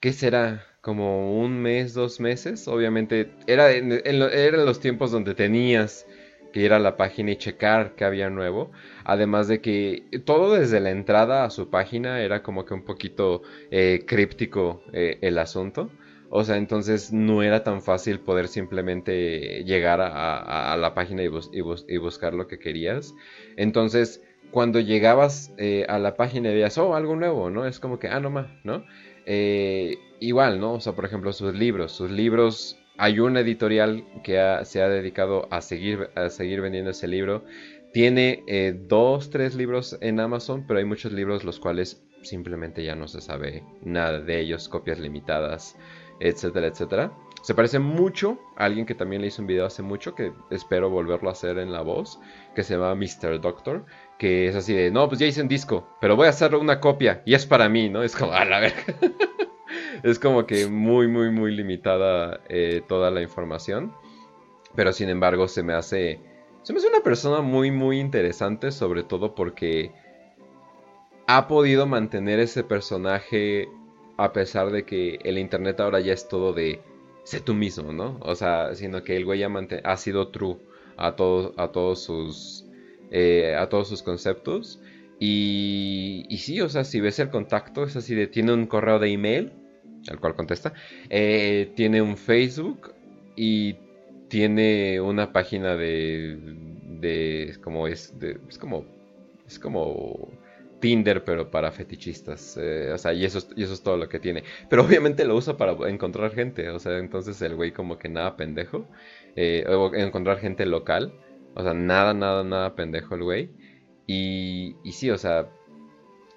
¿qué será? Como un mes, dos meses, obviamente era eran los tiempos donde tenías que ir a la página y checar qué había nuevo. Además de que todo desde la entrada a su página era como que un poquito eh, críptico eh, el asunto. O sea, entonces no era tan fácil poder simplemente llegar a, la página y, buscar lo que querías. Entonces, cuando llegabas eh, a la página y veías, oh, algo nuevo, ¿no? Es como que, ah, no más, ¿no? igual, ¿no? O sea, por ejemplo, sus libros. Sus libros hay una editorial que se ha dedicado a seguir, a seguir vendiendo ese libro. Tiene eh, dos, tres libros en Amazon, pero hay muchos libros los cuales simplemente ya no se sabe nada de ellos, copias limitadas, etcétera, etcétera. se parece mucho a alguien que también le hizo un video hace mucho, que espero volverlo a hacer en la voz, que se llama Mr. Doctor, que es así de, no, pues ya hice un disco, pero voy a hacer una copia y es para mí, ¿no? Es como, a la verga. es como que muy, muy, muy limitada eh, toda la información, pero sin embargo se me hace, se me hace una persona muy, muy interesante, sobre todo porque ha podido mantener ese personaje a pesar de que el internet ahora ya es todo de sé tú mismo, ¿no? O sea, sino que el güey ha, sido true a, todos a todos sus eh, a todos sus conceptos. Y, y, sí, o sea, si ves el contacto, es así de, tiene un correo de email, al cual contesta, eh, tiene un Facebook y tiene una página de, de como es, es como, es como Tinder, pero para fetichistas. Eh, o sea, y eso, es, y eso es todo lo que tiene. Pero obviamente lo usa para encontrar gente. O sea, entonces el güey como que nada pendejo. Eh, encontrar gente local. O sea, nada, nada, nada pendejo el güey. Y, y sí, o sea,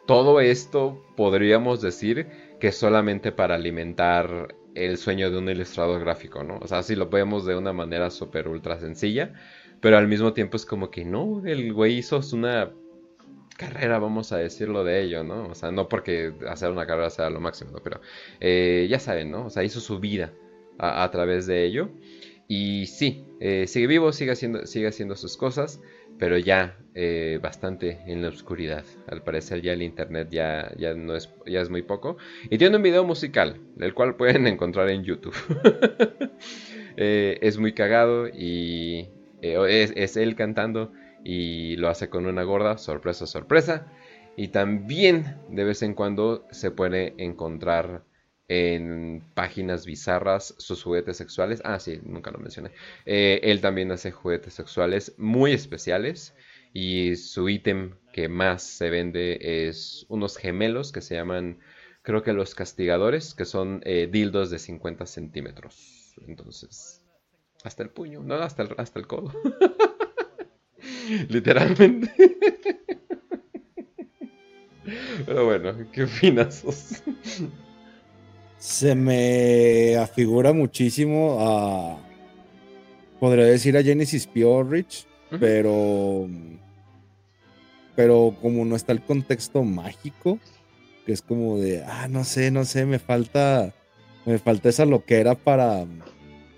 todo esto podríamos decir que solamente para alimentar el sueño de un ilustrador gráfico, ¿no? O sea, si lo vemos de una manera súper ultra sencilla. Pero al mismo tiempo es como que no, el güey hizo una carrera, vamos a decirlo de ello, ¿no? O sea, no porque hacer una carrera sea lo máximo, ¿no? Pero eh, ya saben, ¿no? O sea, hizo su vida a, través de ello. Y sí, eh, sigue vivo, sigue haciendo, sigue haciendo sus cosas, pero ya eh, bastante en la oscuridad. Al parecer ya el internet ya, ya, no es, ya es muy poco. Y tiene un video musical, el cual pueden encontrar en YouTube. es muy cagado y es, es él cantando y lo hace con una gorda, sorpresa, sorpresa. Y también de vez en cuando se puede encontrar en páginas bizarras sus juguetes sexuales. Ah, sí, nunca lo mencioné. Eh, él también hace juguetes sexuales muy especiales. Y su ítem que más se vende es unos gemelos que se llaman, creo que los castigadores, que son eh, dildos de 50 centímetros. Entonces, hasta el puño, no, hasta el, hasta el codo. Literalmente. Pero bueno, ¿qué opinas? Se me afigura muchísimo a. Podría decir a Genesis Rich pero. Pero como no está el contexto mágico, que es como de, ah, no sé, no sé, me falta. Me falta esa loquera para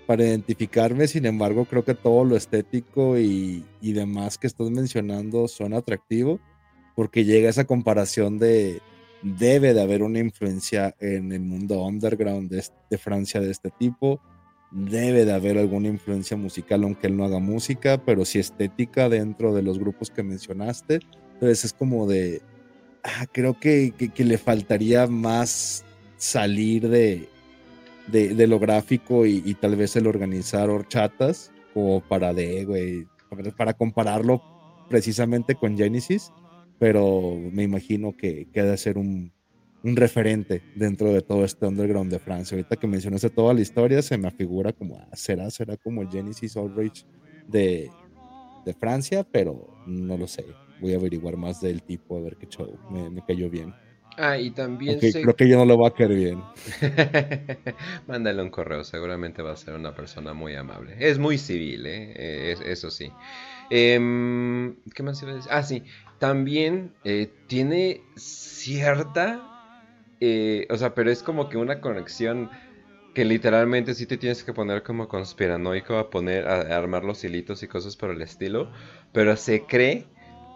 para identificarme, sin embargo, creo que todo lo estético y, demás que estás mencionando son atractivo, porque llega esa comparación de debe de haber una influencia en el mundo underground de, Francia de este tipo, debe de haber alguna influencia musical, aunque él no haga música, pero sí estética dentro de los grupos que mencionaste. Entonces es como de, ah, creo que le faltaría más salir de, de, lo gráfico y, tal vez el organizar horchatas como para de, güey, para compararlo precisamente con Genesis, pero me imagino que queda ser un, un, referente dentro de todo este underground de Francia. Ahorita que mencionaste toda la historia, se me figura como, ah, será, será como el Genesis Outrage de, de Francia, pero no lo sé. Voy a averiguar más del tipo, a ver qué show me cayó bien. Ah, y también Creo que yo no lo va a querer bien. Mándale un correo, seguramente va a ser una persona muy amable. Es muy civil, ¿eh? eh eso sí. Em, ¿Qué más iba a decir? Ah, sí. También eh, tiene cierta... Eh, o sea, pero es como que una conexión que literalmente sí te tienes que poner como conspiranoico a poner, a armar los hilitos y cosas por el estilo. Pero se cree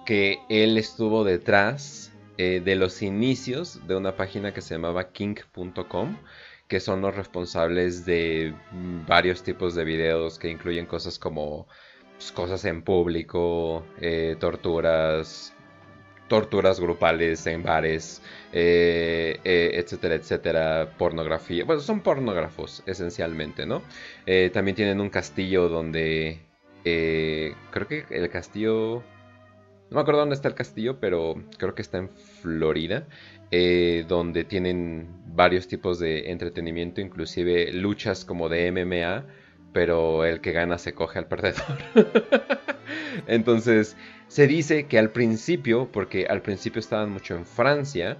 que él estuvo detrás eh, de los inicios de una página que se llamaba king.com, que son los responsables de varios tipos de videos que incluyen cosas como pues, cosas en público, eh, torturas, torturas grupales en bares, eh, etcétera, etcétera, pornografía. Bueno, son pornógrafos esencialmente, ¿no? también tienen un castillo donde... creo que el castillo no me acuerdo dónde está el castillo, pero creo que está en Florida, eh, donde tienen varios tipos de entretenimiento, inclusive luchas como de MMA, pero el que gana se coge al perdedor. Entonces, se dice que al principio, porque al principio estaban mucho en Francia,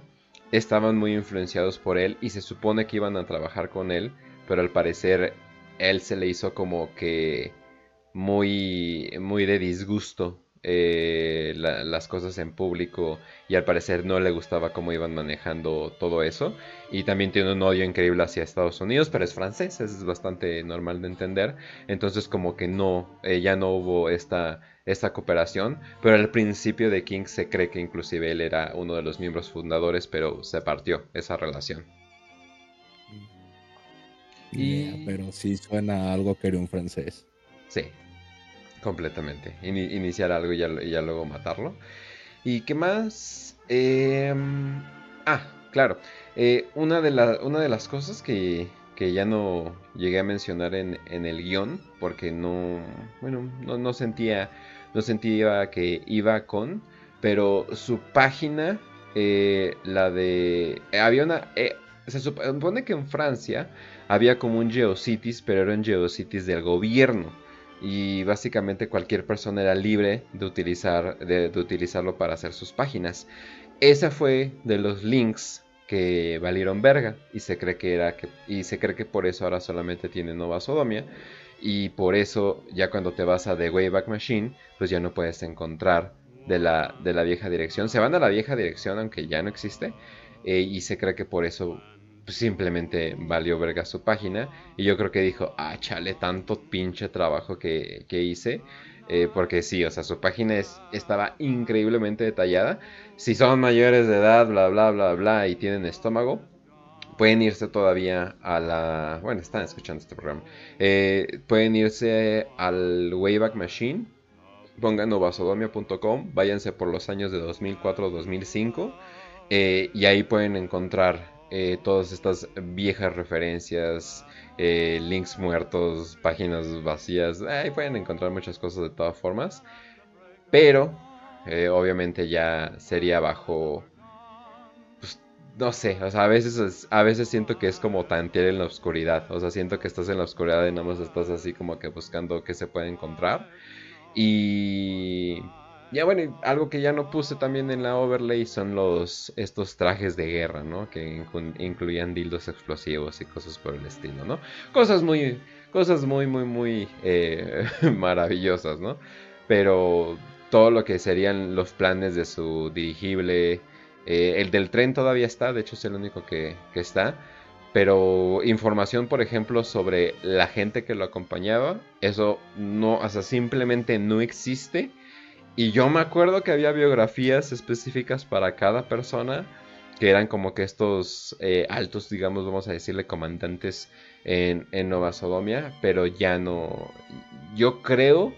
estaban muy influenciados por él y se supone que iban a trabajar con él, pero al parecer él se le hizo como que muy, muy de disgusto eh, las cosas en público y al parecer no le gustaba cómo iban manejando todo eso. Y también tiene un odio increíble hacia Estados Unidos, pero es francés, es bastante normal de entender. Entonces como que no, eh, ya no hubo esta, esta cooperación. Pero al principio de King se cree que inclusive él era uno de los miembros fundadores, pero se partió esa relación. Y... pero sí suena algo que era un francés. Sí, completamente. iniciar algo y ya, luego matarlo. ¿Y qué más? Em, ah, claro. Eh, una, de una de las cosas que, que ya no llegué a mencionar en, en el guion, porque no, bueno, no, sentía, no sentía que iba con, pero su página, eh, la de, había una, eh, se supone que en Francia había como un Geocities, pero era un Geocities del gobierno y básicamente cualquier persona era libre de, utilizar, de, utilizarlo para hacer sus páginas. Esa fue de los links que valieron verga y se cree que era que, y se cree que por eso ahora solamente tiene Nova Sodomia y por eso ya cuando te vas a The Wayback Machine pues ya no puedes encontrar de la, de la vieja dirección se van a la vieja dirección aunque ya no existe eh, y se cree que por eso simplemente valió verga su página. Y yo creo que dijo, ah, chale, tanto pinche trabajo que, hice. Eh, porque sí, o sea, su página es, estaba increíblemente detallada. Si son mayores de edad, bla, bla, bla, bla, y tienen estómago, pueden irse todavía a la... Bueno, están escuchando este programa. Eh, pueden irse al Wayback Machine. Pongan novasodomia.com, váyanse por los años de 2004-2005 eh, y ahí pueden encontrar eh, todas estas viejas referencias, eh, links muertos, páginas vacías. Ahí pueden encontrar muchas cosas de todas formas. Pero, eh, obviamente ya sería bajo... Pues, no sé, o sea, a veces, a veces siento que es como tantear en la oscuridad. O sea, siento que estás en la oscuridad y nada más estás así como que buscando qué se puede encontrar. Y ya bueno, algo que ya no puse también en la overlay son los estos trajes de guerra, ¿no? Que incluían dildos explosivos y cosas por el estilo, ¿no? Cosas muy, cosas muy, muy, muy eh, maravillosas, ¿no? Pero todo lo que serían los planes de su dirigible, eh, el del tren todavía está, de hecho es el único que, que está. Pero información, por ejemplo, sobre la gente que lo acompañaba, eso no, o sea, simplemente no existe y yo me acuerdo que había biografías específicas para cada persona, que eran como que estos eh, altos, digamos, vamos a decirle, comandantes en, en Nueva Sodomia, pero ya no... Yo creo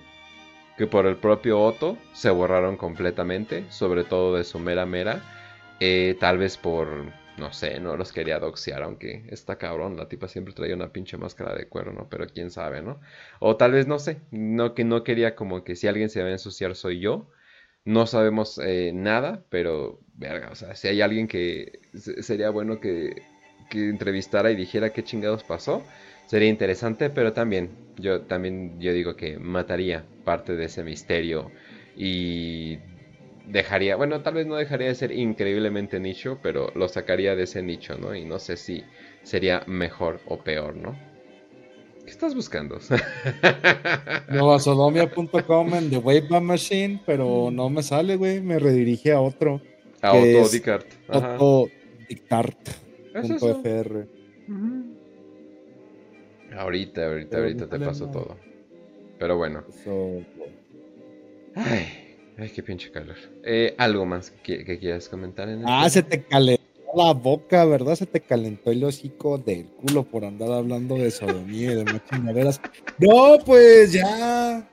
que por el propio Otto se borraron completamente, sobre todo de su mera mera, eh, tal vez por no sé, no los quería doxear, aunque está cabrón, la tipa siempre traía una pinche máscara de cuero, ¿no? Pero quién sabe, ¿no? O tal vez, no sé, no que no quería como que si alguien se va a ensuciar soy yo. No sabemos eh, nada, pero, verga, o sea, si hay alguien que sería bueno que, que entrevistara y dijera qué chingados pasó, sería interesante, pero también, yo también, yo digo que mataría parte de ese misterio y dejaría, bueno, tal vez no dejaría de ser increíblemente nicho, pero lo sacaría de ese nicho, ¿no? Y no sé si sería mejor o peor, ¿no? ¿Qué estás buscando? Novasodomia.com en The Wave Machine, pero no me sale, güey, me redirige a otro. A Autodicart. Autodicart.fr. Ahorita, ahorita, ahorita te paso todo. Pero bueno. Ay. Ay, qué pinche calor. Eh, ¿Algo más que, quieras comentar? En ah, se te calentó la boca, ¿verdad? Se te calentó el hocico del culo por andar hablando de sodomía y de chingaderas. No, pues ya.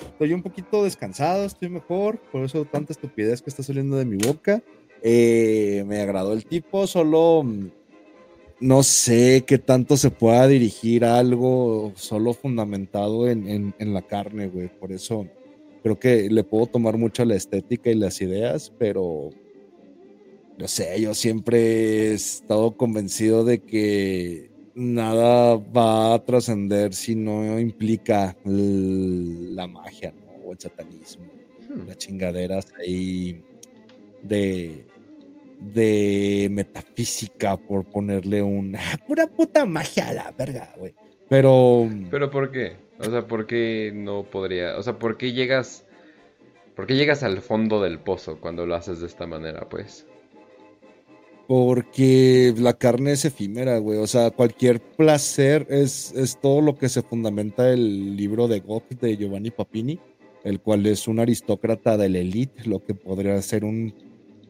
Estoy un poquito descansado, estoy mejor. Por eso tanta estupidez que está saliendo de mi boca. Eh, me agradó el tipo, solo mm, no sé qué tanto se pueda dirigir a algo solo fundamentado en, en la carne, güey. Por eso creo que le puedo tomar mucho la estética y las ideas, pero no sé, yo siempre he estado convencido de que nada va a trascender si no implica la magia o el satanismo, hmm. las chingaderas ahí de, de metafísica, por ponerle una pura puta magia a la verga, güey. Pero... ¿Pero por qué? O sea, ¿por qué no podría? O sea, ¿por qué llegas... ¿Por qué llegas al fondo del pozo cuando lo haces de esta manera, pues? Porque la carne es efímera, güey. O sea, cualquier placer es, es todo lo que se fundamenta el libro de Gok de Giovanni Papini, el cual es un aristócrata de la élite, lo que podría ser un,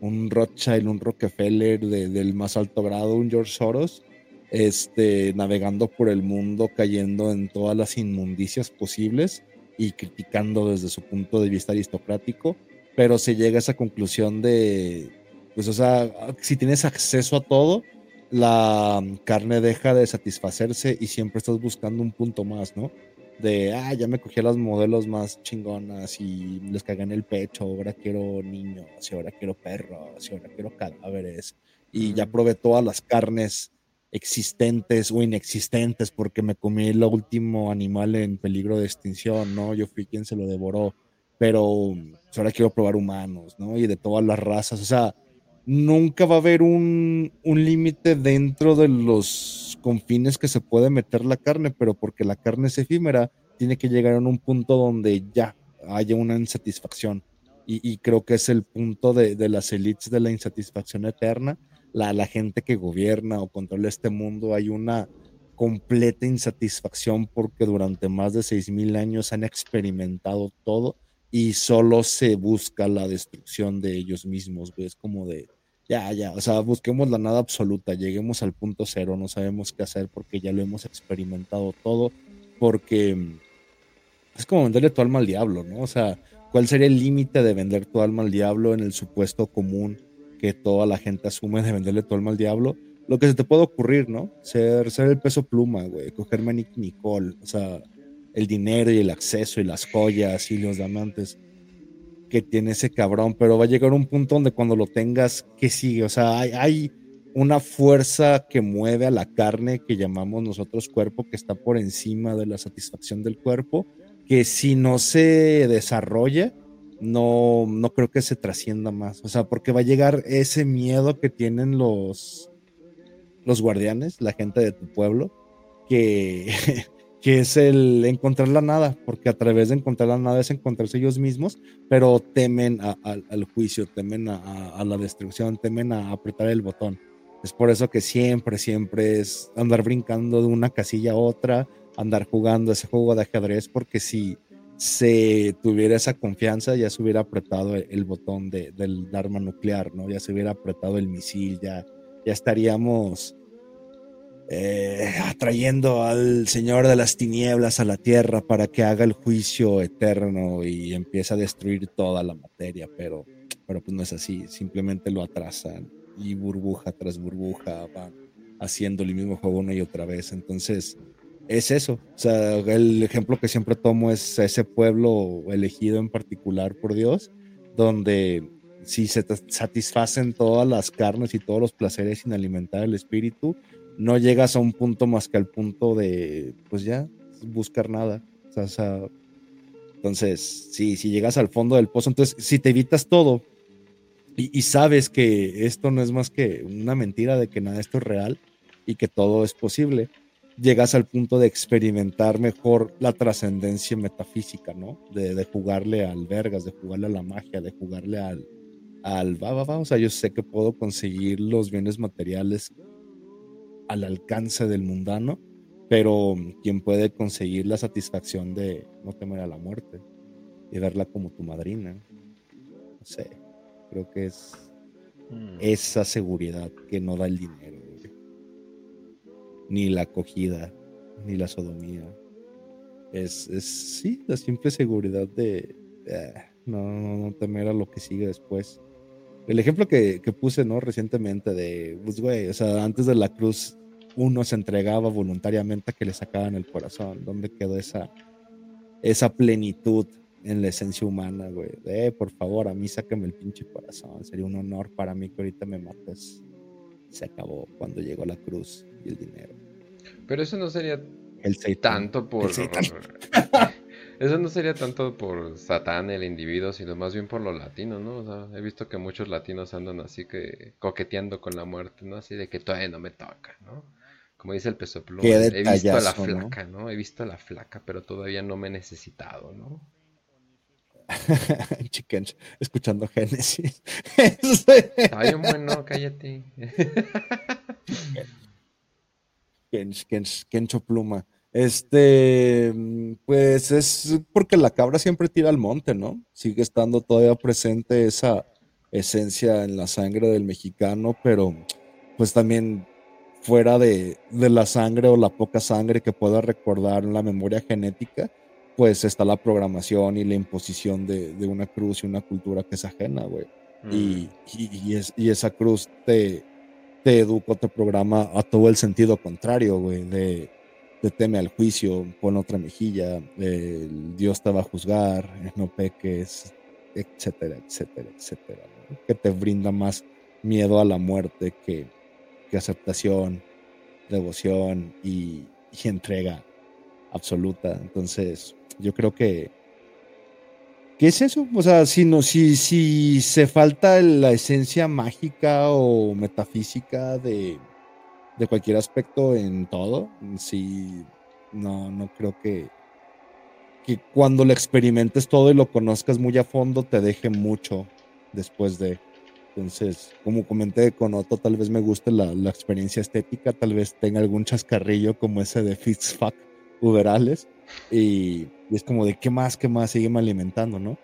un Rothschild, un Rockefeller del más alto grado, un George Soros, este, navegando por el mundo, cayendo en todas las inmundicias posibles y criticando desde su punto de vista aristocrático, pero se llega a esa conclusión de pues o sea, si tienes acceso a todo, la carne deja de satisfacerse y siempre estás buscando un punto más, ¿no? De, ah, ya me cogí a las modelos más chingonas y les cagué en el pecho, ahora quiero niños, y ahora quiero perros, y ahora quiero cadáveres, y ya probé todas las carnes existentes o inexistentes porque me comí el último animal en peligro de extinción, ¿no? Yo fui quien se lo devoró, pero pues, ahora quiero probar humanos, ¿no? Y de todas las razas, o sea, nunca va a haber un, límite dentro de los confines que se puede meter la carne, pero porque la carne es efímera, tiene que llegar a un punto donde ya haya una insatisfacción. Y, creo que es el punto de, las élites de la insatisfacción eterna. La, la gente que gobierna o controla este mundo, hay una completa insatisfacción porque durante más de 6.000 años han experimentado todo y solo se busca la destrucción de ellos mismos, Es como de, ya, ya, o sea, busquemos la nada absoluta, lleguemos al punto cero, no sabemos qué hacer porque ya lo hemos experimentado todo, porque mm, es como venderle tu alma al diablo, ¿no? O sea, ¿cuál sería el límite de vender tu alma al diablo en el supuesto común que toda la gente asume de venderle tu alma al diablo? Lo que se te puede ocurrir, ¿no? Ser, ser el peso pluma, güey, cogerme a Nick Nicole, o sea, el dinero y el acceso y las joyas y los diamantes que tiene ese cabrón, pero va a llegar un punto donde cuando lo tengas, ¿qué sigue? O sea, hay, una fuerza que mueve a la carne que llamamos nosotros cuerpo, que está por encima de la satisfacción del cuerpo, que si no se desarrolla, no, no creo que se trascienda más. O sea, porque va a llegar ese miedo que tienen los, los guardianes, la gente de tu pueblo, que que es el encontrar la nada, porque a través de encontrar la nada es encontrarse ellos mismos, pero temen al juicio, temen a, la destrucción, temen a apretar el botón. Es por eso que siempre, siempre es andar brincando de una casilla a otra, andar jugando ese juego de ajedrez, porque si se tuviera esa confianza, ya se hubiera apretado el, botón del arma nuclear, ¿no? Ya se hubiera apretado el misil, ya, ya estaríamos eh, atrayendo al Señor de las Tinieblas a la tierra para que haga el juicio eterno y empiece a destruir toda la materia, pero, pero pues no es así, simplemente lo atrasan y burbuja tras burbuja van haciendo el mismo juego una y otra vez, entonces es eso, o sea, el ejemplo que siempre tomo es ese pueblo elegido en particular por Dios, donde si se satisfacen todas las carnes y todos los placeres sin alimentar el espíritu, no llegas a un punto más que al punto de, pues ya, buscar nada. Entonces, si llegas al fondo del pozo, entonces, si te evitas todo y, sabes que esto no es más que una mentira de que nada esto es real y que todo es posible, llegas al punto de experimentar mejor la trascendencia metafísica, ¿no? De, de, jugarle al vergas, de jugarle a la magia, de jugarle al, al va, va, va. O sea, yo sé que puedo conseguir los bienes materiales al alcance del mundano, pero quien puede conseguir la satisfacción de no temer a la muerte y verla como tu madrina. No sé, creo que es mm. esa seguridad que no da el dinero, ni la acogida, ni la sodomía. Es, es sí, la simple seguridad de eh, no, no, temer a lo que sigue después. El ejemplo que, que, puse, ¿no? Recientemente de, pues, güey, o sea, antes de la cruz uno se entregaba voluntariamente a que le sacaban el corazón. ¿Dónde quedó esa, esa plenitud en la esencia humana, güey? Eh, por favor, a mí sáqueme el pinche corazón. Sería un honor para mí que ahorita me mates. Se acabó cuando llegó la cruz y el dinero. Pero eso no sería el tanto por... Eso no sería tanto por Satán, el individuo, sino más bien por los latinos, ¿no? O sea, he visto que muchos latinos andan así que coqueteando con la muerte, ¿no? Así de que todavía no me toca, ¿no? Como dice el peso pluma, he visto a la flaca, ¿no? He visto a la flaca, pero todavía no me he necesitado, ¿no? Chickens, escuchando Génesis. Ay, bueno, cállate. Kencho Pluma. Este, pues es porque la cabra siempre tira al monte, ¿no? Sigue estando todavía presente esa esencia en la sangre del mexicano, pero pues también fuera de, la sangre o la poca sangre que pueda recordar en la memoria genética, pues está la programación y la imposición de, una cruz y una cultura que es ajena, güey. Y, mm. es, y, esa cruz te, te educa, te programa a todo el sentido contrario, güey, de, teme al juicio, pon otra mejilla, Dios te va a juzgar, no peques, etcétera, etcétera, etcétera, que te brinda más miedo a la muerte que, aceptación, devoción y, entrega absoluta. Entonces, yo creo que, ¿qué es eso? O sea, si, no, si, si se falta la esencia mágica o metafísica de, de cualquier aspecto en todo, si no, no creo que, que cuando lo experimentes todo y lo conozcas muy a fondo te deje mucho después de entonces, como comenté con Otto, tal vez me guste la, experiencia estética, tal vez tenga algún chascarrillo como ese de Fix Fuck Uberales. Y, es como de qué más, qué más, sígueme alimentando, ¿no?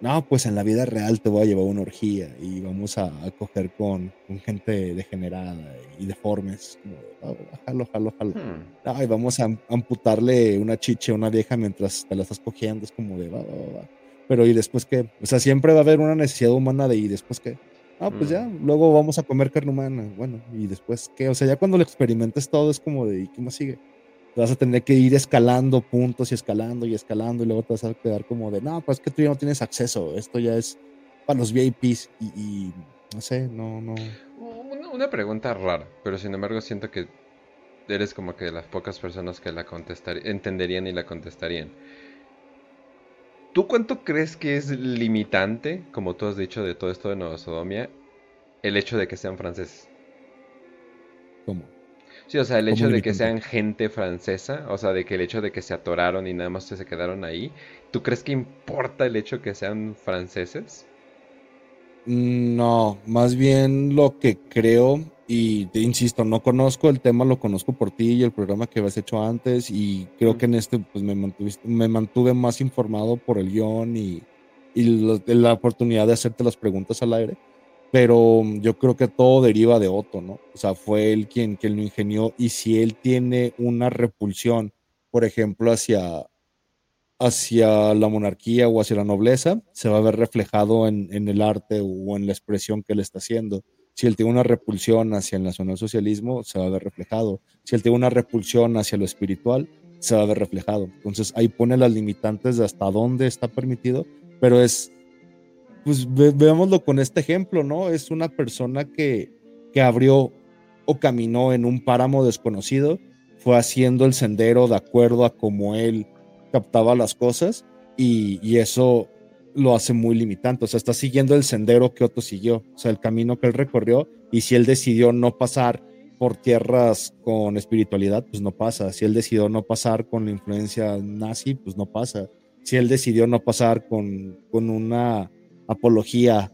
No, pues en la vida real te voy a llevar una orgía y vamos a, coger con, gente degenerada y deformes. Como jalo, jalo, jalo. Hmm. vamos a amputarle una chiche a una vieja mientras te la estás cogiendo. Es como de, va, va, va. Pero ¿y después qué? O sea, siempre va a haber una necesidad humana de ¿y después qué? Ah, pues ya, mm. luego vamos a comer carne humana. Bueno, ¿y después qué? O sea, ya cuando lo experimentes todo es como de, ¿y qué más sigue? Vas a tener que ir escalando puntos y escalando y escalando y luego te vas a quedar como de, no, pues es que tú ya no tienes acceso, esto ya es para los VIPs y, no sé, no, no. Una, pregunta rara, pero sin embargo siento que eres como que de las pocas personas que la contestarían, entenderían y la contestarían. ¿Tú cuánto crees que es limitante, como tú has dicho, de todo esto de Nueva Sodomia, el hecho de que sean franceses? ¿Cómo? Sí, o sea, el hecho de que sean gente francesa, o sea, de que el hecho de que se atoraron y nada más se quedaron ahí, ¿tú crees que importa el hecho de que sean franceses? No, más bien lo que creo y te insisto, no conozco el tema, lo conozco por ti y el programa que habías hecho antes y creo que en este pues me, me mantuve más informado por el guion y, la oportunidad de hacerte las preguntas al aire, pero yo creo que todo deriva de Otto, ¿no? O sea, fue él quien, quien lo ingenió y si él tiene una repulsión, por ejemplo, hacia, hacia la monarquía o hacia la nobleza, se va a ver reflejado en, en el arte o en la expresión que él está haciendo si él tiene una repulsión hacia el nacionalsocialismo, se va a ver reflejado. Si él tiene una repulsión hacia lo espiritual, se va a ver reflejado. Entonces ahí pone las limitantes de hasta dónde está permitido, pero es, pues veámoslo con este ejemplo, ¿no? Es una persona que, que abrió o caminó en un páramo desconocido, fue haciendo el sendero de acuerdo a cómo él captaba las cosas y, y eso lo hace muy limitante. O sea, está siguiendo el sendero que Otto siguió, o sea, el camino que él recorrió. Y si él decidió no pasar por tierras con espiritualidad, pues no pasa. Si él decidió no pasar con la influencia nazi, pues no pasa. Si él decidió no pasar con, con una apología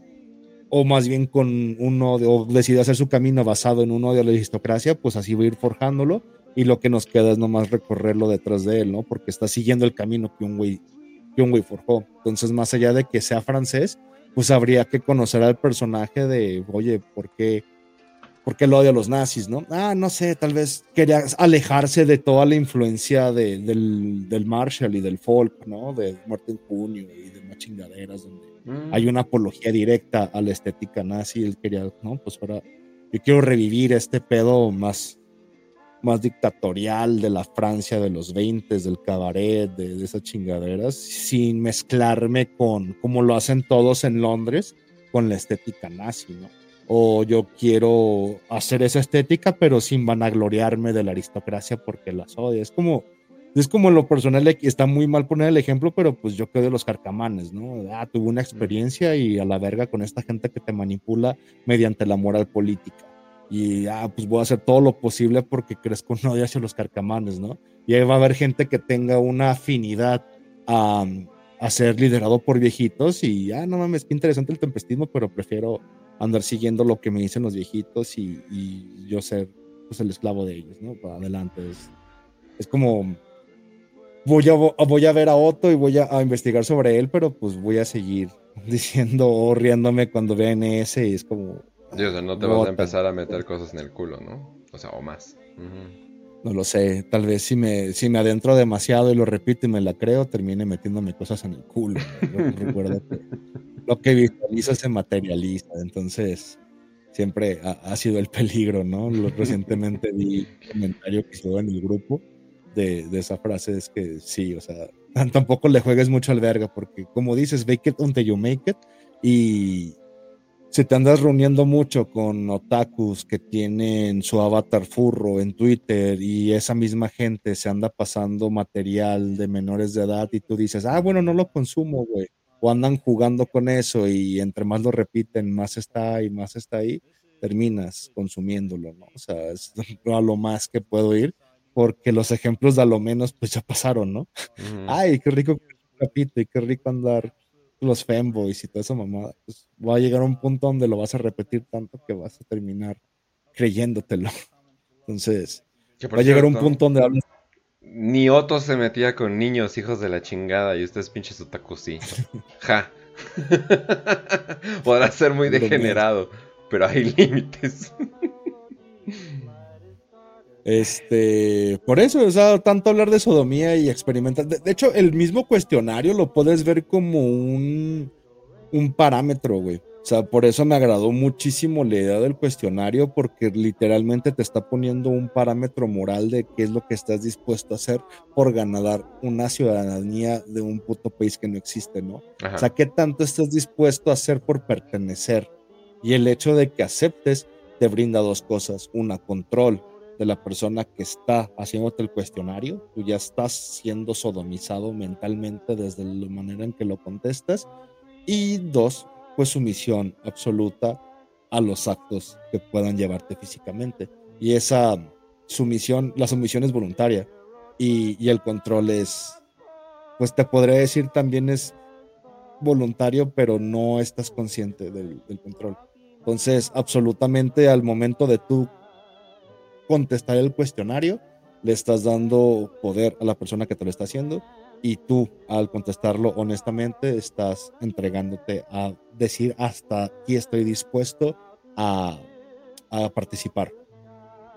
o más bien con uno, o decidió hacer su camino basado en uno de la aristocracia, pues así va a ir forjándolo y lo que nos queda es nomás recorrerlo detrás de él, ¿no? Porque está siguiendo el camino que un güey John Way forjó. Entonces, más allá de que sea francés, pues habría que conocer al personaje de, oye, ¿por qué, ¿por qué lo odia a los nazis, no? Ah, no sé, tal vez quería alejarse de toda la influencia del, del, Marshall y del folk, ¿no? De Muerte en Junio y de más chingaderas, donde mm. hay una apología directa a la estética nazi. Él quería, no, pues ahora yo quiero revivir este pedo más más dictatorial de la Francia de los 20, del cabaret, de, esas chingaderas, sin mezclarme con, como lo hacen todos en Londres, con la estética nazi, ¿no? O yo quiero hacer esa estética, pero sin vanagloriarme de la aristocracia porque las odio. Es como, es como lo personal, está muy mal poner el ejemplo, pero pues yo creo de los carcamanes, ¿no? Ah, tuve una experiencia y a la verga con esta gente que te manipula mediante la moral política y ah, pues voy a hacer todo lo posible porque crezco un odio hacia los carcamanes, ¿no? Y ahí va a haber gente que tenga una afinidad a, a ser liderado por viejitos y, ah, no mames, qué interesante el tempestismo, pero prefiero andar siguiendo lo que me dicen los viejitos y, y yo ser pues, el esclavo de ellos, ¿no? Para adelante. Es, es como, voy a, voy a ver a Otto y voy a, a, investigar sobre él, pero pues voy a seguir diciendo o riéndome cuando vean ese y es como, no te vas a empezar a meter cosas en el culo, ¿no? O sea, o más. No lo sé, tal vez si me, si me adentro demasiado y lo repito y me la creo, termine metiéndome cosas en el culo. recuerdo que lo que visualiza se materializa, entonces siempre ha, sido el peligro, ¿no? Recientemente vi un comentario que estuvo en el grupo de, de, esa frase, es que sí, o sea, tampoco le juegues mucho al verga, porque como dices, make it until you make it, y, si te andas reuniendo mucho con otakus que tienen su avatar furro en Twitter y esa misma gente se anda pasando material de menores de edad y tú dices, ah, bueno, no lo consumo, güey. O andan jugando con eso y entre más lo repiten, más está y más está ahí, terminas consumiéndolo, ¿no? O sea, es a lo más que puedo ir porque los ejemplos de a lo menos pues ya pasaron, ¿no? Ay, qué rico capito y qué rico andar los femboys y toda esa mamada, pues va a llegar a un punto donde lo vas a repetir tanto que vas a terminar creyéndotelo. Entonces, va a llegar a un punto donde hablas. Ni Otto se metía con niños, hijos de la chingada, y ustedes pinches otaku sí. ja. Podrá ser muy degenerado, pero hay límites. Este, por eso, o sea, tanto hablar de sodomía y experimentar. De, hecho, el mismo cuestionario lo puedes ver como un, un parámetro, güey. O sea, por eso me agradó muchísimo la idea del cuestionario, porque literalmente te está poniendo un parámetro moral de qué es lo que estás dispuesto a hacer por ganar una ciudadanía de un puto país que no existe, ¿no? O sea, qué tanto estás dispuesto a hacer por pertenecer. Y el hecho de que aceptes te brinda dos cosas. Una, control de la persona que está haciéndote el cuestionario, tú ya estás siendo sodomizado mentalmente desde la manera en que lo contestas. Y dos, pues sumisión absoluta a los actos que puedan llevarte físicamente. Y esa sumisión, la sumisión es voluntaria y, y el control es, pues te podría decir también es voluntario, pero no estás consciente del, del control. Entonces, absolutamente al momento de tú contestar el cuestionario, le estás dando poder a la persona que te lo está haciendo y tú al contestarlo honestamente estás entregándote a decir hasta aquí estoy dispuesto a, a participar.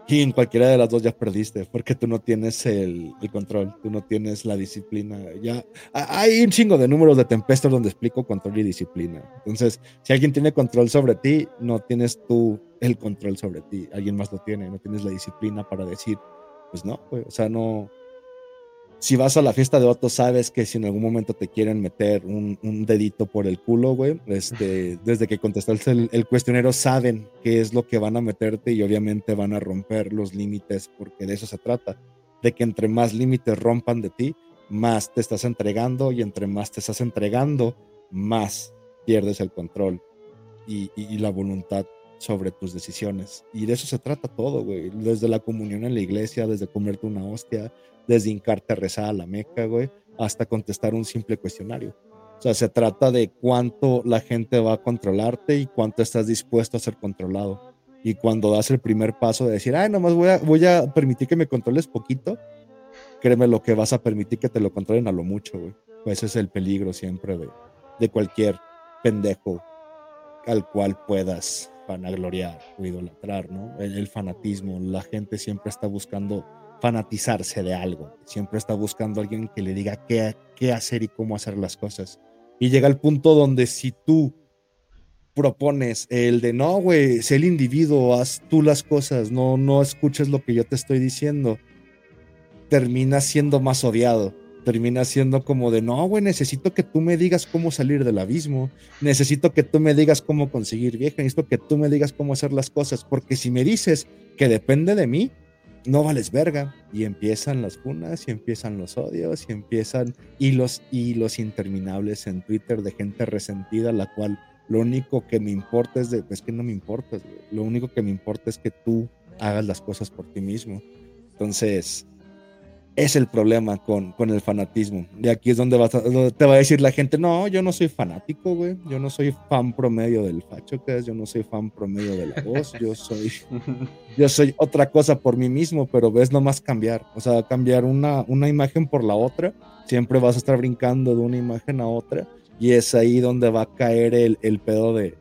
Y en cualquiera de las dos ya perdiste, porque tú no tienes el, el, control, tú no tienes la disciplina. Ya hay un chingo de números de Tempestor donde explico control y disciplina. Entonces, si alguien tiene control sobre ti, no tienes tú el control sobre ti. Alguien más lo tiene, no tienes la disciplina para decir, pues no, o sea, no, si vas a la fiesta de Otto, sabes que si en algún momento te quieren meter un, un dedito por el culo, güey, este, desde que contestaste el, el, cuestionario, saben qué es lo que van a meterte y obviamente van a romper los límites, porque de eso se trata, de que entre más límites rompan de ti, más te estás entregando y entre más te estás entregando, más pierdes el control y, y, y la voluntad sobre tus decisiones. Y de eso se trata todo, güey. Desde la comunión en la iglesia, desde comerte una hostia, desde hincarte a rezar a la meca, güey, hasta contestar un simple cuestionario. O sea, se trata de cuánto la gente va a controlarte y cuánto estás dispuesto a ser controlado. Y cuando das el primer paso de decir, ay, nomás voy a, permitir que me controles poquito, créeme lo que vas a permitir que te lo controlen a lo mucho, güey. Pues ese es el peligro siempre de, cualquier pendejo al cual puedas vanagloriar o idolatrar, ¿no? El fanatismo, la gente siempre está buscando fanatizarse de algo. Siempre está buscando alguien que le diga qué, qué hacer y cómo hacer las cosas. Y llega el punto donde si tú propones el de no, güey, sé el individuo, haz tú las cosas, no, no escuches lo que yo te estoy diciendo, termina siendo más odiado. Termina siendo como de no, güey, necesito que tú me digas cómo salir del abismo, necesito que tú me digas cómo conseguir vieja, necesito que tú me digas cómo hacer las cosas, porque si me dices que depende de mí, no vales verga. Y empiezan las cunas, y empiezan los odios, y empiezan hilos, hilos interminables en Twitter de gente resentida, la cual lo único que me importa es de, es que no me importa, lo único que me importa es que tú hagas las cosas por ti mismo. Entonces, es el problema con, con el fanatismo. Y aquí es donde, te va a decir la gente, no, yo no soy fanático, güey. Yo no soy fan promedio del facho que es, yo no soy fan promedio de la voz, yo soy, yo soy otra cosa por mí mismo, pero ves nomás cambiar. O sea, cambiar una, una imagen por la otra, siempre vas a estar brincando de una imagen a otra. Y es ahí donde va a caer el, el pedo de,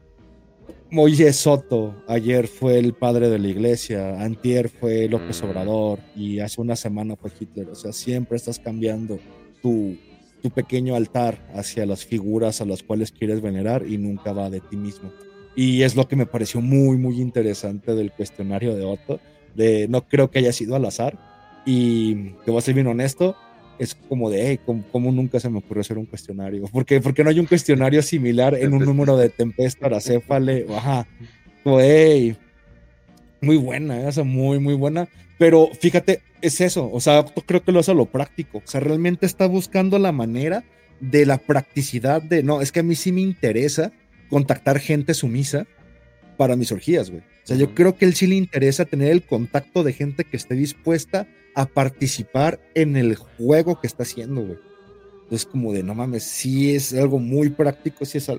Moisés Soto ayer fue el padre de la iglesia, antier fue López mm. Obrador y hace una semana fue Hitler. O sea, siempre estás cambiando tu, tu pequeño altar hacia las figuras a las cuales quieres venerar y nunca va de ti mismo. Y es lo que me pareció muy, muy interesante del cuestionario de Otto, de no creo que haya sido al azar. Y te voy a ser bien honesto, es como de, hey, ¿cómo, nunca se me ocurrió hacer un cuestionario? ¿Por qué, no hay un cuestionario similar en un número de tempesta, aracéfale? Ajá, como, hey, muy buena, ¿eh? esa muy, muy buena. Pero fíjate, es eso, o sea, creo que lo hace a lo práctico. O sea, realmente está buscando la manera de la practicidad de, no, es que a mí sí me interesa contactar gente sumisa para mis orgías, güey. O sea, yo creo que él sí le interesa tener el contacto de gente que esté dispuesta a participar en el juego que está haciendo, güey. Entonces, como de no mames, sí es algo muy práctico, sí es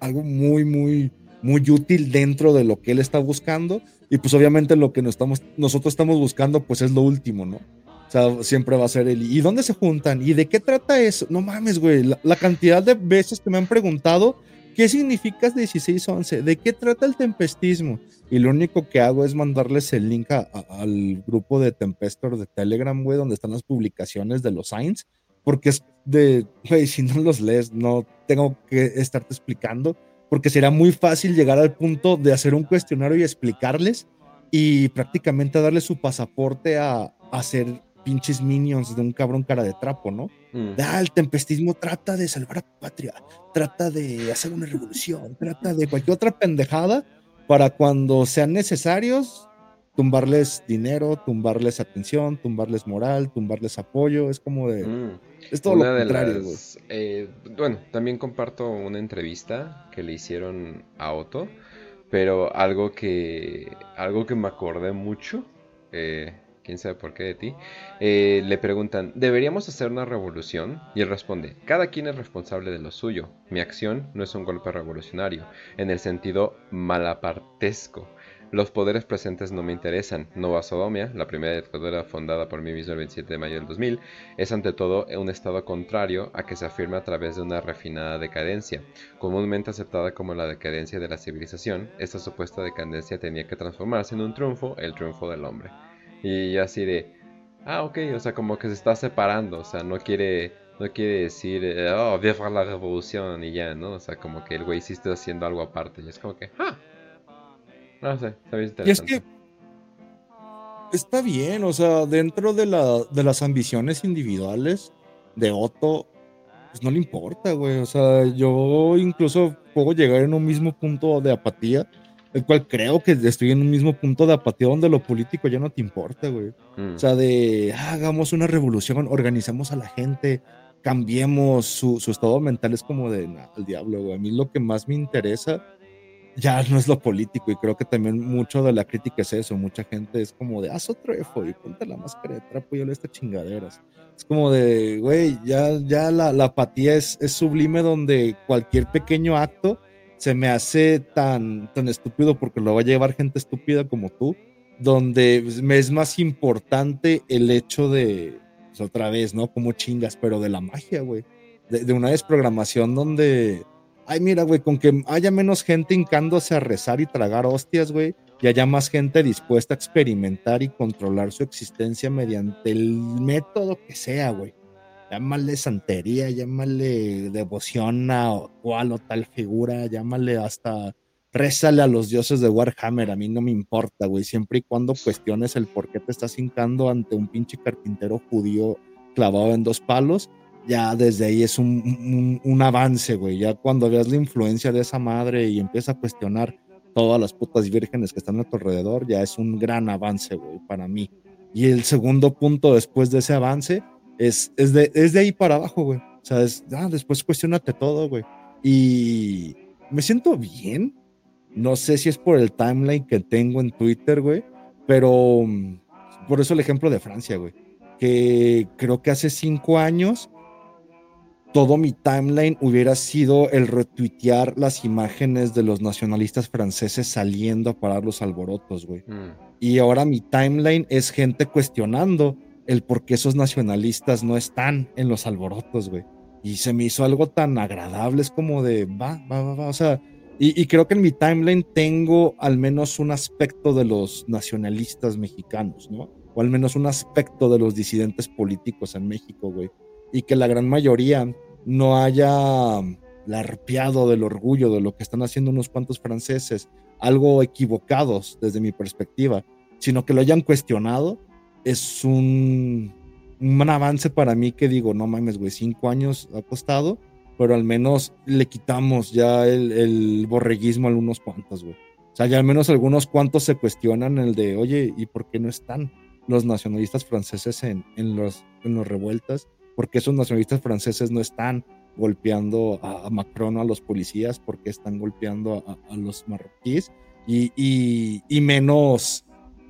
algo muy, muy, muy útil dentro de lo que él está buscando. Y pues obviamente lo que estamos, nosotros estamos buscando, pues es lo último, ¿no? O sea, siempre va a ser el, ¿y dónde se juntan? ¿Y de qué trata eso? No mames, güey, la cantidad de veces que me han preguntado ¿Qué significa 1611? ¿De qué trata el tempestismo? Y lo único que hago es mandarles el link al grupo de Tempestor de Telegram, güey, donde están las publicaciones de los signs, porque es de, güey, si no los lees, no tengo que estarte explicando, porque será muy fácil llegar al punto de hacer un cuestionario y explicarles y prácticamente darle su pasaporte a, a hacer pinches minions de un cabrón cara de trapo, ¿no? Mm. Ah, el tempestismo trata de salvar a tu patria, trata de hacer una revolución, trata de cualquier otra pendejada para cuando sean necesarios tumbarles dinero, tumbarles atención, tumbarles moral, tumbarles apoyo, es como de... Mm. Es todo lo contrario. Eh, bueno, también comparto una entrevista que le hicieron a Otto, pero algo que, algo que me acordé mucho, eh, quién sabe por qué de ti, eh, le preguntan, ¿deberíamos hacer una revolución? Y él responde, cada quien es responsable de lo suyo. Mi acción no es un golpe revolucionario, en el sentido malapartesco. Los poderes presentes no me interesan. Nova Sodomia, la primera dictadura fundada por mí mismo el 27 de mayo del 2000, es ante todo un estado contrario a que se afirma a través de una refinada decadencia. Comúnmente aceptada como la decadencia de la civilización, esta supuesta decadencia tenía que transformarse en un triunfo, el triunfo del hombre. Y así de, ah, ok, o sea, como que se está separando, o sea, no quiere, no quiere decir, oh, viva la revolución y ya, ¿no? O sea, como que el güey sí está haciendo algo aparte. Y es como que, ah, no sé, está bien interesante. Y es que está bien, o sea, dentro de, la, de las ambiciones individuales de Otto, pues no le importa, güey. O sea, yo incluso puedo llegar en un mismo punto de apatía el cual creo que estoy en un mismo punto de apatía donde lo político ya no te importa, güey. Mm. O sea, de ah, hagamos una revolución, organizamos a la gente, cambiemos su, estado mental, es como de, nah, el diablo, güey. A mí lo que más me interesa ya no es lo político y creo que también mucho de la crítica es eso. Mucha gente es como de, haz otro EFO y ponte la máscara de trapo y yo le estas chingaderas. Es como de, güey, ya, ya la, la apatía es, es sublime donde cualquier pequeño acto se me hace tan, tan estúpido porque lo va a llevar gente estúpida como tú, donde me es más importante el hecho de, pues, otra vez, ¿no? Como chingas, pero de la magia, güey. De, una desprogramación donde, ay, mira, güey, con que haya menos gente hincándose a rezar y tragar hostias, güey, y haya más gente dispuesta a experimentar y controlar su existencia mediante el método que sea, güey llámale santería, llámale devoción a cual o tal figura, llámale hasta rézale a los dioses de Warhammer, a mí no me importa, güey, siempre y cuando cuestiones el por qué te estás hincando ante un pinche carpintero judío clavado en dos palos, ya desde ahí es un, un, avance, güey, ya cuando veas la influencia de esa madre y empieza a cuestionar todas las putas vírgenes que están a tu alrededor, ya es un gran avance, güey, para mí. Y el segundo punto después de ese avance es, de, ahí para abajo, güey. O sea, ah, después cuestionate todo, güey. Y, me siento bien. No sé si es por el timeline que tengo en Twitter, güey, pero mm, por eso el ejemplo de Francia, güey, que creo que hace cinco años todo mi timeline hubiera sido el retuitear las imágenes de los nacionalistas franceses saliendo a parar los alborotos, güey. Mm. Y ahora mi timeline es gente cuestionando el por qué esos nacionalistas no están en los alborotos, güey. Y se me hizo algo tan agradable, es como de, va, va, va, va, o sea, y, creo que en mi timeline tengo al menos un aspecto de los nacionalistas mexicanos, ¿no? O al menos un aspecto de los disidentes políticos en México, güey. Y que la gran mayoría no haya larpeado del orgullo de lo que están haciendo unos cuantos franceses, algo equivocados desde mi perspectiva, sino que lo hayan cuestionado, es un, un avance para mí que digo, no mames, güey, cinco años ha costado pero al menos le quitamos ya el, borreguismo a algunos cuantos, güey. O sea, ya al menos algunos cuantos se cuestionan el de, oye, ¿y por qué no están los nacionalistas franceses en, en, los, en los revueltas? ¿Por qué esos nacionalistas franceses no están golpeando a, Macron a los policías? ¿Por qué están golpeando a, los marroquíes? Y, y menos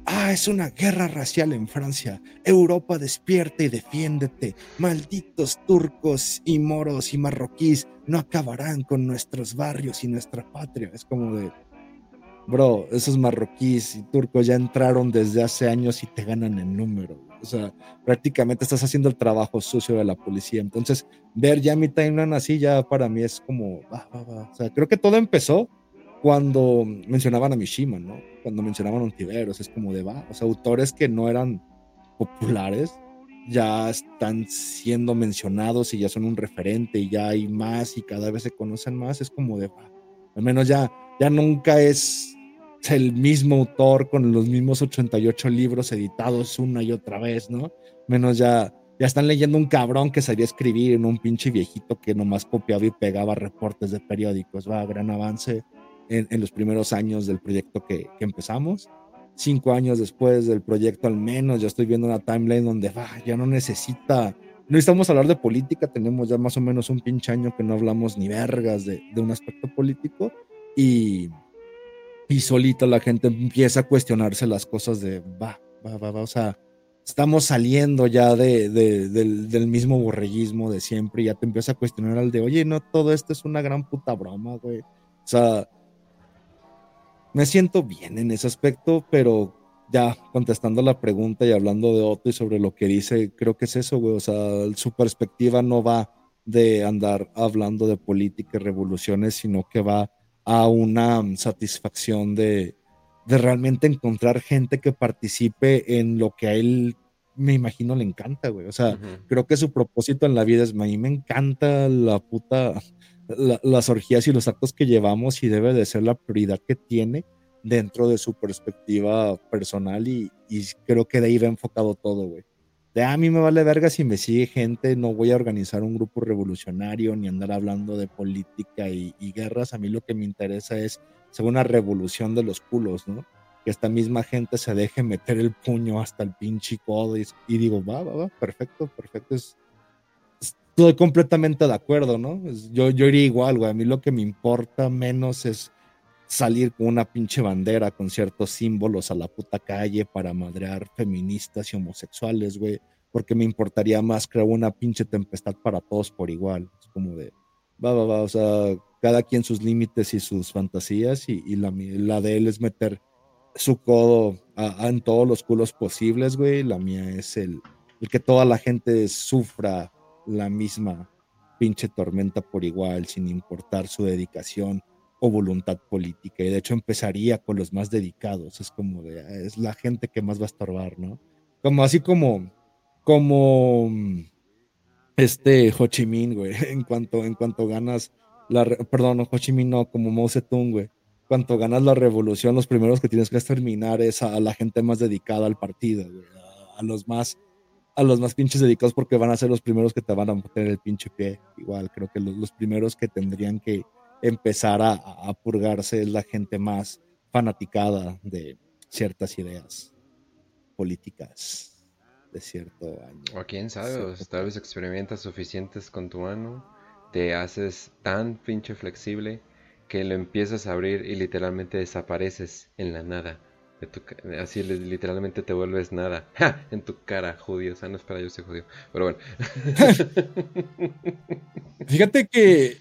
Ah, es una guerra racial en Francia. Europa despierta y defiéndete. Malditos turcos y moros y marroquíes no acabarán con nuestros barrios y nuestra patria. Es como de, bro, esos marroquíes y turcos ya entraron desde hace años y te ganan en número. O sea, prácticamente estás haciendo el trabajo sucio de la policía. Entonces, ver ya mi timeline así ya para mí es como, O sea, creo que todo empezó cuando mencionaban a Mishima, ¿no? Cuando mencionaban a Ontiveros, es como de va, o sea, autores que no eran populares ya están siendo mencionados y ya son un referente y ya hay más y cada vez se conocen más, es como de va, al menos ya, ya nunca es el mismo autor con los mismos 88 libros editados una y otra vez, ¿no? Menos ya, ya están leyendo un cabrón que sabía escribir en un pinche viejito que nomás copiaba y pegaba reportes de periódicos, va, gran avance en, los primeros años del proyecto que, empezamos. Cinco años después del proyecto al menos, ya estoy viendo una timeline donde ya no necesita, no necesitamos hablar de política, tenemos ya más o menos un pinche año que no hablamos ni vergas de, de un aspecto político y, y solita la gente empieza a cuestionarse las cosas de va, va, va, va, o sea, estamos saliendo ya de, de, del, del, mismo borreguismo de siempre y ya te empieza a cuestionar al de, oye, no, todo esto es una gran puta broma, güey. O sea, me siento bien en ese aspecto, pero ya contestando la pregunta y hablando de Otto y sobre lo que dice, creo que es eso, güey. O sea, su perspectiva no va de andar hablando de política y revoluciones, sino que va a una satisfacción de, de realmente encontrar gente que participe en lo que a él me imagino le encanta, güey. O sea, creo que su propósito en la vida es, a mí me encanta la puta las orgías y los actos que llevamos y debe de ser la prioridad que tiene dentro de su perspectiva personal y, creo que de ahí va enfocado todo, güey. De ah, a mí me vale verga si me sigue gente, no voy a organizar un grupo revolucionario ni andar hablando de política y, guerras. A mí lo que me interesa es ser una revolución de los culos, ¿no? Que esta misma gente se deje meter el puño hasta el pinche codo y, y digo, va, va, va, perfecto, perfecto, es, estoy completamente de acuerdo, ¿no? Yo, yo iría igual, güey. A mí lo que me importa menos es salir con una pinche bandera con ciertos símbolos a la puta calle para madrear feministas y homosexuales, güey. Porque me importaría más crear una pinche tempestad para todos por igual. Es como de, va, va, va, o sea, cada quien sus límites y sus fantasías y, la, la, de él es meter su codo en todos los culos posibles, güey. La mía es el, el que toda la gente sufra la misma pinche tormenta por igual, sin importar su dedicación o voluntad política. Y de hecho empezaría con los más dedicados. Es como de, ah, es la gente que más va a estorbar, ¿no? Como así como, como este Ho Chi Minh, güey, en cuanto, en cuanto ganas la, perdón, Ho Chi Minh no, como Mao Zedong, güey. Cuanto ganas la revolución, los primeros que tienes que exterminar es a, la gente más dedicada al partido, a los más a los más pinches dedicados porque van a ser los primeros que te van a meter el pinche pie. Igual, creo que los, primeros que tendrían que empezar a, purgarse es la gente más fanaticada de ciertas ideas políticas de cierto año. O quién sabe, tal vez experimentas suficientes con tu mano, te haces tan pinche flexible que lo empiezas a abrir y literalmente desapareces en la nada. Así literalmente te vuelves nada. En tu cara, judío. O sea, no es para yo ser judío. Pero bueno. Fíjate que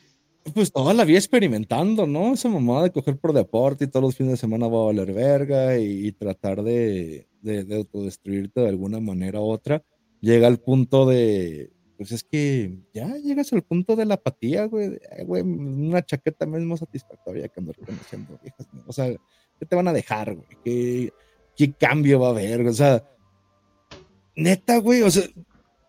pues toda la vida experimentando, ¿no? Esa mamada de coger por deporte y todos los fines de semana va a valer verga y, tratar de, de, autodestruirte de alguna manera u otra. Llega al punto de, pues es que ya llegas al punto de la apatía, güey. güey una chaqueta mismo satisfactoria que andar conociendo viejas. O sea, ¿qué te van a dejar, güey? ¿Qué, ¿Qué cambio va a haber? O sea, neta, güey, o sea,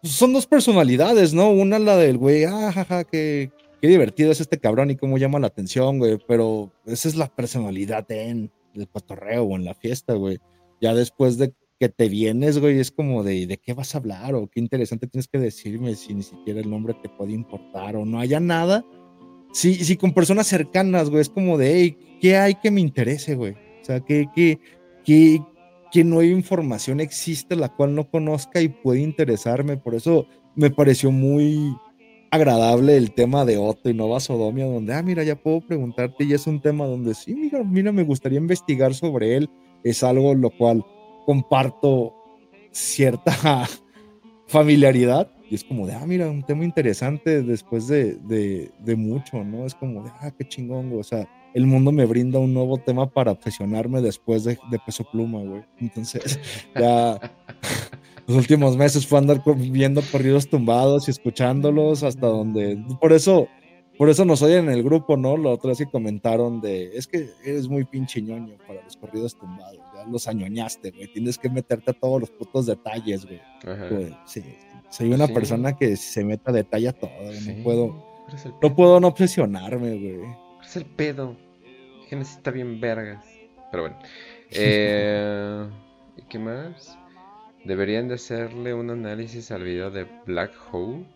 son dos personalidades, ¿no? Una la del güey, ah, jaja, que qué divertido es este cabrón y cómo llama la atención, güey. Pero esa es la personalidad en el cotorreo o en la fiesta, güey. Ya después de que te vienes, güey, es como de, ¿de qué vas a hablar? O qué interesante tienes que decirme si ni siquiera el nombre te puede importar o no haya nada. Sí, sí, con personas cercanas, güey, es como de, hey, ¿qué hay que me interese, güey? O sea, que, que, que, que no hay información existe la cual no conozca y puede interesarme. Por eso me pareció muy, agradable el tema de Otto y Nova Sodomia, donde, ah, mira, ya puedo preguntarte y es un tema donde sí, mira, mira, me gustaría investigar sobre él. Es algo lo cual comparto cierta familiaridad y es como de, ah, mira, un tema interesante después de, de, mucho, ¿no? Es como de, ah, qué chingón, o sea, el mundo me brinda un nuevo tema para obsesionarme después de, de Peso Pluma, güey. Entonces, ya los últimos meses fue andar viendo corridos tumbados y escuchándolos hasta donde. Por eso, por eso nos oyen en el grupo, ¿no? Lo otro es que comentaron de. Es que eres muy pinche ñoño para los corridos tumbados. Ya los añoñaste, güey. Tienes que meterte a todos los putos detalles, güey. sí. Soy una persona que se mete a detalle a todo. No puedo. No puedo no obsesionarme, güey. Es el pedo. Que necesita bien vergas. Pero bueno. Eh, ¿Y qué más? Deberían de hacerle un análisis al video de Black Hole,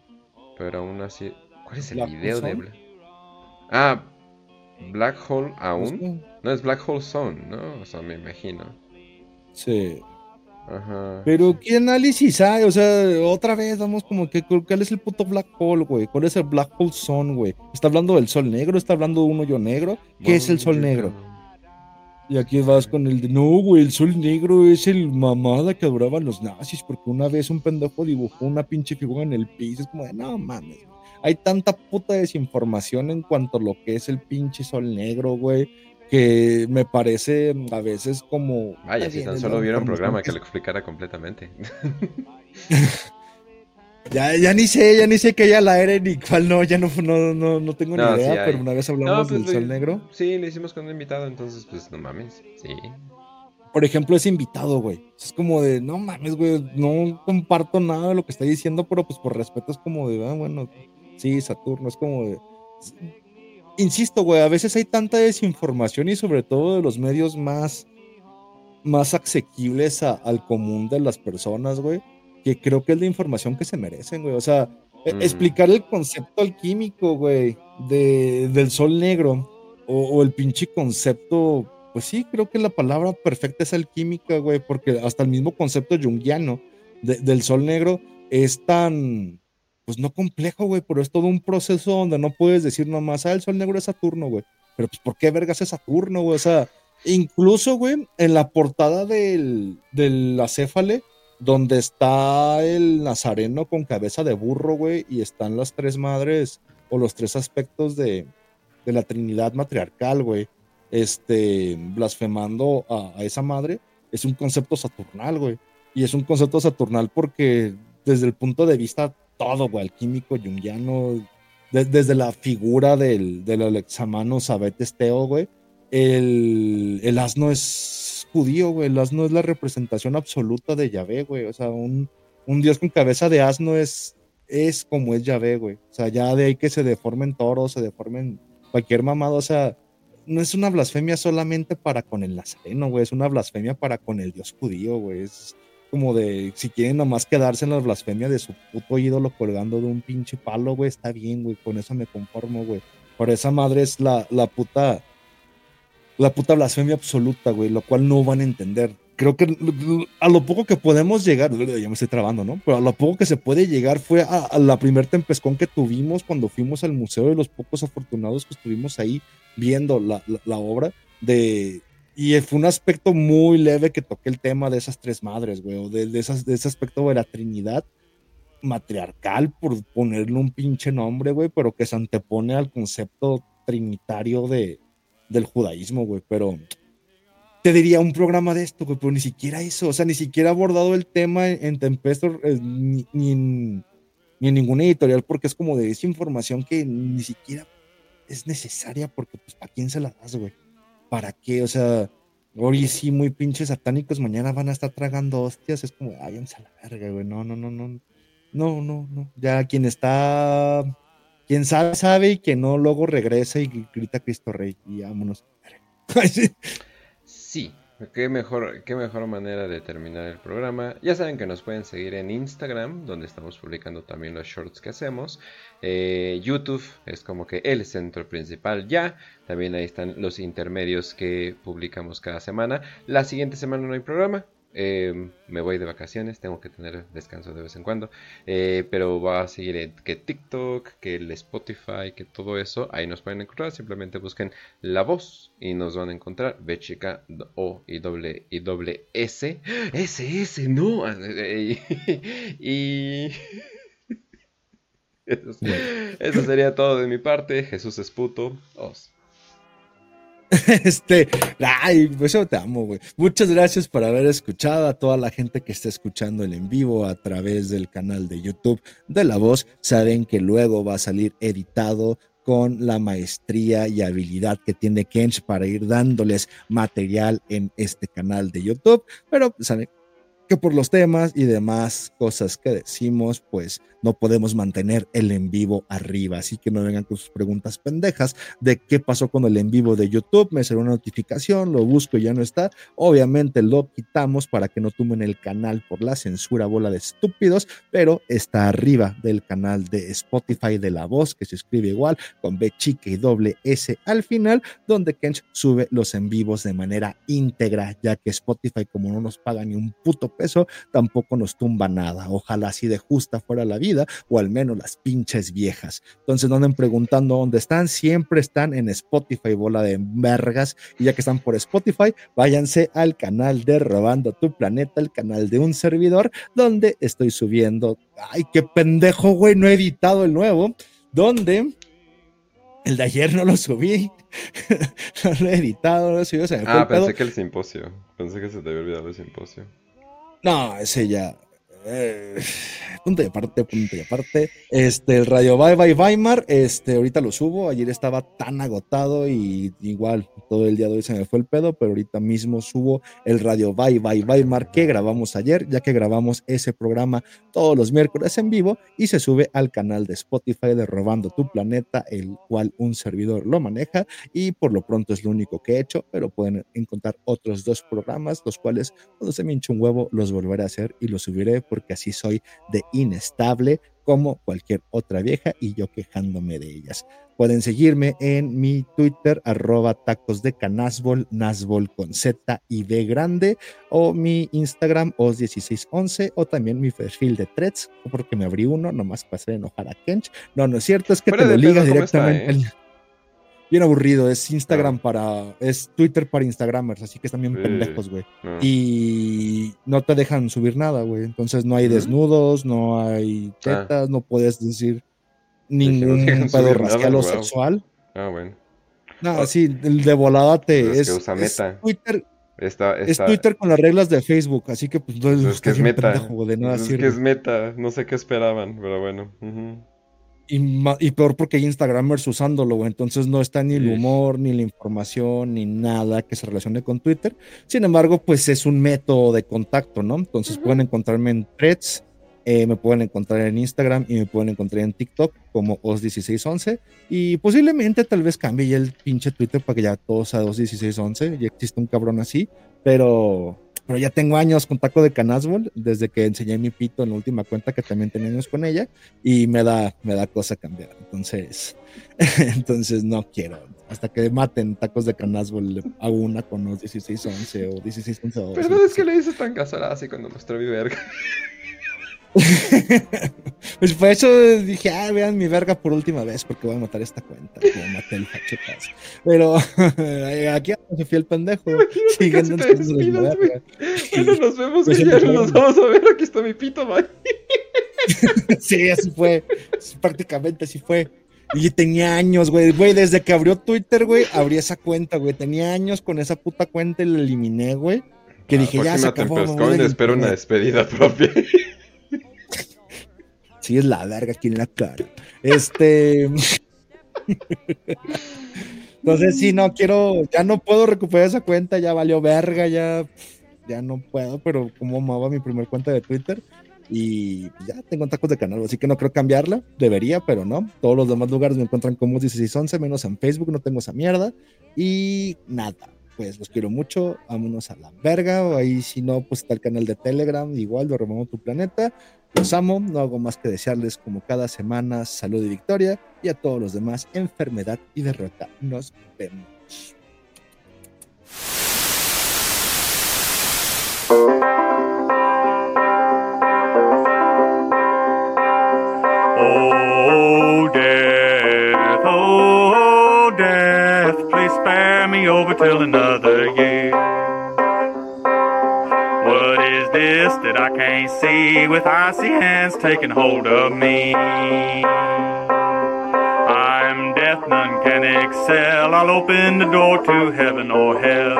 pero aún así... ¿Cuál es el video de Black Ah, Black Hole aún. No es Black Hole Zone, ¿no? O sea, me imagino. Sí. Ajá. Pero ¿qué análisis hay? O sea, otra vez vamos como que ¿cuál es el puto Black Hole, güey? ¿Cuál es el Black Hole Zone, güey? ¿Está hablando del sol negro? ¿Está hablando de un hoyo negro? ¿Qué es el sol negro? Y aquí vas con el de, no, güey, el sol negro es el mamada que adoraban los nazis, porque una vez un pendejo dibujó una pinche figura en el piso, es como de, no mames, hay tanta puta desinformación en cuanto a lo que es el pinche sol negro, güey, que me parece a veces como... Vaya, si tan solo hubiera un programa que lo explicara completamente. Ya, ya ni sé, ya ni sé que haya la era ni cuál no, ya no, no, no, tengo ni idea, pero una vez hablamos pues, del Sol Negro. Sí, le hicimos con un invitado, entonces pues no mames, sí. Por ejemplo, ese invitado, güey. Es como de, no mames, güey, no comparto nada de lo que está diciendo, pero pues por respeto es como de, ah, bueno, sí, Saturno, es como de... Insisto, güey, a veces hay tanta desinformación y sobre todo de los medios más, más asequibles al común de las personas, güey que creo que es la información que se merecen, güey. O sea, e, explicar el concepto alquímico, güey, de, del sol negro, o, el pinche concepto, pues sí, creo que la palabra perfecta es alquímica, güey, porque hasta el mismo concepto junguiano del sol negro es tan, pues no complejo, güey, pero es todo un proceso donde no puedes decir nomás, ah, el sol negro es Saturno, güey. Pero pues, ¿por qué vergas es Saturno, güey? O sea, incluso, güey, en la portada del, del acéfale, donde está el nazareno con cabeza de burro, güey, y están las tres madres o los tres aspectos de, la Trinidad matriarcal, güey, este, blasfemando a, esa madre, es un concepto saturnal, güey. Y es un concepto saturnal porque desde el punto de vista todo, güey, alquímico, jungiano, desde la figura del, del Alexamano Sabetesteo, güey, el, el asno es judío, güey. El asno es la representación absoluta de Yahvé, güey. O sea, un, un dios con cabeza de asno es, es como es Yahvé, güey. O sea, ya de ahí que se deformen toros, se deformen cualquier mamado. O sea, no es una blasfemia solamente para con el nazareno, güey. Es una blasfemia para con el dios judío, güey. Es como de, si quieren nomás quedarse en la blasfemia de su puto ídolo colgando de un pinche palo, güey, está bien, güey. Con eso me conformo, güey. Por esa madre es la, la puta la puta blasfemia absoluta, güey, lo cual no van a entender. creo que a lo poco que podemos llegar, ya me estoy trabando, ¿no? Pero a lo poco que se puede llegar fue a, la primer tempescón que tuvimos cuando fuimos al museo de los pocos afortunados que estuvimos ahí viendo la, la, obra de... Y fue un aspecto muy leve que toqué el tema de esas tres madres, güey, o de, ese aspecto de la Trinidad matriarcal, por ponerle un pinche nombre, güey, pero que se antepone al concepto trinitario de, del judaísmo, güey, pero te diría un programa de esto, güey, pero ni siquiera eso, o sea, ni siquiera ha abordado el tema en, Tempestor eh, ni, en, ni, en, ninguna editorial, porque es como de esa información que ni siquiera es necesaria, porque pues, ¿para quién se la das, güey? ¿Para qué? O sea, hoy sí, muy pinches satánicos, mañana van a estar tragando hostias, es como, ay, a la verga, güey, no, no, no, no, no, no, no, ya quien está, quien sabe, sabe, y quien no, luego regresa y grita Cristo Rey, y vámonos. Sí, qué mejor, qué mejor manera de terminar el programa. Ya saben que nos pueden seguir en Instagram, donde estamos publicando también los shorts que hacemos. Eh, YouTube es como que el centro principal ya. También ahí están los intermedios que publicamos cada semana. La siguiente semana no hay programa, eh, me voy de vacaciones, tengo que tener descanso de vez en cuando. Eh, pero va a seguir que TikTok, que el Spotify, que todo eso. Ahí nos pueden encontrar. Simplemente busquen la voz y nos van a encontrar. B chica O y doble y doble S. S, S, no. y. eso, sería todo de mi parte. Jesús es puto. Os. Este, ay, pues yo te amo, güey. Muchas gracias por haber escuchado a toda la gente que está escuchando el en vivo a través del canal de YouTube de La Voz. Saben que luego va a salir editado con la maestría y habilidad que tiene Kench para ir dándoles material en este canal de YouTube. Pero saben que por los temas y demás cosas que decimos, pues no podemos mantener el en vivo arriba. Así que no vengan con sus preguntas pendejas de qué pasó con el en vivo de YouTube. Me salió una notificación, lo busco y ya no está. Obviamente lo quitamos para que no tumben el canal por la censura bola de estúpidos, pero está arriba del canal de Spotify de La Voz, que se escribe igual, con B chica y doble S al final, donde Kench sube los en vivos de manera íntegra, ya que Spotify, como no nos paga ni un puto peso, tampoco nos tumba nada. Ojalá así de justa fuera la vida o al menos las pinches viejas. Entonces no anden preguntando dónde están, siempre están en Spotify, bola de vergas, y ya que están por Spotify, váyanse al canal de Robando tu Planeta, el canal de un servidor, donde estoy subiendo, ay, qué pendejo, güey, no he editado el nuevo, donde... El de ayer no lo subí. no lo he editado, no lo subí. ah, pensé que el simposio. Pensé que se te había olvidado el simposio. No, ese ya. Eh, punto y aparte, punto y aparte. Este, el Radio Bye Bye Weimar, este, ahorita lo subo. Ayer estaba tan agotado y igual todo el día de hoy se me fue el pedo, pero ahorita mismo subo el Radio Bye Bye Weimar que grabamos ayer, ya que grabamos ese programa todos los miércoles en vivo y se sube al canal de Spotify de Robando tu Planeta, el cual un servidor lo maneja y por lo pronto es lo único que he hecho, pero pueden encontrar otros dos programas, los cuales cuando se me hinche un huevo los volveré a hacer y los subiré porque así soy de inestable como cualquier otra vieja y yo quejándome de ellas. Pueden seguirme en mi Twitter, arroba tacos de canasbol, nasbol con Z y B grande, o mi Instagram, os1611, o también mi perfil de threads, porque me abrí uno, nomás para hacer enojar a Kench. No, no es cierto, es que te lo ligas directamente. Eh? bien aburrido. Es Instagram para. Es Twitter para Instagramers, así que están bien pendejos, güey. Y no te dejan subir nada, güey. Entonces no hay desnudos, no hay ah. tetas, no puedes decir ningún pedo racial o sexual. Ah, bueno. No, sí, de volada te. Es, Twitter. Es Twitter con las reglas de Facebook, así que pues no es que es meta. es que es meta, no sé qué esperaban, pero bueno. Y, peor porque hay Instagramers usándolo, güey. Entonces no está ni el humor, ni la información, ni nada que se relacione con Twitter. Sin embargo, pues es un método de contacto, ¿no? Entonces pueden encontrarme en threads, eh, me pueden encontrar en Instagram y me pueden encontrar en TikTok como os1611. Y posiblemente tal vez cambie el pinche Twitter para que ya todo sea os1611. Ya existe un cabrón así. Pero pero ya tengo años con taco de canasbol desde que enseñé mi pito en la última cuenta que también tenía años con ella y me da, me da cosa cambiar. Entonces, entonces no quiero. Hasta que maten tacos de canasbol hago una con los 1611 o 1611. Pero no es que le dices tan casada así cuando mostró mi verga. pues por eso dije, ah, vean mi verga por última vez, porque voy a matar esta cuenta. Como maté el Pero aquí se fue el pendejo. Siguiendo Bueno, nos vemos, pues ya nos vamos a ver. Aquí está mi pito, man. sí, así fue. Prácticamente así fue. Y tenía años, güey. Güey, desde que abrió Twitter, güey, abrí esa cuenta, güey. Tenía años con esa puta cuenta y la eliminé, güey. Que dije, ya se acabó. espero una despedida propia. Sí, es la verga aquí en la cara. Este. Entonces, sí, no quiero, ya no puedo recuperar esa cuenta, ya valió verga, ya, ya no puedo, pero como amaba mi primer cuenta de Twitter y ya tengo tacos de canal, así que no creo cambiarla, debería, pero no. Todos los demás lugares me encuentran como 1611, menos en Facebook, no tengo esa mierda y nada. Pues los quiero mucho, vámonos a la verga. Ahí si no, pues está el canal de Telegram, igual lo remamos tu planeta. Los amo, no hago más que desearles como cada semana salud y victoria y a todos los demás enfermedad y derrota. Nos vemos. Oh death, oh death, please spare me over till another year. This that I can't see with icy hands taking hold of me. I'm death, none can excel. I'll open the door to heaven or hell.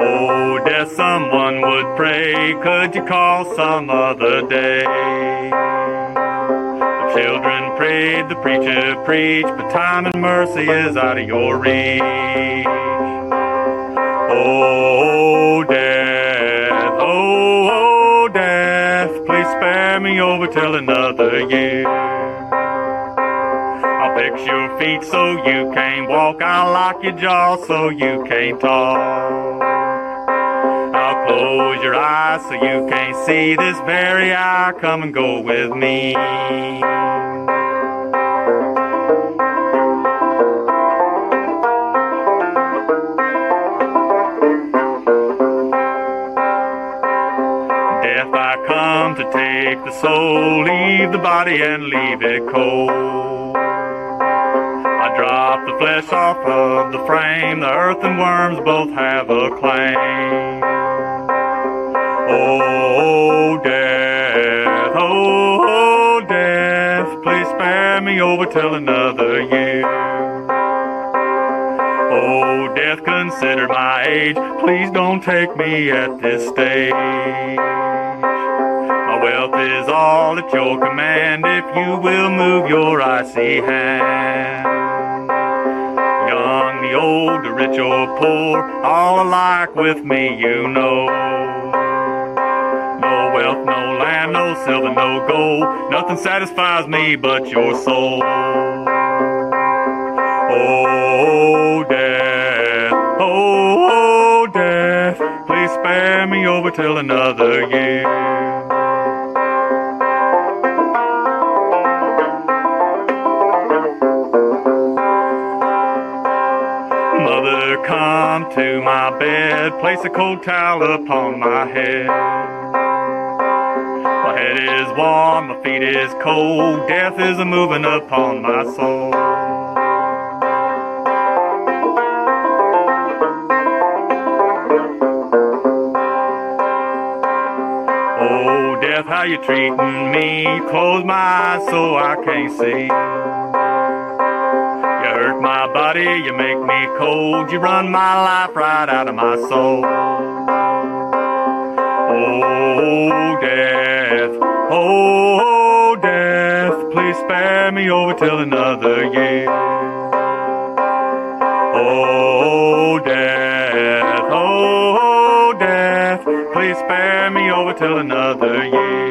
Oh, death, someone would pray. Could you call some other day? The preacher preach, but time and mercy is out of your reach. Oh, death, oh, oh, death, please spare me over till another year. I'll fix your feet so you can't walk, I'll lock your jaw so you can't talk. I'll close your eyes so you can't see this very hour. Come and go with me. Come to take the soul, leave the body and leave it cold. I drop the flesh off of the frame, the earth and worms both have a claim. Oh, death, oh, oh, death, please spare me over till another year. Oh, death, consider my age, please don't take me at this stage. Wealth is all at your command if you will move your icy hand. Young, the old, the rich or poor, all alike with me, you know No wealth, no land, no silver, no gold. Nothing satisfies me but your soul. Oh, death, oh, oh, death, please spare me over till another year. Come to my bed, place a cold towel upon my head My head is warm, my feet is cold, death is a moving upon my soul. Oh, death, how you treating me? Close my eyes so I can't see. Hurt my body, you make me cold, you run my life right out of my soul. Oh, death, oh, death, please spare me over till another year. Oh, death, oh, death, please spare me over till another year.